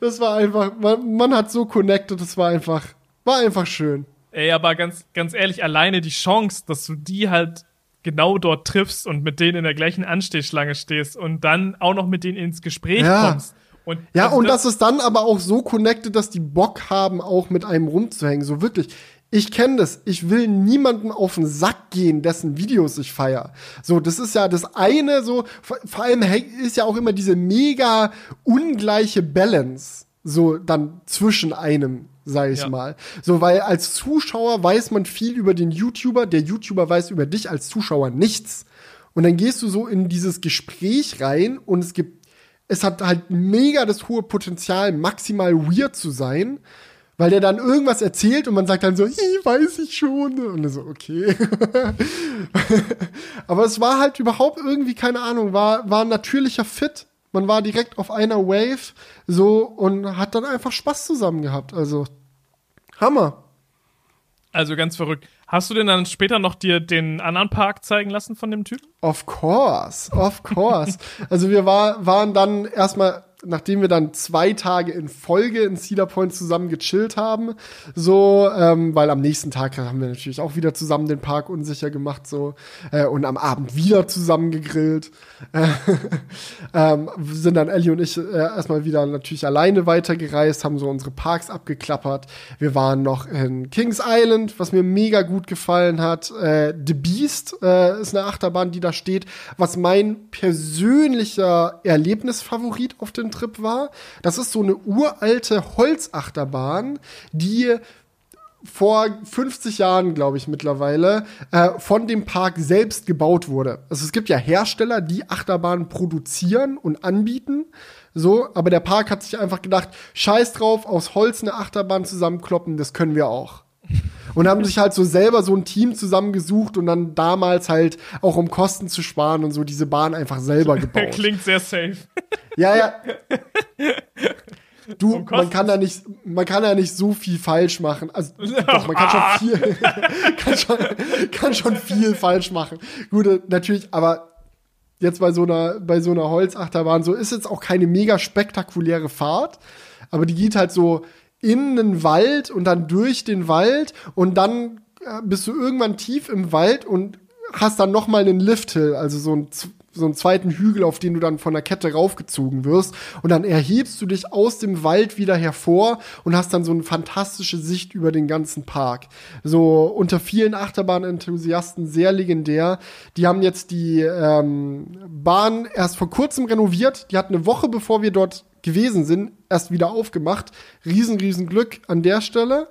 [SPEAKER 2] Das war einfach, man, man hat so connected, das war einfach, war einfach schön.
[SPEAKER 1] Ey, aber ganz, ganz ehrlich, alleine die Chance, dass du die halt genau dort triffst und mit denen in der gleichen Anstehschlange stehst und dann auch noch mit denen ins Gespräch ja. kommst.
[SPEAKER 2] Und ja, also und das, das ist dann aber auch so connected, dass die Bock haben, auch mit einem rumzuhängen. So wirklich. Ich kenne das. Ich will niemanden auf den Sack gehen, dessen Videos ich feier. So, das ist ja das eine, so, vor allem ist ja auch immer diese mega ungleiche Balance, so dann zwischen einem sag ich ja. mal. So, weil als Zuschauer weiß man viel über den YouTuber, der YouTuber weiß über dich als Zuschauer nichts. Und dann gehst du so in dieses Gespräch rein und es gibt, es hat halt mega das hohe Potenzial, maximal weird zu sein, weil der dann irgendwas erzählt und man sagt dann so, ich weiß ich schon. Und dann so, okay. (laughs) Aber es war halt überhaupt irgendwie, keine Ahnung, war, war ein natürlicher Fit. Man war direkt auf einer Wave so und hat dann einfach Spaß zusammen gehabt. Also Hammer.
[SPEAKER 1] Also ganz verrückt. Hast du denn dann später noch dir den anderen Park zeigen lassen von dem Typen?
[SPEAKER 2] Of course, of course. also wir war, waren dann erstmal nachdem wir dann zwei Tage in Folge in Cedar Point zusammen gechillt haben, so, ähm, weil am nächsten Tag haben wir natürlich auch wieder zusammen den Park unsicher gemacht, so, äh, und am Abend wieder zusammen gegrillt. Äh, (laughs) ähm, sind dann Ellie und ich äh, erstmal wieder natürlich alleine weitergereist, haben so unsere Parks abgeklappert. Wir waren noch in Kings Island, was mir mega gut gefallen hat. Äh, The Beast äh, ist eine Achterbahn, die da steht, was mein persönlicher Erlebnisfavorit auf den Trip war. Das ist so eine uralte Holzachterbahn, die vor 50 Jahren, glaube ich, mittlerweile, äh, von dem Park selbst gebaut wurde. Also es gibt ja Hersteller, die Achterbahnen produzieren und anbieten. So, aber der Park hat sich einfach gedacht, scheiß drauf, aus Holz eine Achterbahn zusammenkloppen, das können wir auch. Und haben sich halt so selber so ein Team zusammengesucht und dann damals halt auch um Kosten zu sparen und so diese Bahn einfach selber (laughs) gebaut.
[SPEAKER 1] Klingt sehr safe.
[SPEAKER 2] Ja, ja. Du, um man kann da nicht, man kann da nicht so viel falsch machen. Also, doch, man kann schon viel, (laughs) kann schon, kann schon viel falsch machen. Gut, äh, natürlich, aber jetzt bei so einer, bei so einer Holzachterbahn, so ist jetzt auch keine mega spektakuläre Fahrt, aber die geht halt so in den Wald und dann durch den Wald und dann äh, bist du irgendwann tief im Wald und hast dann noch mal einen Lifthill, also so ein so einen zweiten Hügel, auf den du dann von der Kette raufgezogen wirst. Und dann erhebst du dich aus dem Wald wieder hervor und hast dann so eine fantastische Sicht über den ganzen Park. So unter vielen Achterbahn-Enthusiasten sehr legendär. Die haben jetzt die ähm, Bahn erst vor kurzem renoviert. Die hat eine Woche, bevor wir dort gewesen sind, erst wieder aufgemacht. Riesen, riesen Glück an der Stelle.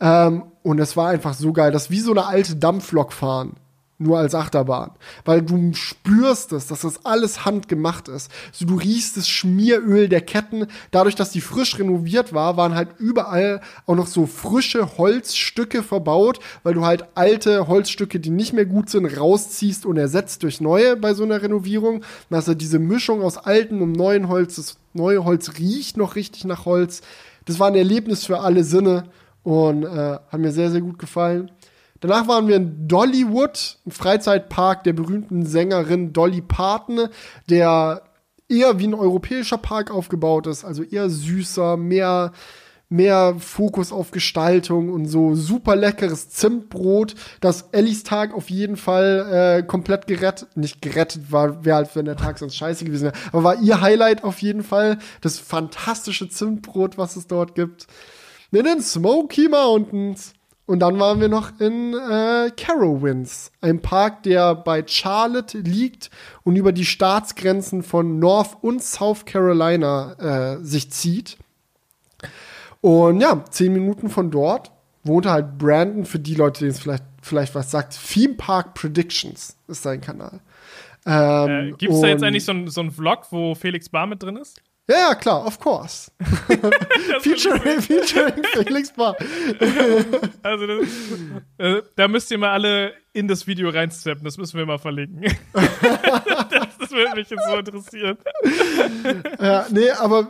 [SPEAKER 2] Ähm, und es war einfach so geil. Das ist wie so eine alte Dampflok fahren nur als Achterbahn. Weil du spürst es, dass das alles handgemacht ist. So, du riechst das Schmieröl der Ketten. Dadurch, dass die frisch renoviert war, waren halt überall auch noch so frische Holzstücke verbaut, weil du halt alte Holzstücke, die nicht mehr gut sind, rausziehst und ersetzt durch neue bei so einer Renovierung. Hast du diese Mischung aus altem und neuen Holz. Das neue Holz riecht noch richtig nach Holz. Das war ein Erlebnis für alle Sinne und äh, hat mir sehr, sehr gut gefallen. Danach waren wir in Dollywood, ein Freizeitpark der berühmten Sängerin Dolly Parton, der eher wie ein europäischer Park aufgebaut ist, also eher süßer, mehr mehr Fokus auf Gestaltung und so super leckeres Zimtbrot, das Ellis Tag auf jeden Fall äh, komplett gerettet, nicht gerettet war, wäre halt, wenn der Tag sonst scheiße gewesen wäre, aber war ihr Highlight auf jeden Fall, das fantastische Zimtbrot, was es dort gibt. In den Smoky Mountains und dann waren wir noch in äh, Carowinds, ein Park, der bei Charlotte liegt und über die Staatsgrenzen von North und South Carolina äh, sich zieht. Und ja, zehn Minuten von dort wohnte halt Brandon, für die Leute, denen es vielleicht, vielleicht was sagt. Theme Park Predictions ist sein Kanal.
[SPEAKER 1] Ähm, äh, Gibt es da jetzt eigentlich so einen so Vlog, wo Felix Bar mit drin ist?
[SPEAKER 2] Ja, ja, klar, of course. (laughs) (laughs) featuring, featuring Felix Bar. (laughs)
[SPEAKER 1] also, das, äh, da müsst ihr mal alle in das Video reinsteppen, das müssen wir mal verlinken. das, das würde mich jetzt so interessieren.
[SPEAKER 2] Ja, nee, aber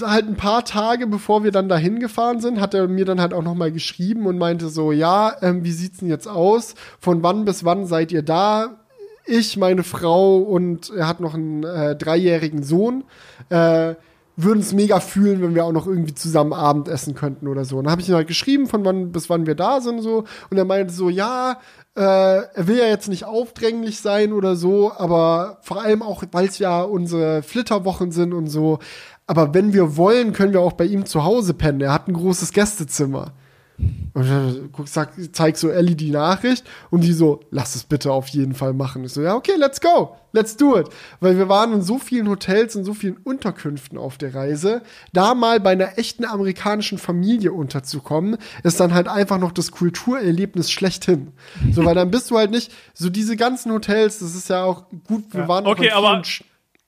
[SPEAKER 2] halt ein paar Tage bevor wir dann dahin gefahren sind, hat er mir dann halt auch nochmal geschrieben und meinte so, ja, ähm, wie sieht's denn jetzt aus? Von wann bis wann seid ihr da? Ich, meine Frau und er hat noch einen äh, dreijährigen Sohn, äh, würden es mega fühlen, wenn wir auch noch irgendwie zusammen Abendessen könnten oder so. Und dann habe ich ihm halt geschrieben, von wann bis wann wir da sind so. Und er meinte so, ja, äh, er will ja jetzt nicht aufdränglich sein oder so, aber vor allem auch, weil es ja unsere Flitterwochen sind und so. Aber wenn wir wollen, können wir auch bei ihm zu Hause pennen. Er hat ein großes Gästezimmer. Und dann sag, zeig so Ellie die Nachricht und die so, lass es bitte auf jeden Fall machen. Ich so, ja, okay, let's go, let's do it. Weil wir waren in so vielen Hotels und so vielen Unterkünften auf der Reise. Da mal bei einer echten amerikanischen Familie unterzukommen, ist dann halt einfach noch das Kulturerlebnis schlechthin. So, weil dann bist du halt nicht, so diese ganzen Hotels, das ist ja auch gut, wir ja. waren
[SPEAKER 1] okay, auch in vielen,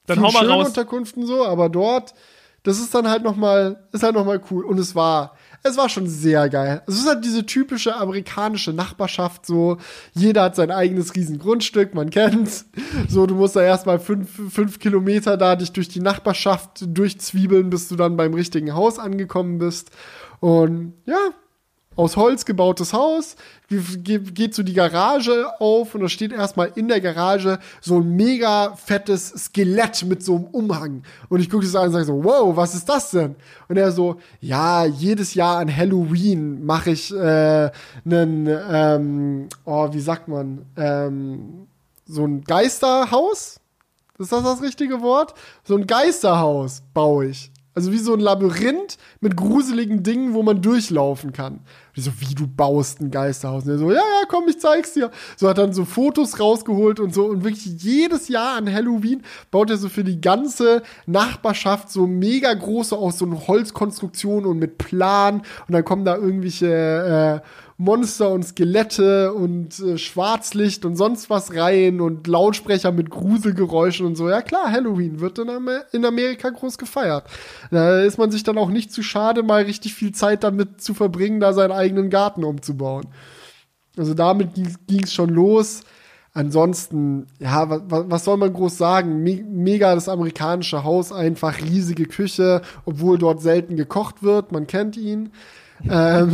[SPEAKER 1] dann hau mal raus.
[SPEAKER 2] Unterkünften so, aber dort, das ist dann halt noch mal, ist halt noch mal cool. Und es war, es war schon sehr geil. Es ist halt diese typische amerikanische Nachbarschaft, so, jeder hat sein eigenes Riesengrundstück, man kennt's. So, du musst da erstmal fünf, fünf Kilometer da dich durch die Nachbarschaft durchzwiebeln, bis du dann beim richtigen Haus angekommen bist. Und ja, aus Holz gebautes Haus, geht so die Garage auf und da steht erstmal in der Garage so ein mega fettes Skelett mit so einem Umhang. Und ich gucke das an und sage so, wow, was ist das denn? Und er so, ja, jedes Jahr an Halloween mache ich äh, einen, ähm, oh, wie sagt man, ähm, so ein Geisterhaus? Ist das das richtige Wort? So ein Geisterhaus baue ich. Also wie so ein Labyrinth mit gruseligen Dingen, wo man durchlaufen kann. Ich so, wie du baust ein Geisterhaus. Und er so, ja, ja, komm, ich zeig's dir. So hat dann so Fotos rausgeholt und so. Und wirklich jedes Jahr an Halloween baut er so für die ganze Nachbarschaft so mega große aus so Holzkonstruktionen und mit Plan. Und dann kommen da irgendwelche äh, Monster und Skelette und äh, Schwarzlicht und sonst was rein und Lautsprecher mit Gruselgeräuschen und so. Ja klar, Halloween wird in, Amer in Amerika groß gefeiert. Da ist man sich dann auch nicht zu schade, mal richtig viel Zeit damit zu verbringen, da seinen eigenen Garten umzubauen. Also damit ging es schon los. Ansonsten, ja, was, soll man groß sagen? Me mega das amerikanische Haus, einfach riesige Küche, obwohl dort selten gekocht wird. Man kennt ihn. Ähm,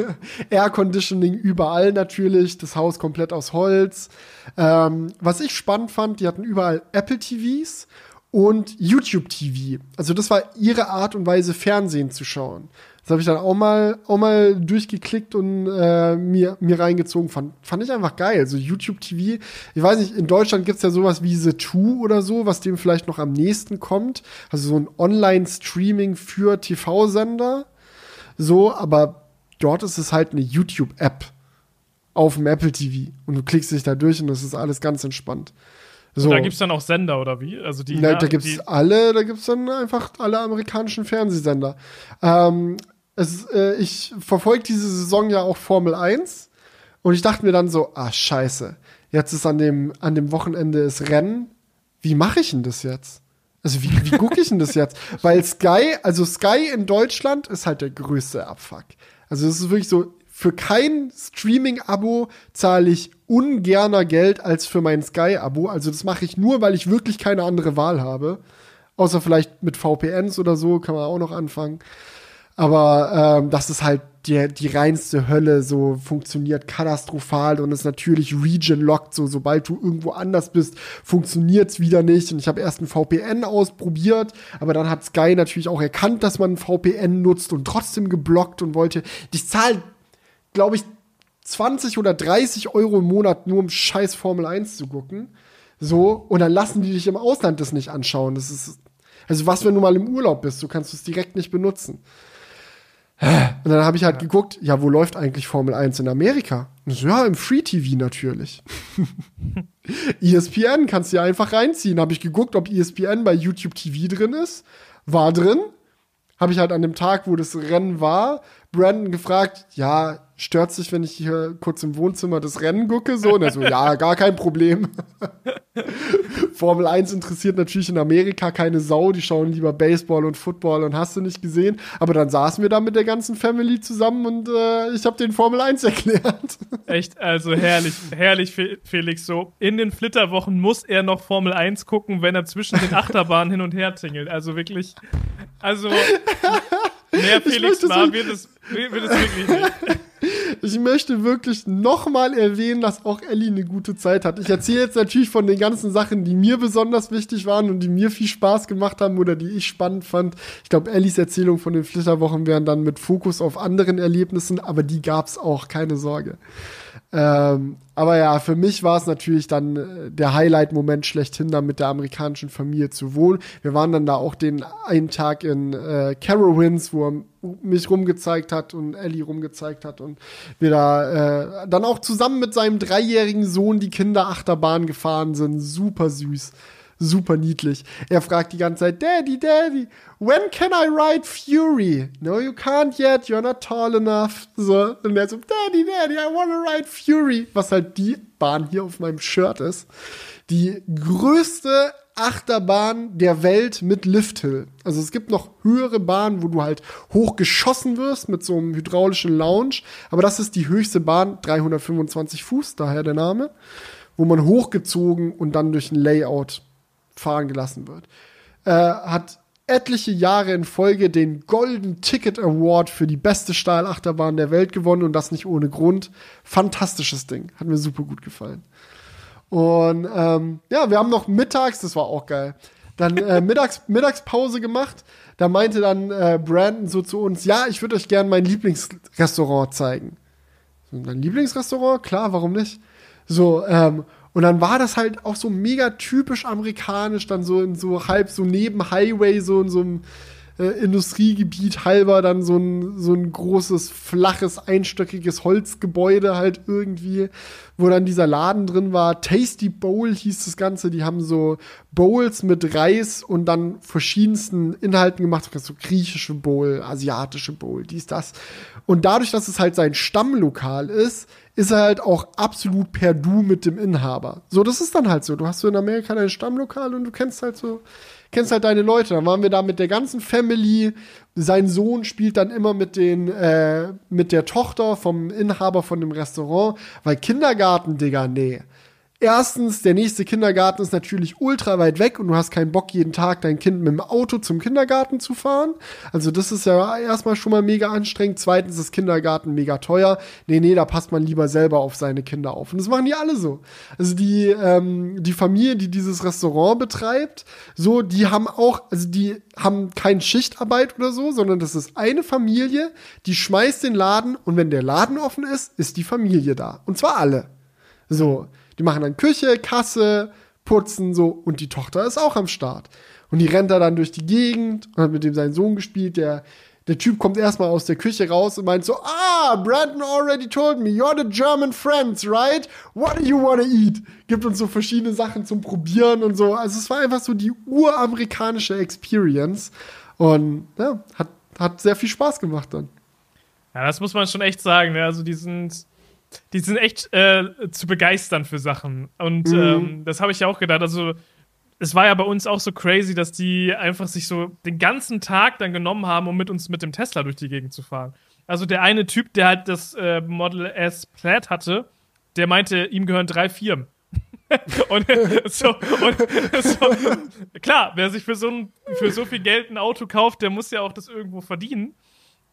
[SPEAKER 2] (laughs) Air Conditioning überall natürlich, das Haus komplett aus Holz. Ähm, was ich spannend fand, die hatten überall Apple TVs und YouTube TV. Also das war ihre Art und Weise, Fernsehen zu schauen. Das habe ich dann auch mal, auch mal durchgeklickt und äh, mir, mir reingezogen. Fand, fand ich einfach geil. So YouTube TV. Ich weiß nicht, in Deutschland gibt's ja sowas wie The Two oder so, was dem vielleicht noch am nächsten kommt. Also so ein Online-Streaming für TV-Sender. So, aber dort ist es halt eine YouTube-App auf dem Apple TV. Und du klickst dich da durch und das ist alles ganz entspannt.
[SPEAKER 1] So. Da gibt es dann auch Sender oder wie? Also die,
[SPEAKER 2] Na, da gibt es alle, da gibt es dann einfach alle amerikanischen Fernsehsender. Ähm, es, äh, ich verfolge diese Saison ja auch Formel 1 und ich dachte mir dann so, ah, scheiße, jetzt ist an dem, an dem Wochenende ist Rennen. Wie mache ich denn das jetzt? Also wie, wie gucke ich denn das jetzt? Weil Sky, also Sky in Deutschland ist halt der größte Abfuck. Also es ist wirklich so, für kein Streaming-Abo zahle ich ungerner Geld als für mein Sky-Abo. Also das mache ich nur, weil ich wirklich keine andere Wahl habe. Außer vielleicht mit VPNs oder so, kann man auch noch anfangen. Aber ähm, das ist halt die, die reinste Hölle, so funktioniert katastrophal und ist natürlich region-locked, so sobald du irgendwo anders bist, funktioniert's wieder nicht. Und ich habe erst ein VPN ausprobiert, aber dann hat Sky natürlich auch erkannt, dass man ein VPN nutzt und trotzdem geblockt und wollte. Ich zahle, glaube ich, 20 oder 30 Euro im Monat nur um scheiß Formel 1 zu gucken. So, und dann lassen die dich im Ausland das nicht anschauen. Das ist, also was, wenn du mal im Urlaub bist, du kannst es direkt nicht benutzen. Und dann habe ich halt ja. geguckt, ja, wo läuft eigentlich Formel 1 in Amerika? So, ja, im Free TV natürlich. (laughs) ESPN kannst du ja einfach reinziehen. Habe ich geguckt, ob ESPN bei YouTube TV drin ist. War drin. Habe ich halt an dem Tag, wo das Rennen war, Brandon gefragt, ja, stört sich, wenn ich hier kurz im Wohnzimmer das Rennen gucke? So, und er so, ja, gar kein Problem. (laughs) Formel 1 interessiert natürlich in Amerika keine Sau, die schauen lieber Baseball und Football und hast du nicht gesehen. Aber dann saßen wir da mit der ganzen Family zusammen und äh, ich habe den Formel 1 erklärt. (laughs)
[SPEAKER 1] Echt, also herrlich, herrlich, Felix. So, in den Flitterwochen muss er noch Formel 1 gucken, wenn er zwischen den Achterbahnen hin und her tingelt. Also wirklich, also mehr Felix war, wird es, wird es wirklich nicht.
[SPEAKER 2] Ich möchte wirklich nochmal erwähnen, dass auch Ellie eine gute Zeit hat. Ich erzähle jetzt natürlich von den ganzen Sachen, die mir besonders wichtig waren und die mir viel Spaß gemacht haben oder die ich spannend fand. Ich glaube, Ellies Erzählung von den Flitterwochen wären dann mit Fokus auf anderen Erlebnissen, aber die gab's auch, keine Sorge. Ähm, aber ja, für mich war es natürlich dann äh, der Highlight-Moment schlechthin, da mit der amerikanischen Familie zu wohnen. Wir waren dann da auch den einen Tag in äh, Carowinds, wo er mich rumgezeigt hat und Ellie rumgezeigt hat und wir da äh, dann auch zusammen mit seinem dreijährigen Sohn die Kinderachterbahn gefahren sind. Super süß super niedlich. Er fragt die ganze Zeit, Daddy, Daddy, when can I ride Fury? No, you can't yet, you're not tall enough. So, und er so, Daddy, Daddy, I wanna ride Fury. Was halt die Bahn hier auf meinem Shirt ist. Die größte Achterbahn der Welt mit Lifthill. Also es gibt noch höhere Bahnen, wo du halt hochgeschossen wirst mit so einem hydraulischen Lounge. Aber das ist die höchste Bahn, 325 Fuß, daher der Name, wo man hochgezogen und dann durch ein Layout fahren gelassen wird. Äh, hat etliche Jahre in Folge den Golden Ticket Award für die beste Stahlachterbahn der Welt gewonnen und das nicht ohne Grund. Fantastisches Ding. Hat mir super gut gefallen. Und ähm, ja, wir haben noch mittags, das war auch geil, dann äh, (laughs) mittags, Mittagspause gemacht. Da meinte dann äh, Brandon so zu uns, ja, ich würde euch gerne mein Lieblingsrestaurant zeigen. So, dein Lieblingsrestaurant? Klar, warum nicht? So, ähm, und dann war das halt auch so mega typisch amerikanisch, dann so in so halb so neben Highway, so in so einem äh, Industriegebiet halber dann so ein, so ein großes, flaches, einstöckiges Holzgebäude halt irgendwie, wo dann dieser Laden drin war. Tasty Bowl hieß das Ganze. Die haben so Bowls mit Reis und dann verschiedensten Inhalten gemacht. So griechische Bowl, asiatische Bowl, dies, das. Und dadurch, dass es halt sein Stammlokal ist, ist er halt auch absolut per Du mit dem Inhaber. So, das ist dann halt so. Du hast so in Amerika dein Stammlokal und du kennst halt so kennst halt deine Leute. Dann waren wir da mit der ganzen Family. Sein Sohn spielt dann immer mit den, äh, mit der Tochter vom Inhaber von dem Restaurant, weil Kindergarten, Digga, nee. Erstens, der nächste Kindergarten ist natürlich ultra weit weg und du hast keinen Bock, jeden Tag dein Kind mit dem Auto zum Kindergarten zu fahren. Also, das ist ja erstmal schon mal mega anstrengend. Zweitens ist Kindergarten mega teuer. Nee, nee, da passt man lieber selber auf seine Kinder auf. Und das machen die alle so. Also, die, ähm, die Familie, die dieses Restaurant betreibt, so, die haben auch, also, die haben keine Schichtarbeit oder so, sondern das ist eine Familie, die schmeißt den Laden und wenn der Laden offen ist, ist die Familie da. Und zwar alle. So. Die machen dann Küche, Kasse, putzen so und die Tochter ist auch am Start. Und die rennt da dann durch die Gegend und hat mit dem seinen Sohn gespielt, der der Typ kommt erstmal aus der Küche raus und meint so, ah, Brandon already told me, you're the German friends, right? What do you wanna eat? Gibt uns so verschiedene Sachen zum Probieren und so. Also es war einfach so die uramerikanische Experience. Und ja, hat, hat sehr viel Spaß gemacht dann.
[SPEAKER 1] Ja, das muss man schon echt sagen. Ne? Also die sind die sind echt äh, zu begeistern für Sachen. Und mhm. ähm, das habe ich ja auch gedacht. Also, es war ja bei uns auch so crazy, dass die einfach sich so den ganzen Tag dann genommen haben, um mit uns mit dem Tesla durch die Gegend zu fahren. Also, der eine Typ, der halt das äh, Model S Plaid hatte, der meinte, ihm gehören drei Firmen. (laughs) und, (laughs) so, und so, klar, wer sich für so, ein, für so viel Geld ein Auto kauft, der muss ja auch das irgendwo verdienen.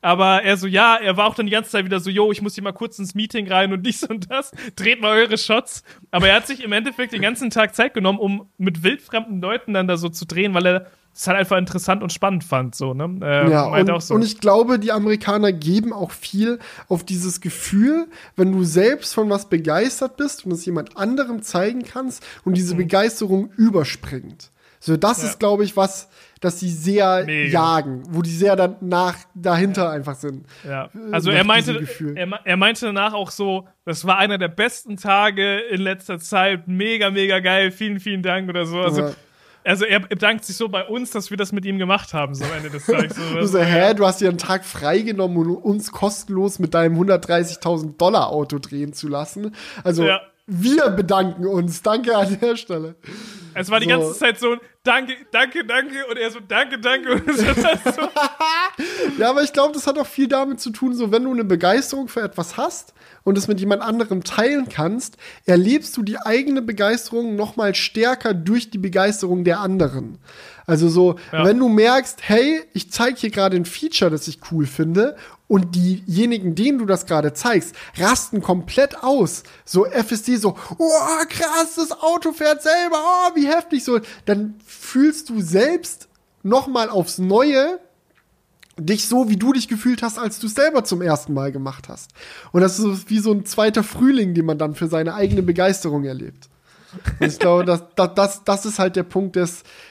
[SPEAKER 1] Aber er so, ja, er war auch dann die ganze Zeit wieder so, yo, ich muss hier mal kurz ins Meeting rein und dies und das. Dreht mal eure Shots. Aber er hat sich im Endeffekt den ganzen Tag Zeit genommen, um mit wildfremden Leuten dann da so zu drehen, weil er es halt einfach interessant und spannend fand, so, ne?
[SPEAKER 2] Äh, ja, und, so. und ich glaube, die Amerikaner geben auch viel auf dieses Gefühl, wenn du selbst von was begeistert bist und es jemand anderem zeigen kannst und diese mhm. Begeisterung überspringt. So, das ja. ist, glaube ich, was, dass sie sehr Mega. jagen, wo die sehr dann nach dahinter ja. einfach sind.
[SPEAKER 1] Ja. Also er meinte, er, er, meinte danach auch so, das war einer der besten Tage in letzter Zeit, mega, mega geil, vielen, vielen Dank oder so. Also, ja. also er bedankt sich so bei uns, dass wir das mit ihm gemacht haben, so am Ende des Tages. (laughs)
[SPEAKER 2] Du so, hä, du hast dir einen Tag freigenommen, um uns kostenlos mit deinem 130.000 Dollar Auto drehen zu lassen. Also ja. wir bedanken uns. Danke an der Stelle.
[SPEAKER 1] Es war die so. ganze Zeit so Danke, danke, danke und er so Danke, danke. Und so. (laughs)
[SPEAKER 2] ja, aber ich glaube, das hat auch viel damit zu tun, so wenn du eine Begeisterung für etwas hast und es mit jemand anderem teilen kannst, erlebst du die eigene Begeisterung noch mal stärker durch die Begeisterung der anderen. Also so, ja. wenn du merkst, hey, ich zeige hier gerade ein Feature, das ich cool finde und diejenigen, denen du das gerade zeigst, rasten komplett aus. So FSD so, oh krass, das Auto fährt selber, oh wie heftig so. Dann fühlst du selbst noch mal aufs Neue dich so, wie du dich gefühlt hast, als du es selber zum ersten Mal gemacht hast. Und das ist wie so ein zweiter Frühling, den man dann für seine eigene Begeisterung erlebt. Und ich glaube, das, das, das ist halt der Punkt, der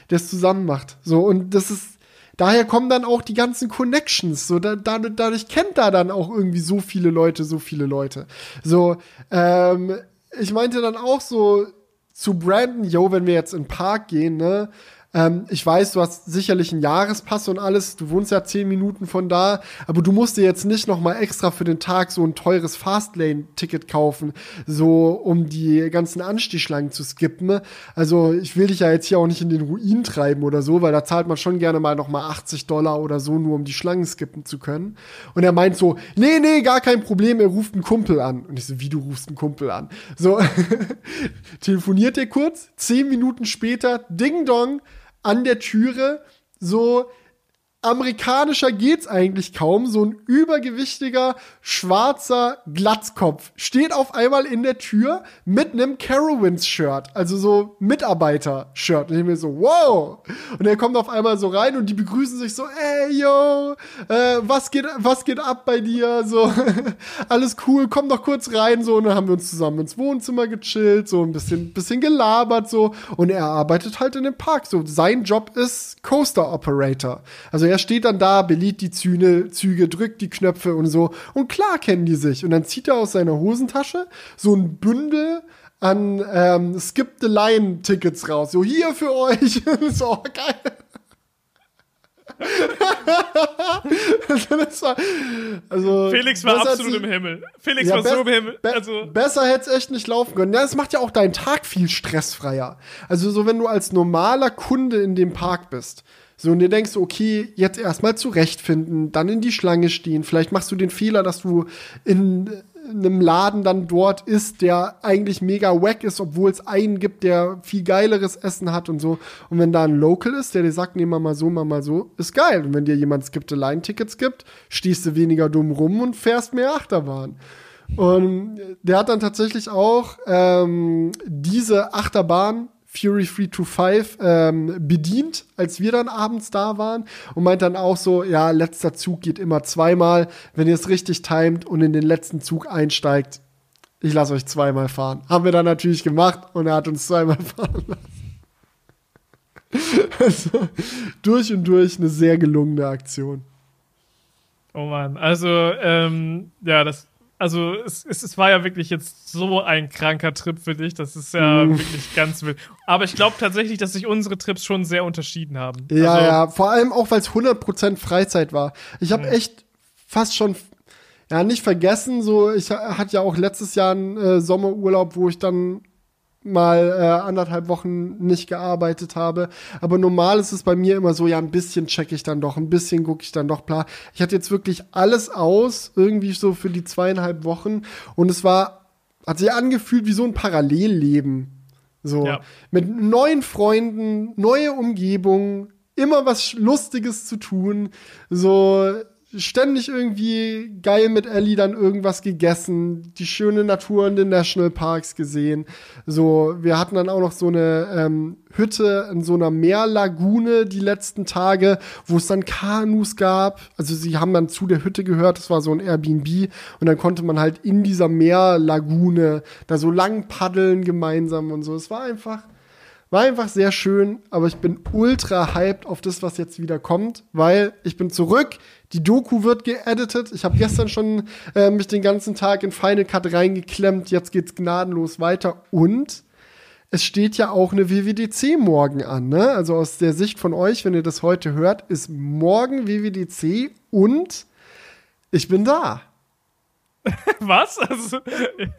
[SPEAKER 2] es zusammen macht. So, und das ist, daher kommen dann auch die ganzen Connections. So, da, da, dadurch kennt da dann auch irgendwie so viele Leute, so viele Leute. So, ähm, ich meinte dann auch so zu Brandon, yo, wenn wir jetzt in den Park gehen, ne, ähm, ich weiß, du hast sicherlich einen Jahrespass und alles. Du wohnst ja zehn Minuten von da. Aber du musst dir jetzt nicht noch mal extra für den Tag so ein teures Fastlane-Ticket kaufen, so um die ganzen Anstichschlangen zu skippen. Also ich will dich ja jetzt hier auch nicht in den Ruin treiben oder so, weil da zahlt man schon gerne mal noch mal 80 Dollar oder so, nur um die Schlangen skippen zu können. Und er meint so, nee, nee, gar kein Problem, er ruft einen Kumpel an. Und ich so, wie du rufst einen Kumpel an? So, (laughs) telefoniert er kurz, zehn Minuten später, Ding Dong, an der Türe so amerikanischer geht's eigentlich kaum. So ein übergewichtiger, schwarzer Glatzkopf steht auf einmal in der Tür mit einem Carowinds-Shirt, also so Mitarbeiter-Shirt. Und ich mir so, wow! Und er kommt auf einmal so rein und die begrüßen sich so, ey, yo, äh, was geht, was geht ab bei dir? So, (laughs) alles cool, komm doch kurz rein, so. Und dann haben wir uns zusammen ins Wohnzimmer gechillt, so ein bisschen, bisschen gelabert, so. Und er arbeitet halt in dem Park, so. Sein Job ist Coaster Operator. Also er der steht dann da, belädt die Züge, Züge, drückt die Knöpfe und so. Und klar kennen die sich. Und dann zieht er aus seiner Hosentasche so ein Bündel an ähm, Skip the Line Tickets raus. So hier für euch. (laughs) so geil.
[SPEAKER 1] war, also, Felix war absolut im Himmel. Felix ja, war so im Himmel.
[SPEAKER 2] Also. Besser hätte es echt nicht laufen können. Ja, das macht ja auch deinen Tag viel stressfreier. Also so, wenn du als normaler Kunde in dem Park bist, so, und dir denkst, okay, jetzt erstmal zurechtfinden, dann in die Schlange stehen. Vielleicht machst du den Fehler, dass du in einem Laden dann dort ist, der eigentlich mega wack ist, obwohl es einen gibt, der viel geileres Essen hat und so. Und wenn da ein Local ist, der dir sagt, nehmen wir mal so, mal mal so, ist geil. Und wenn dir jemand skippte Line-Tickets gibt, stehst du weniger dumm rum und fährst mehr Achterbahn. Und der hat dann tatsächlich auch ähm, diese Achterbahn Fury 325 ähm, bedient, als wir dann abends da waren und meint dann auch so, ja, letzter Zug geht immer zweimal, wenn ihr es richtig timet und in den letzten Zug einsteigt, ich lasse euch zweimal fahren. Haben wir dann natürlich gemacht und er hat uns zweimal (laughs) fahren lassen. Also durch und durch eine sehr gelungene Aktion.
[SPEAKER 1] Oh Mann, also ähm, ja, das also es, es, es, war ja wirklich jetzt so ein kranker Trip für dich. Das ist ja mhm. wirklich ganz wild. Aber ich glaube tatsächlich, dass sich unsere Trips schon sehr unterschieden haben.
[SPEAKER 2] Ja, also, ja, vor allem auch, weil es 100% Freizeit war. Ich habe echt fast schon, ja, nicht vergessen, so, ich hatte ja auch letztes Jahr einen äh, Sommerurlaub, wo ich dann mal äh, anderthalb Wochen nicht gearbeitet habe. Aber normal ist es bei mir immer so, ja, ein bisschen checke ich dann doch, ein bisschen gucke ich dann doch, klar. Ich hatte jetzt wirklich alles aus, irgendwie so für die zweieinhalb Wochen. Und es war, hat sich angefühlt wie so ein Parallelleben. So, ja. mit neuen Freunden, neue Umgebung, immer was Lustiges zu tun. So, ständig irgendwie geil mit Ellie dann irgendwas gegessen, die schöne Natur in den Nationalparks gesehen. So, wir hatten dann auch noch so eine ähm, Hütte in so einer Meerlagune die letzten Tage, wo es dann Kanus gab. Also sie haben dann zu der Hütte gehört, das war so ein Airbnb und dann konnte man halt in dieser Meerlagune da so lang paddeln gemeinsam und so. Es war einfach war einfach sehr schön, aber ich bin ultra hyped auf das, was jetzt wieder kommt, weil ich bin zurück. Die Doku wird geeditet. Ich habe gestern schon äh, mich den ganzen Tag in Final Cut reingeklemmt. Jetzt geht's gnadenlos weiter. Und es steht ja auch eine WWDC morgen an. Ne? Also aus der Sicht von euch, wenn ihr das heute hört, ist morgen WWDC und ich bin da. (laughs)
[SPEAKER 1] Was? Also,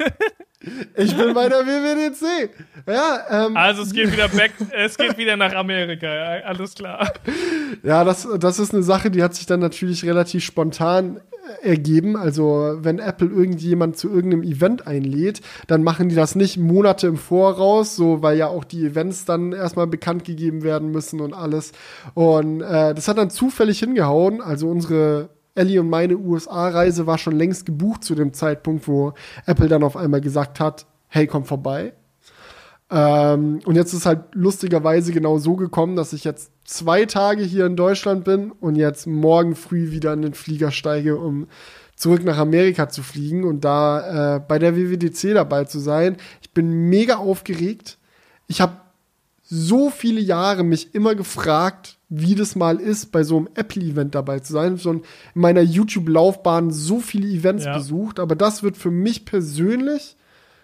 [SPEAKER 1] (laughs)
[SPEAKER 2] ich bin bei der WWDC. Ja,
[SPEAKER 1] ähm, also es geht wieder back, es geht wieder nach Amerika, ja, alles klar.
[SPEAKER 2] Ja, das, das ist eine Sache, die hat sich dann natürlich relativ spontan ergeben. Also wenn Apple irgendjemand zu irgendeinem Event einlädt, dann machen die das nicht Monate im Voraus, so weil ja auch die Events dann erstmal bekannt gegeben werden müssen und alles. Und äh, das hat dann zufällig hingehauen. Also unsere Ellie und meine USA-Reise war schon längst gebucht zu dem Zeitpunkt, wo Apple dann auf einmal gesagt hat, hey, komm vorbei. Ähm, und jetzt ist halt lustigerweise genau so gekommen, dass ich jetzt zwei Tage hier in Deutschland bin und jetzt morgen früh wieder in den Flieger steige, um zurück nach Amerika zu fliegen und da äh, bei der WWDC dabei zu sein. Ich bin mega aufgeregt. Ich habe so viele Jahre mich immer gefragt, wie das mal ist, bei so einem Apple-Event dabei zu sein. So in meiner YouTube-Laufbahn so viele Events ja. besucht, aber das wird für mich persönlich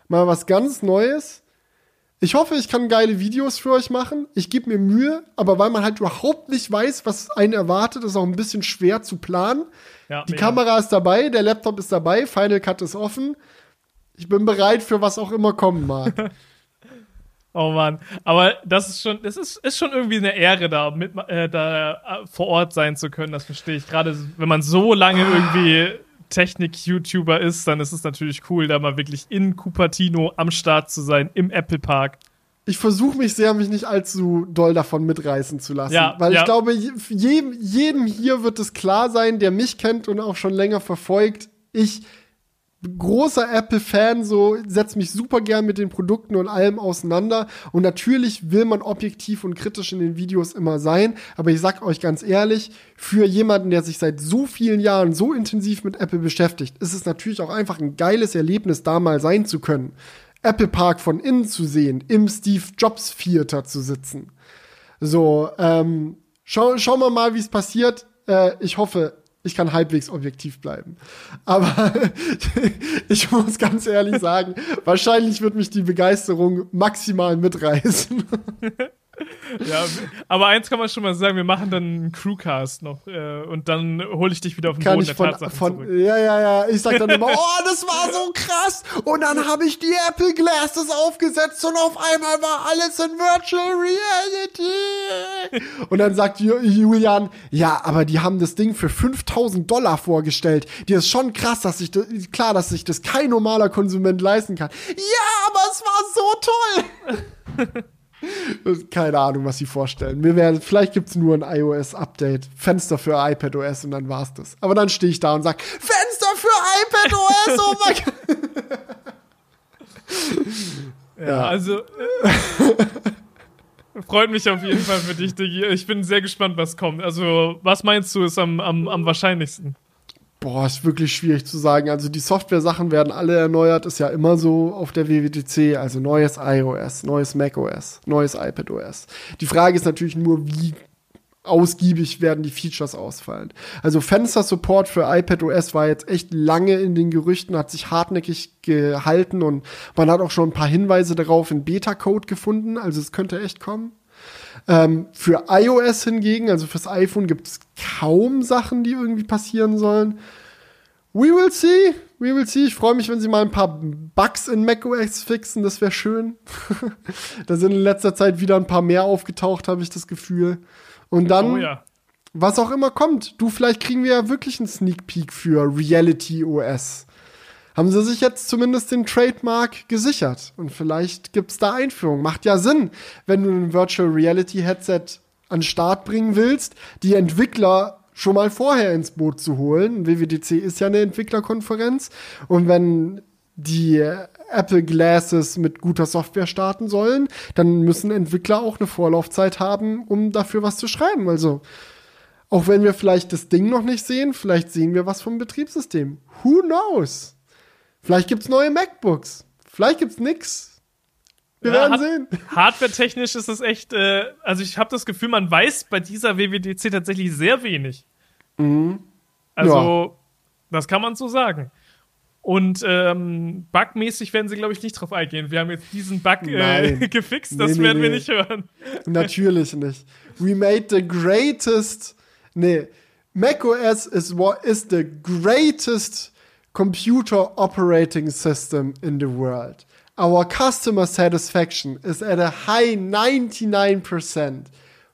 [SPEAKER 2] mal was ganz Neues. Ich hoffe, ich kann geile Videos für euch machen. Ich gebe mir Mühe, aber weil man halt überhaupt nicht weiß, was einen erwartet, ist auch ein bisschen schwer zu planen. Ja, Die mega. Kamera ist dabei, der Laptop ist dabei, Final Cut ist offen. Ich bin bereit für was auch immer kommen mag. (laughs)
[SPEAKER 1] Oh Mann, aber das ist schon, das ist, ist schon irgendwie eine Ehre, da mit äh, da äh, vor Ort sein zu können. Das verstehe ich. Gerade wenn man so lange irgendwie Technik-YouTuber ist, dann ist es natürlich cool, da mal wirklich in Cupertino am Start zu sein, im Apple Park.
[SPEAKER 2] Ich versuche mich sehr, mich nicht allzu doll davon mitreißen zu lassen. Ja, weil ja. ich glaube, jedem, jedem hier wird es klar sein, der mich kennt und auch schon länger verfolgt. Ich großer Apple-Fan, so setzt mich super gern mit den Produkten und allem auseinander. Und natürlich will man objektiv und kritisch in den Videos immer sein. Aber ich sag euch ganz ehrlich, für jemanden, der sich seit so vielen Jahren so intensiv mit Apple beschäftigt, ist es natürlich auch einfach ein geiles Erlebnis, da mal sein zu können. Apple Park von innen zu sehen, im Steve Jobs Theater zu sitzen. So, ähm, schau, schauen wir mal, wie es passiert äh, ich hoffe, ich kann halbwegs objektiv bleiben. Aber (laughs) ich muss ganz ehrlich sagen, wahrscheinlich wird mich die Begeisterung maximal mitreißen. (laughs)
[SPEAKER 1] ja, aber eins kann man schon mal sagen, wir machen dann einen Crewcast noch äh, und dann hole ich dich wieder auf den
[SPEAKER 2] kann
[SPEAKER 1] Boden
[SPEAKER 2] ich von, von, Ja, ja, ja. Ich sag dann immer, oh, das war so krass. Und dann habe ich die Apple Glasses aufgesetzt und auf einmal war alles in Virtual Reality. Und dann sagt Julian, ja, aber die haben das Ding für 5000 Dollar vorgestellt. Die ist schon krass, dass sich das, klar, dass sich das kein normaler Konsument leisten kann. Ja, aber es war so toll. (laughs) Keine Ahnung, was sie vorstellen. Wir werden, vielleicht gibt es nur ein iOS-Update, Fenster für iPadOS und dann war's das. Aber dann stehe ich da und sage, Fenster für iPadOS, oh mein Gott.
[SPEAKER 1] ja, ja, also äh, freut mich auf jeden Fall für dich, Digi. Ich bin sehr gespannt, was kommt. Also, was meinst du, ist am, am, am wahrscheinlichsten?
[SPEAKER 2] Boah, ist wirklich schwierig zu sagen. Also die Software-Sachen werden alle erneuert, ist ja immer so auf der WWDC. Also neues iOS, neues macOS, neues iPadOS. Die Frage ist natürlich nur, wie ausgiebig werden die Features ausfallen. Also Fenster-Support für iPadOS war jetzt echt lange in den Gerüchten, hat sich hartnäckig gehalten und man hat auch schon ein paar Hinweise darauf in Beta-Code gefunden. Also es könnte echt kommen. Ähm, für iOS hingegen, also fürs iPhone, gibt es kaum Sachen, die irgendwie passieren sollen. We will see. We will see. Ich freue mich, wenn sie mal ein paar Bugs in macOS fixen. Das wäre schön. (laughs) da sind in letzter Zeit wieder ein paar mehr aufgetaucht, habe ich das Gefühl. Und dann, oh, ja. was auch immer kommt. Du, vielleicht kriegen wir ja wirklich einen Sneak Peek für Reality OS haben sie sich jetzt zumindest den Trademark gesichert. Und vielleicht gibt es da Einführungen. Macht ja Sinn, wenn du ein Virtual Reality Headset an den Start bringen willst, die Entwickler schon mal vorher ins Boot zu holen. WWDC ist ja eine Entwicklerkonferenz. Und wenn die Apple Glasses mit guter Software starten sollen, dann müssen Entwickler auch eine Vorlaufzeit haben, um dafür was zu schreiben. Also, auch wenn wir vielleicht das Ding noch nicht sehen, vielleicht sehen wir was vom Betriebssystem. Who knows? Vielleicht gibt es neue MacBooks. Vielleicht gibt es nix. Wir ja, werden sehen.
[SPEAKER 1] Hardware-technisch ist es echt, äh, also ich habe das Gefühl, man weiß bei dieser WWDC tatsächlich sehr wenig. Mhm. Also, ja. das kann man so sagen. Und ähm, bugmäßig werden sie, glaube ich, nicht drauf eingehen. Wir haben jetzt diesen Bug äh, (laughs) gefixt, das nee, werden nee, wir nicht hören. (laughs)
[SPEAKER 2] Natürlich nicht. We made the greatest. Nee, macOS is, is the greatest computer operating system in the world. Our customer satisfaction is at a high 99%.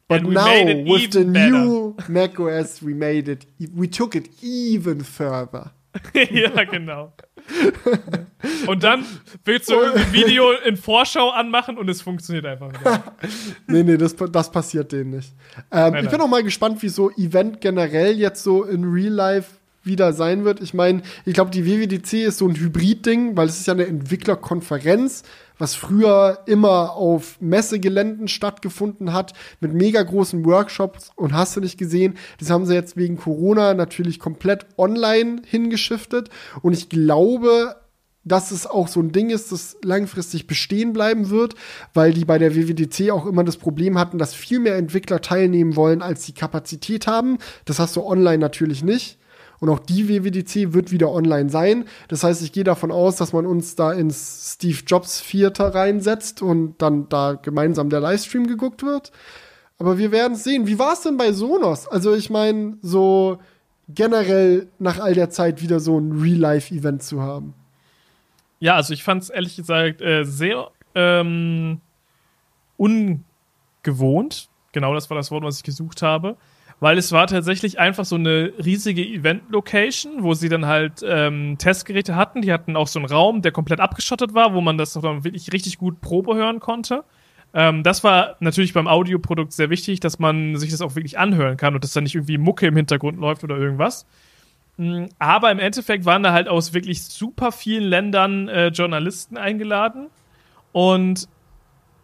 [SPEAKER 2] But now with the better. new (laughs) macOS, we made it, we took it even further. (laughs)
[SPEAKER 1] ja, genau. (laughs) und dann willst du ein Video in Vorschau anmachen und es funktioniert einfach wieder.
[SPEAKER 2] nee, nee, das, das passiert denen nicht. Ähm, ich bin auch mal gespannt, wie so Event generell jetzt so in Real Life wieder sein wird. Ich meine, ich glaube, die WWDC ist so ein Hybrid-Ding, weil es ist ja eine Entwicklerkonferenz, was früher immer auf Messegeländen stattgefunden hat, mit mega großen Workshops und hast du nicht gesehen. Das haben sie jetzt wegen Corona natürlich komplett online hingeschiftet. Und ich glaube, dass es auch so ein Ding ist, das langfristig bestehen bleiben wird, weil die bei der WWDC auch immer das Problem hatten, dass viel mehr Entwickler teilnehmen wollen, als sie Kapazität haben. Das hast du online natürlich nicht. Und auch die WWDC wird wieder online sein. Das heißt, ich gehe davon aus, dass man uns da ins Steve Jobs Vierter reinsetzt und dann da gemeinsam der Livestream geguckt wird. Aber wir werden es sehen. Wie war es denn bei Sonos? Also ich meine, so generell nach all der Zeit wieder so ein Real-Life-Event zu haben.
[SPEAKER 1] Ja, also ich fand es ehrlich gesagt äh, sehr ähm, ungewohnt. Genau das war das Wort, was ich gesucht habe weil es war tatsächlich einfach so eine riesige Event-Location, wo sie dann halt ähm, Testgeräte hatten. Die hatten auch so einen Raum, der komplett abgeschottet war, wo man das dann wirklich richtig gut Probe hören konnte. Ähm, das war natürlich beim Audioprodukt sehr wichtig, dass man sich das auch wirklich anhören kann und dass da nicht irgendwie Mucke im Hintergrund läuft oder irgendwas. Mm, aber im Endeffekt waren da halt aus wirklich super vielen Ländern äh, Journalisten eingeladen. Und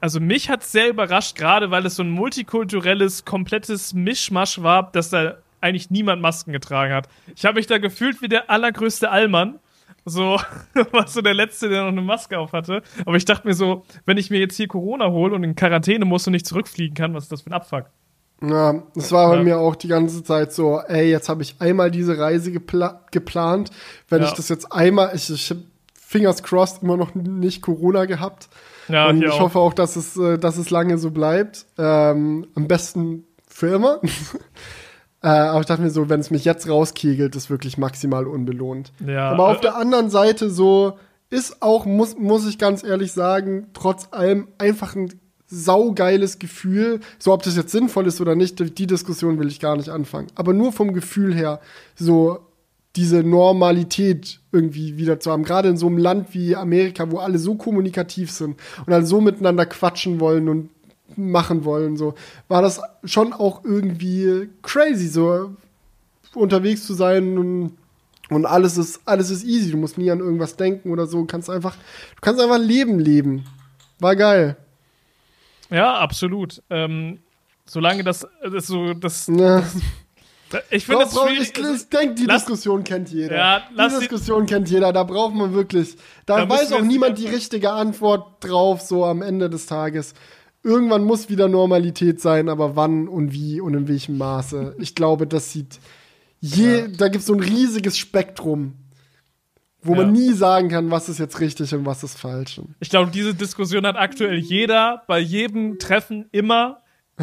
[SPEAKER 1] also mich hat es sehr überrascht, gerade weil es so ein multikulturelles, komplettes Mischmasch war, dass da eigentlich niemand Masken getragen hat. Ich habe mich da gefühlt wie der allergrößte Allmann. So, (laughs) war so der Letzte, der noch eine Maske auf hatte. Aber ich dachte mir so, wenn ich mir jetzt hier Corona hole und in Quarantäne muss und nicht zurückfliegen kann, was ist das für ein Abfuck?
[SPEAKER 2] Ja, das war bei ja. mir auch die ganze Zeit so, ey, jetzt habe ich einmal diese Reise gepla geplant. Wenn ja. ich das jetzt einmal, ich, ich habe fingers crossed immer noch nicht Corona gehabt. Ja, und ich auch. hoffe auch, dass es, äh, dass es lange so bleibt. Ähm, am besten für immer. (laughs) äh, aber ich dachte mir so, wenn es mich jetzt rauskegelt, ist wirklich maximal unbelohnt. Ja, aber auf äh, der anderen Seite so ist auch, muss, muss ich ganz ehrlich sagen, trotz allem einfach ein saugeiles Gefühl. So, ob das jetzt sinnvoll ist oder nicht, die Diskussion will ich gar nicht anfangen. Aber nur vom Gefühl her, so diese Normalität irgendwie wieder zu haben. Gerade in so einem Land wie Amerika, wo alle so kommunikativ sind und alle so miteinander quatschen wollen und machen wollen, so war das schon auch irgendwie crazy, so unterwegs zu sein und, und alles ist alles ist easy. Du musst nie an irgendwas denken oder so. Du kannst einfach, du kannst einfach Leben leben. War geil.
[SPEAKER 1] Ja, absolut. Ähm, solange das, das so das, ja. das ich finde
[SPEAKER 2] das Ich, ich denke, die lass, Diskussion kennt jeder. Ja, die Diskussion kennt jeder. Da braucht man wirklich. Da, da weiß auch niemand die richtige Antwort drauf, so am Ende des Tages. Irgendwann muss wieder Normalität sein, aber wann und wie und in welchem Maße. Ich glaube, das sieht je, ja. da gibt es so ein riesiges Spektrum, wo ja. man nie sagen kann, was ist jetzt richtig und was ist falsch.
[SPEAKER 1] Ich glaube, diese Diskussion hat aktuell jeder bei jedem Treffen immer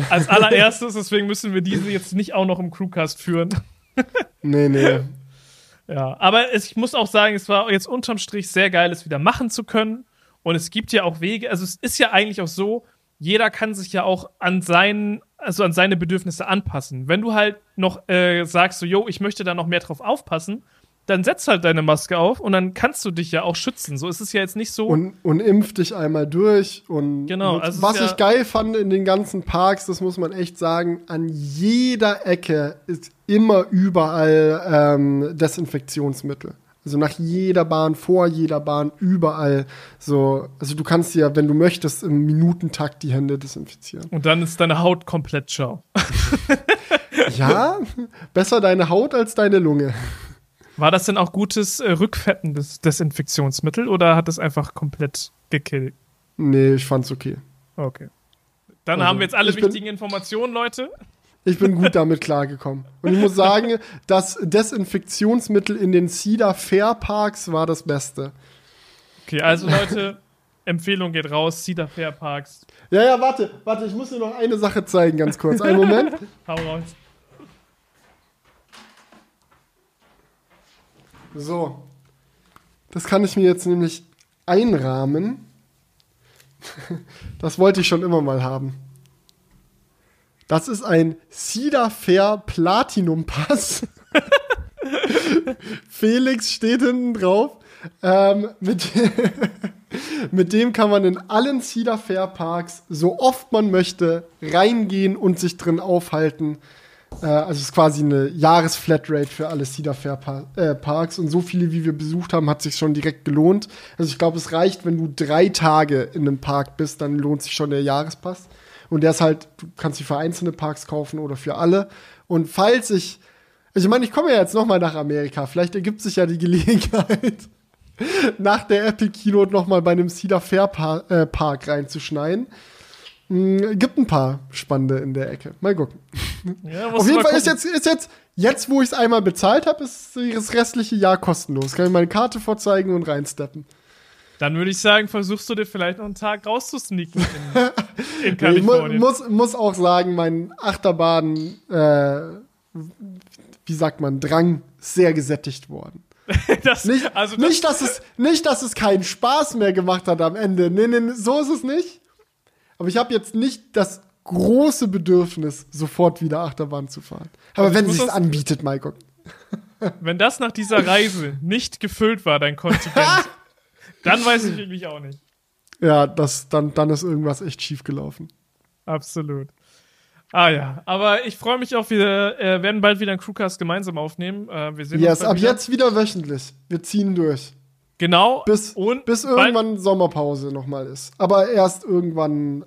[SPEAKER 1] als allererstes, deswegen müssen wir diese jetzt nicht auch noch im Crewcast führen. (laughs)
[SPEAKER 2] nee, nee.
[SPEAKER 1] Ja, aber es, ich muss auch sagen, es war jetzt unterm Strich sehr geil, es wieder machen zu können. Und es gibt ja auch Wege, also es ist ja eigentlich auch so, jeder kann sich ja auch an seinen, also an seine Bedürfnisse anpassen. Wenn du halt noch äh, sagst, so, yo, ich möchte da noch mehr drauf aufpassen, dann setz halt deine Maske auf und dann kannst du dich ja auch schützen. So ist es ja jetzt nicht so.
[SPEAKER 2] Und, und impf dich einmal durch. Und
[SPEAKER 1] genau,
[SPEAKER 2] also was ich geil fand in den ganzen Parks, das muss man echt sagen, an jeder Ecke ist immer überall ähm, Desinfektionsmittel. Also nach jeder Bahn, vor jeder Bahn, überall so. Also du kannst ja, wenn du möchtest, im Minutentakt die Hände desinfizieren.
[SPEAKER 1] Und dann ist deine Haut komplett schau. (laughs)
[SPEAKER 2] ja, besser deine Haut als deine Lunge.
[SPEAKER 1] War das denn auch gutes äh, rückfettendes Desinfektionsmittel oder hat es einfach komplett gekillt?
[SPEAKER 2] Nee, ich fand's okay.
[SPEAKER 1] Okay. Dann also, haben wir jetzt alle wichtigen bin, Informationen, Leute.
[SPEAKER 2] Ich bin gut (laughs) damit klargekommen. Und ich muss sagen, das Desinfektionsmittel in den Cedar Fair Parks war das Beste.
[SPEAKER 1] Okay, also Leute, (laughs) Empfehlung geht raus, Cedar Fair Parks.
[SPEAKER 2] Ja, ja, warte, warte, ich muss dir noch eine Sache zeigen, ganz kurz. Einen Moment. (laughs) Hau raus. So. Das kann ich mir jetzt nämlich einrahmen. (laughs) Das wollte ich schon immer mal haben. Das ist ein Cedar Fair Platinum Pass. (laughs) Felix steht hinten drauf. Ähm, mit, (laughs) mit dem kann man in allen Cedar Fair Parks so oft man möchte reingehen und sich drin aufhalten. Äh, also es ist quasi eine Jahresflatrate für alle Cedar Fair pa äh, Parks und so viele, wie wir besucht haben, hat sich schon direkt gelohnt. Also ich glaube, es reicht, wenn du drei Tage in einem Park bist, dann lohnt sich schon der Jahrespass. Und der ist halt, du kannst sie für einzelne Parks kaufen oder für alle. Und falls ich, also ich meine, ich komme ja jetzt noch mal nach Amerika, vielleicht ergibt sich ja die Gelegenheit, (laughs) nach der Epic Keynote noch mal bei einem Cedar Fair äh, Park reinzuschneiden. Hm, gibt ein paar spannende in der Ecke. Mal gucken. Ja, Auf jeden Fall ist jetzt, ist jetzt, jetzt wo ich es einmal bezahlt habe, ist das restliche Jahr kostenlos. Kann ich meine Karte vorzeigen und reinsteppen.
[SPEAKER 1] Dann würde ich sagen, versuchst du dir vielleicht noch einen Tag rauszusneaken in, (laughs) in Kalifornien.
[SPEAKER 2] ich muss, muss auch sagen, mein Achterbahn, äh, wie sagt man, Drang sehr gesättigt worden. (laughs) das, nicht, also das nicht, dass es, nicht, dass es keinen Spaß mehr gemacht hat am Ende. Nee, nee, so ist es nicht. Aber ich habe jetzt nicht das große Bedürfnis, sofort wieder Achterbahn zu fahren. Aber also wenn es sich anbietet, mal gucken.
[SPEAKER 1] Wenn das nach dieser Reise nicht gefüllt war, dein Kontingent, (laughs) dann weiß ich wirklich auch nicht.
[SPEAKER 2] Ja, das, dann, dann ist irgendwas echt schief gelaufen.
[SPEAKER 1] Absolut. Ah ja, aber ich freue mich auch, wir äh, werden bald wieder einen Crewcast gemeinsam aufnehmen. Äh, wir sehen
[SPEAKER 2] yes, uns ab wieder. jetzt wieder wöchentlich. Wir ziehen durch.
[SPEAKER 1] Genau.
[SPEAKER 2] Bis, und bis irgendwann Sommerpause nochmal ist. Aber erst irgendwann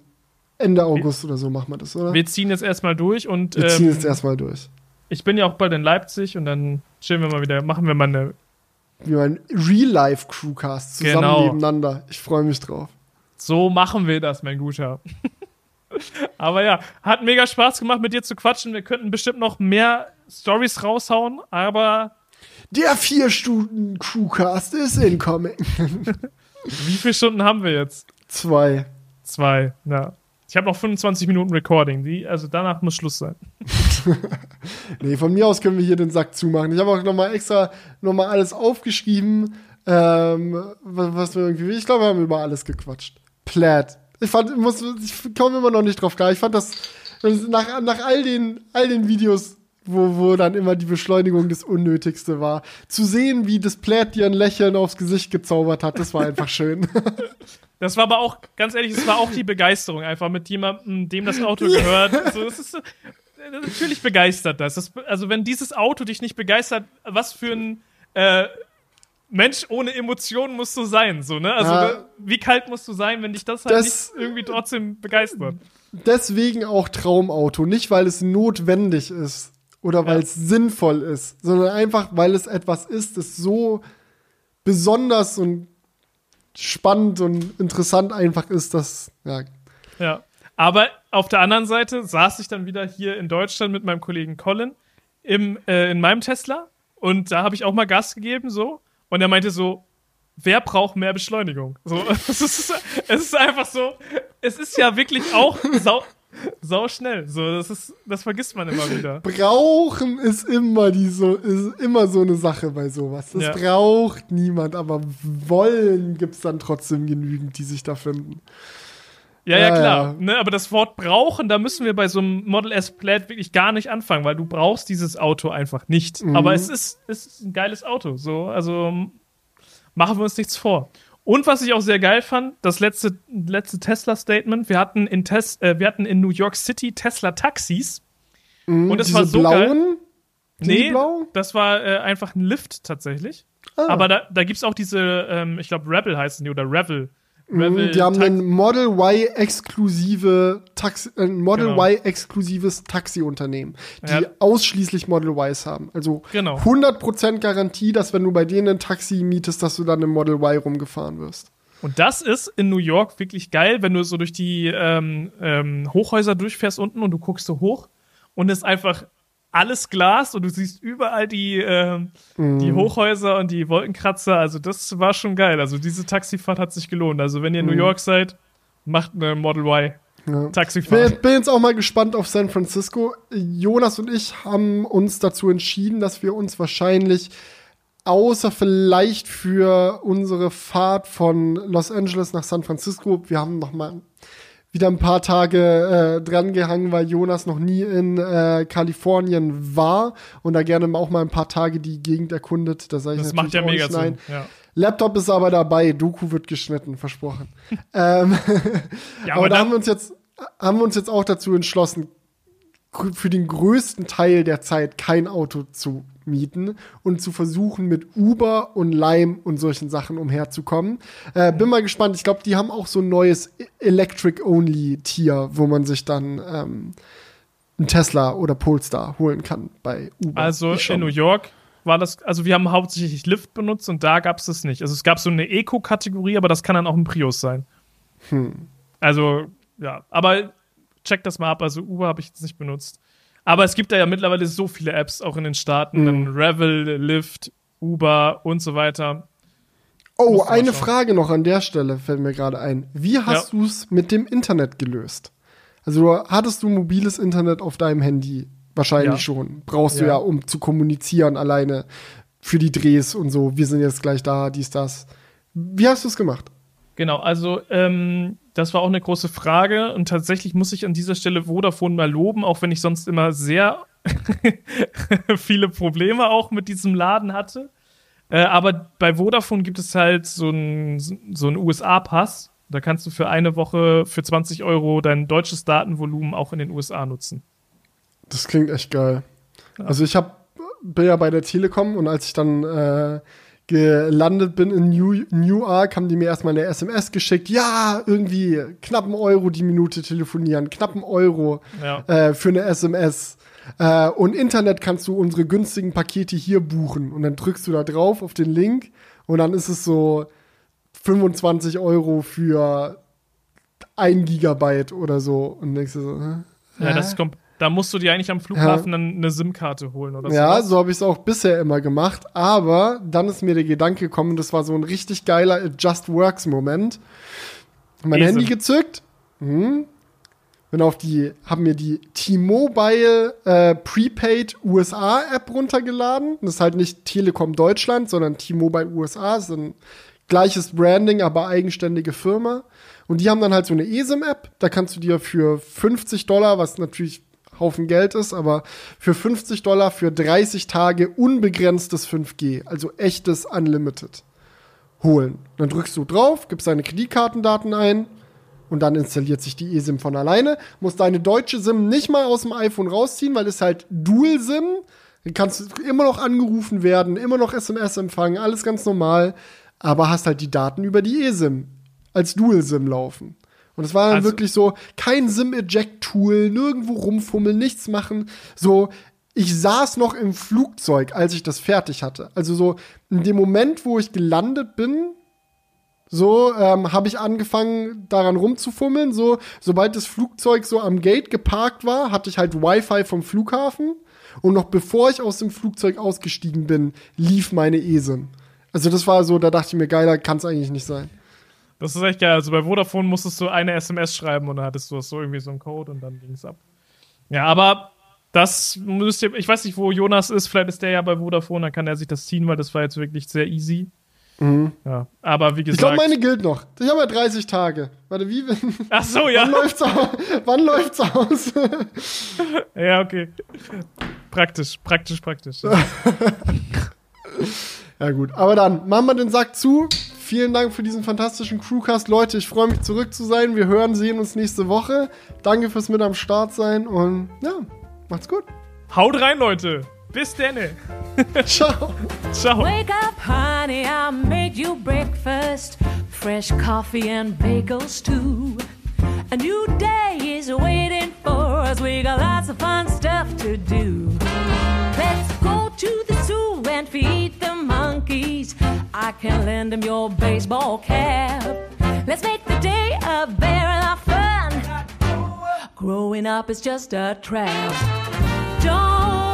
[SPEAKER 2] Ende August oder so machen wir das, oder?
[SPEAKER 1] Wir ziehen jetzt erstmal durch und.
[SPEAKER 2] Wir ziehen ähm, jetzt erstmal durch.
[SPEAKER 1] Ich bin ja auch bald in Leipzig und dann chillen wir mal wieder, machen wir mal eine.
[SPEAKER 2] Wie ein Real-Life-Crewcast zusammen genau. nebeneinander. Ich freue mich drauf.
[SPEAKER 1] So machen wir das, mein Guter. (laughs) Aber ja, hat mega Spaß gemacht, mit dir zu quatschen. Wir könnten bestimmt noch mehr Stories raushauen, aber.
[SPEAKER 2] Der vier Stunden Crewcast ist incoming. (laughs)
[SPEAKER 1] Wie viele Stunden haben wir jetzt?
[SPEAKER 2] Zwei.
[SPEAKER 1] Zwei, ja. Ich habe noch 25 Minuten Recording. Die, also danach muss Schluss sein. (laughs)
[SPEAKER 2] nee, von mir aus können wir hier den Sack zumachen. Ich habe auch noch mal extra noch mal alles aufgeschrieben, ähm, was, was wir irgendwie. Ich glaube, wir haben über alles gequatscht. Plaid. Ich fand, muss, ich komme immer noch nicht drauf klar. Ich fand das nach, nach all den, all den Videos, wo, wo dann immer die Beschleunigung das Unnötigste war, zu sehen, wie das Plaid dir ein Lächeln aufs Gesicht gezaubert hat, das war einfach schön. (laughs)
[SPEAKER 1] Das war aber auch, ganz ehrlich, es war auch die Begeisterung einfach mit jemandem, dem das Auto gehört. Also, ist, natürlich begeistert das. das. Also, wenn dieses Auto dich nicht begeistert, was für ein äh, Mensch ohne Emotionen musst du sein, so, ne? Also, ja, wie kalt musst du sein, wenn dich das halt das, nicht irgendwie trotzdem begeistert?
[SPEAKER 2] Deswegen auch Traumauto. Nicht, weil es notwendig ist oder weil ja. es sinnvoll ist, sondern einfach, weil es etwas ist, das so besonders und spannend und interessant einfach ist, dass, ja.
[SPEAKER 1] Ja. Aber auf der anderen Seite saß ich dann wieder hier in Deutschland mit meinem Kollegen Colin im, äh, in meinem Tesla und da habe ich auch mal Gas gegeben, so. Und er meinte so, wer braucht mehr Beschleunigung? So, (laughs) es, ist, es ist einfach so, es ist ja wirklich auch sau, sau schnell. So, das ist, das vergisst man immer wieder. (laughs)
[SPEAKER 2] Brauchen ist immer die so, ist immer so eine Sache bei sowas. Das ja. braucht niemand, aber wollen gibt es dann trotzdem genügend, die sich da finden.
[SPEAKER 1] Ja, ja, klar. Ja. Ne, aber das Wort brauchen, da müssen wir bei so einem Model S Plaid wirklich gar nicht anfangen, weil du brauchst dieses Auto einfach nicht. Mhm. Aber es ist, es ist ein geiles Auto. So, also machen wir uns nichts vor. Und was ich auch sehr geil fand, das letzte, letzte Tesla-Statement, wir hatten in Tes äh, wir hatten in New York City Tesla-Taxis.
[SPEAKER 2] Mhm, und es war so blauen? geil.
[SPEAKER 1] Nee, blau? das war äh, einfach ein Lift tatsächlich. Ah. Aber da, da gibt es auch diese, ähm, ich glaube, Rebel heißen die oder Revel.
[SPEAKER 2] Rebel die haben ein Model Y exklusive Taxi, ein Model genau. Y exklusives Taxiunternehmen, die ja. ausschließlich Model Ys haben. Also genau. 100% Garantie, dass wenn du bei denen ein Taxi mietest, dass du dann im Model Y rumgefahren wirst.
[SPEAKER 1] Und das ist in New York wirklich geil, wenn du so durch die ähm, ähm, Hochhäuser durchfährst unten und du guckst so hoch und es einfach alles Glas und du siehst überall die, äh, mm. die Hochhäuser und die Wolkenkratzer. Also das war schon geil. Also diese Taxifahrt hat sich gelohnt. Also wenn ihr in mm. New York seid, macht eine Model Y. Ja. Taxifahrt.
[SPEAKER 2] Ich bin jetzt auch mal gespannt auf San Francisco. Jonas und ich haben uns dazu entschieden, dass wir uns wahrscheinlich außer vielleicht für unsere Fahrt von Los Angeles nach San Francisco, wir haben noch mal wieder ein paar Tage äh, drangehangen, weil Jonas noch nie in äh, Kalifornien war und da gerne auch mal ein paar Tage die Gegend erkundet. Das,
[SPEAKER 1] das macht ja mega Sinn.
[SPEAKER 2] Ja. Laptop ist aber dabei, Doku wird geschnitten, versprochen. (laughs) ähm, ja, aber, aber da haben wir uns jetzt haben wir uns jetzt auch dazu entschlossen, für den größten Teil der Zeit kein Auto zu mieten und zu versuchen, mit Uber und Lime und solchen Sachen umherzukommen. Äh, bin mal gespannt. Ich glaube, die haben auch so ein neues Electric-Only-Tier, wo man sich dann ähm, ein Tesla oder Polestar holen kann bei Uber.
[SPEAKER 1] Also in New York war das, also wir haben hauptsächlich Lyft benutzt und da gab es das nicht. Also es gab so eine Eco-Kategorie, aber das kann dann auch ein Prius sein. Hm. Also, ja, aber check das mal ab. Also Uber habe ich jetzt nicht benutzt. Aber es gibt da ja mittlerweile so viele Apps, auch in den Staaten. Mhm. Dann Revel, Lyft, Uber und so weiter.
[SPEAKER 2] Oh, eine Frage noch an der Stelle fällt mir gerade ein. Wie hast ja. du es mit dem Internet gelöst? Also hattest du mobiles Internet auf deinem Handy? Wahrscheinlich ja. schon. Brauchst ja. du ja, um zu kommunizieren alleine für die Drehs und so. Wir sind jetzt gleich da, dies, das. Wie hast du es gemacht?
[SPEAKER 1] Genau, also ähm, das war auch eine große Frage und tatsächlich muss ich an dieser Stelle Vodafone mal loben, auch wenn ich sonst immer sehr (laughs) viele Probleme auch mit diesem Laden hatte. Äh, aber bei Vodafone gibt es halt so einen so USA-Pass. Da kannst du für eine Woche für 20 Euro dein deutsches Datenvolumen auch in den USA nutzen.
[SPEAKER 2] Das klingt echt geil. Ja. Also ich hab, bin ja bei der Telekom und als ich dann äh, gelandet bin in New, Newark, haben die mir erstmal eine SMS geschickt. Ja, irgendwie knapp einen Euro die Minute telefonieren, knapp einen Euro ja. äh, für eine SMS. Äh, und Internet kannst du unsere günstigen Pakete hier buchen. Und dann drückst du da drauf auf den Link und dann ist es so 25 Euro für ein Gigabyte oder so. Und denkst du so, hä?
[SPEAKER 1] Ja, das kommt. Da musst du dir eigentlich am Flughafen ja. dann eine SIM-Karte holen oder so.
[SPEAKER 2] Ja, so habe ich es auch bisher immer gemacht. Aber dann ist mir der Gedanke gekommen, das war so ein richtig geiler It Just Works-Moment. Mein Esel. Handy gezückt, hm, bin auf die, haben mir die T-Mobile äh, Prepaid USA App runtergeladen. Das ist halt nicht Telekom Deutschland, sondern T-Mobile USA. Das ist ein gleiches Branding, aber eigenständige Firma. Und die haben dann halt so eine eSIM-App. Da kannst du dir für 50 Dollar, was natürlich Haufen Geld ist, aber für 50 Dollar für 30 Tage unbegrenztes 5G, also echtes Unlimited, holen. Dann drückst du drauf, gibst deine Kreditkartendaten ein und dann installiert sich die eSIM von alleine. Musst deine deutsche SIM nicht mal aus dem iPhone rausziehen, weil es halt Dual-SIM. Du kannst immer noch angerufen werden, immer noch SMS empfangen, alles ganz normal, aber hast halt die Daten über die eSIM als Dual-SIM laufen. Und es war dann also, wirklich so, kein SIM-Eject-Tool, nirgendwo rumfummeln, nichts machen. So, ich saß noch im Flugzeug, als ich das fertig hatte. Also so, in dem Moment, wo ich gelandet bin, so ähm, habe ich angefangen, daran rumzufummeln. So, sobald das Flugzeug so am Gate geparkt war, hatte ich halt Wi-Fi vom Flughafen. Und noch bevor ich aus dem Flugzeug ausgestiegen bin, lief meine ESIM. Also das war so, da dachte ich mir, geiler kann es eigentlich nicht sein.
[SPEAKER 1] Das ist echt geil. Also bei Vodafone musstest du eine SMS schreiben und dann hattest du so irgendwie so einen Code und dann ging es ab. Ja, aber das müsst ihr, ich weiß nicht, wo Jonas ist, vielleicht ist der ja bei Vodafone, dann kann er sich das ziehen, weil das war jetzt wirklich sehr easy. Mhm. Ja, aber wie gesagt.
[SPEAKER 2] Ich glaube, meine gilt noch. Ich habe ja 30 Tage. Warte, wie?
[SPEAKER 1] Ach so, ja. (laughs)
[SPEAKER 2] Wann läuft's aus? Wann läuft's (laughs) aus?
[SPEAKER 1] ja, okay. Praktisch, praktisch, praktisch. (laughs)
[SPEAKER 2] ja, gut. Aber dann machen wir den Sack zu. Vielen Dank für diesen fantastischen Crewcast. Leute, ich freue mich zurück zu sein. Wir hören, sehen uns nächste Woche. Danke fürs mit am Start sein und ja, macht's gut.
[SPEAKER 1] Haut rein, Leute. Bis denne. (laughs) (laughs)
[SPEAKER 2] Ciao.
[SPEAKER 1] Ciao.
[SPEAKER 3] Wake up, honey, I made you breakfast. Fresh coffee and bagels too. A new day is waiting for us. We got lots of fun stuff to do. Let's go to the zoo and feed. I can lend him your baseball cap. Let's make the day a very of fun. Growing up is just a trap. Don't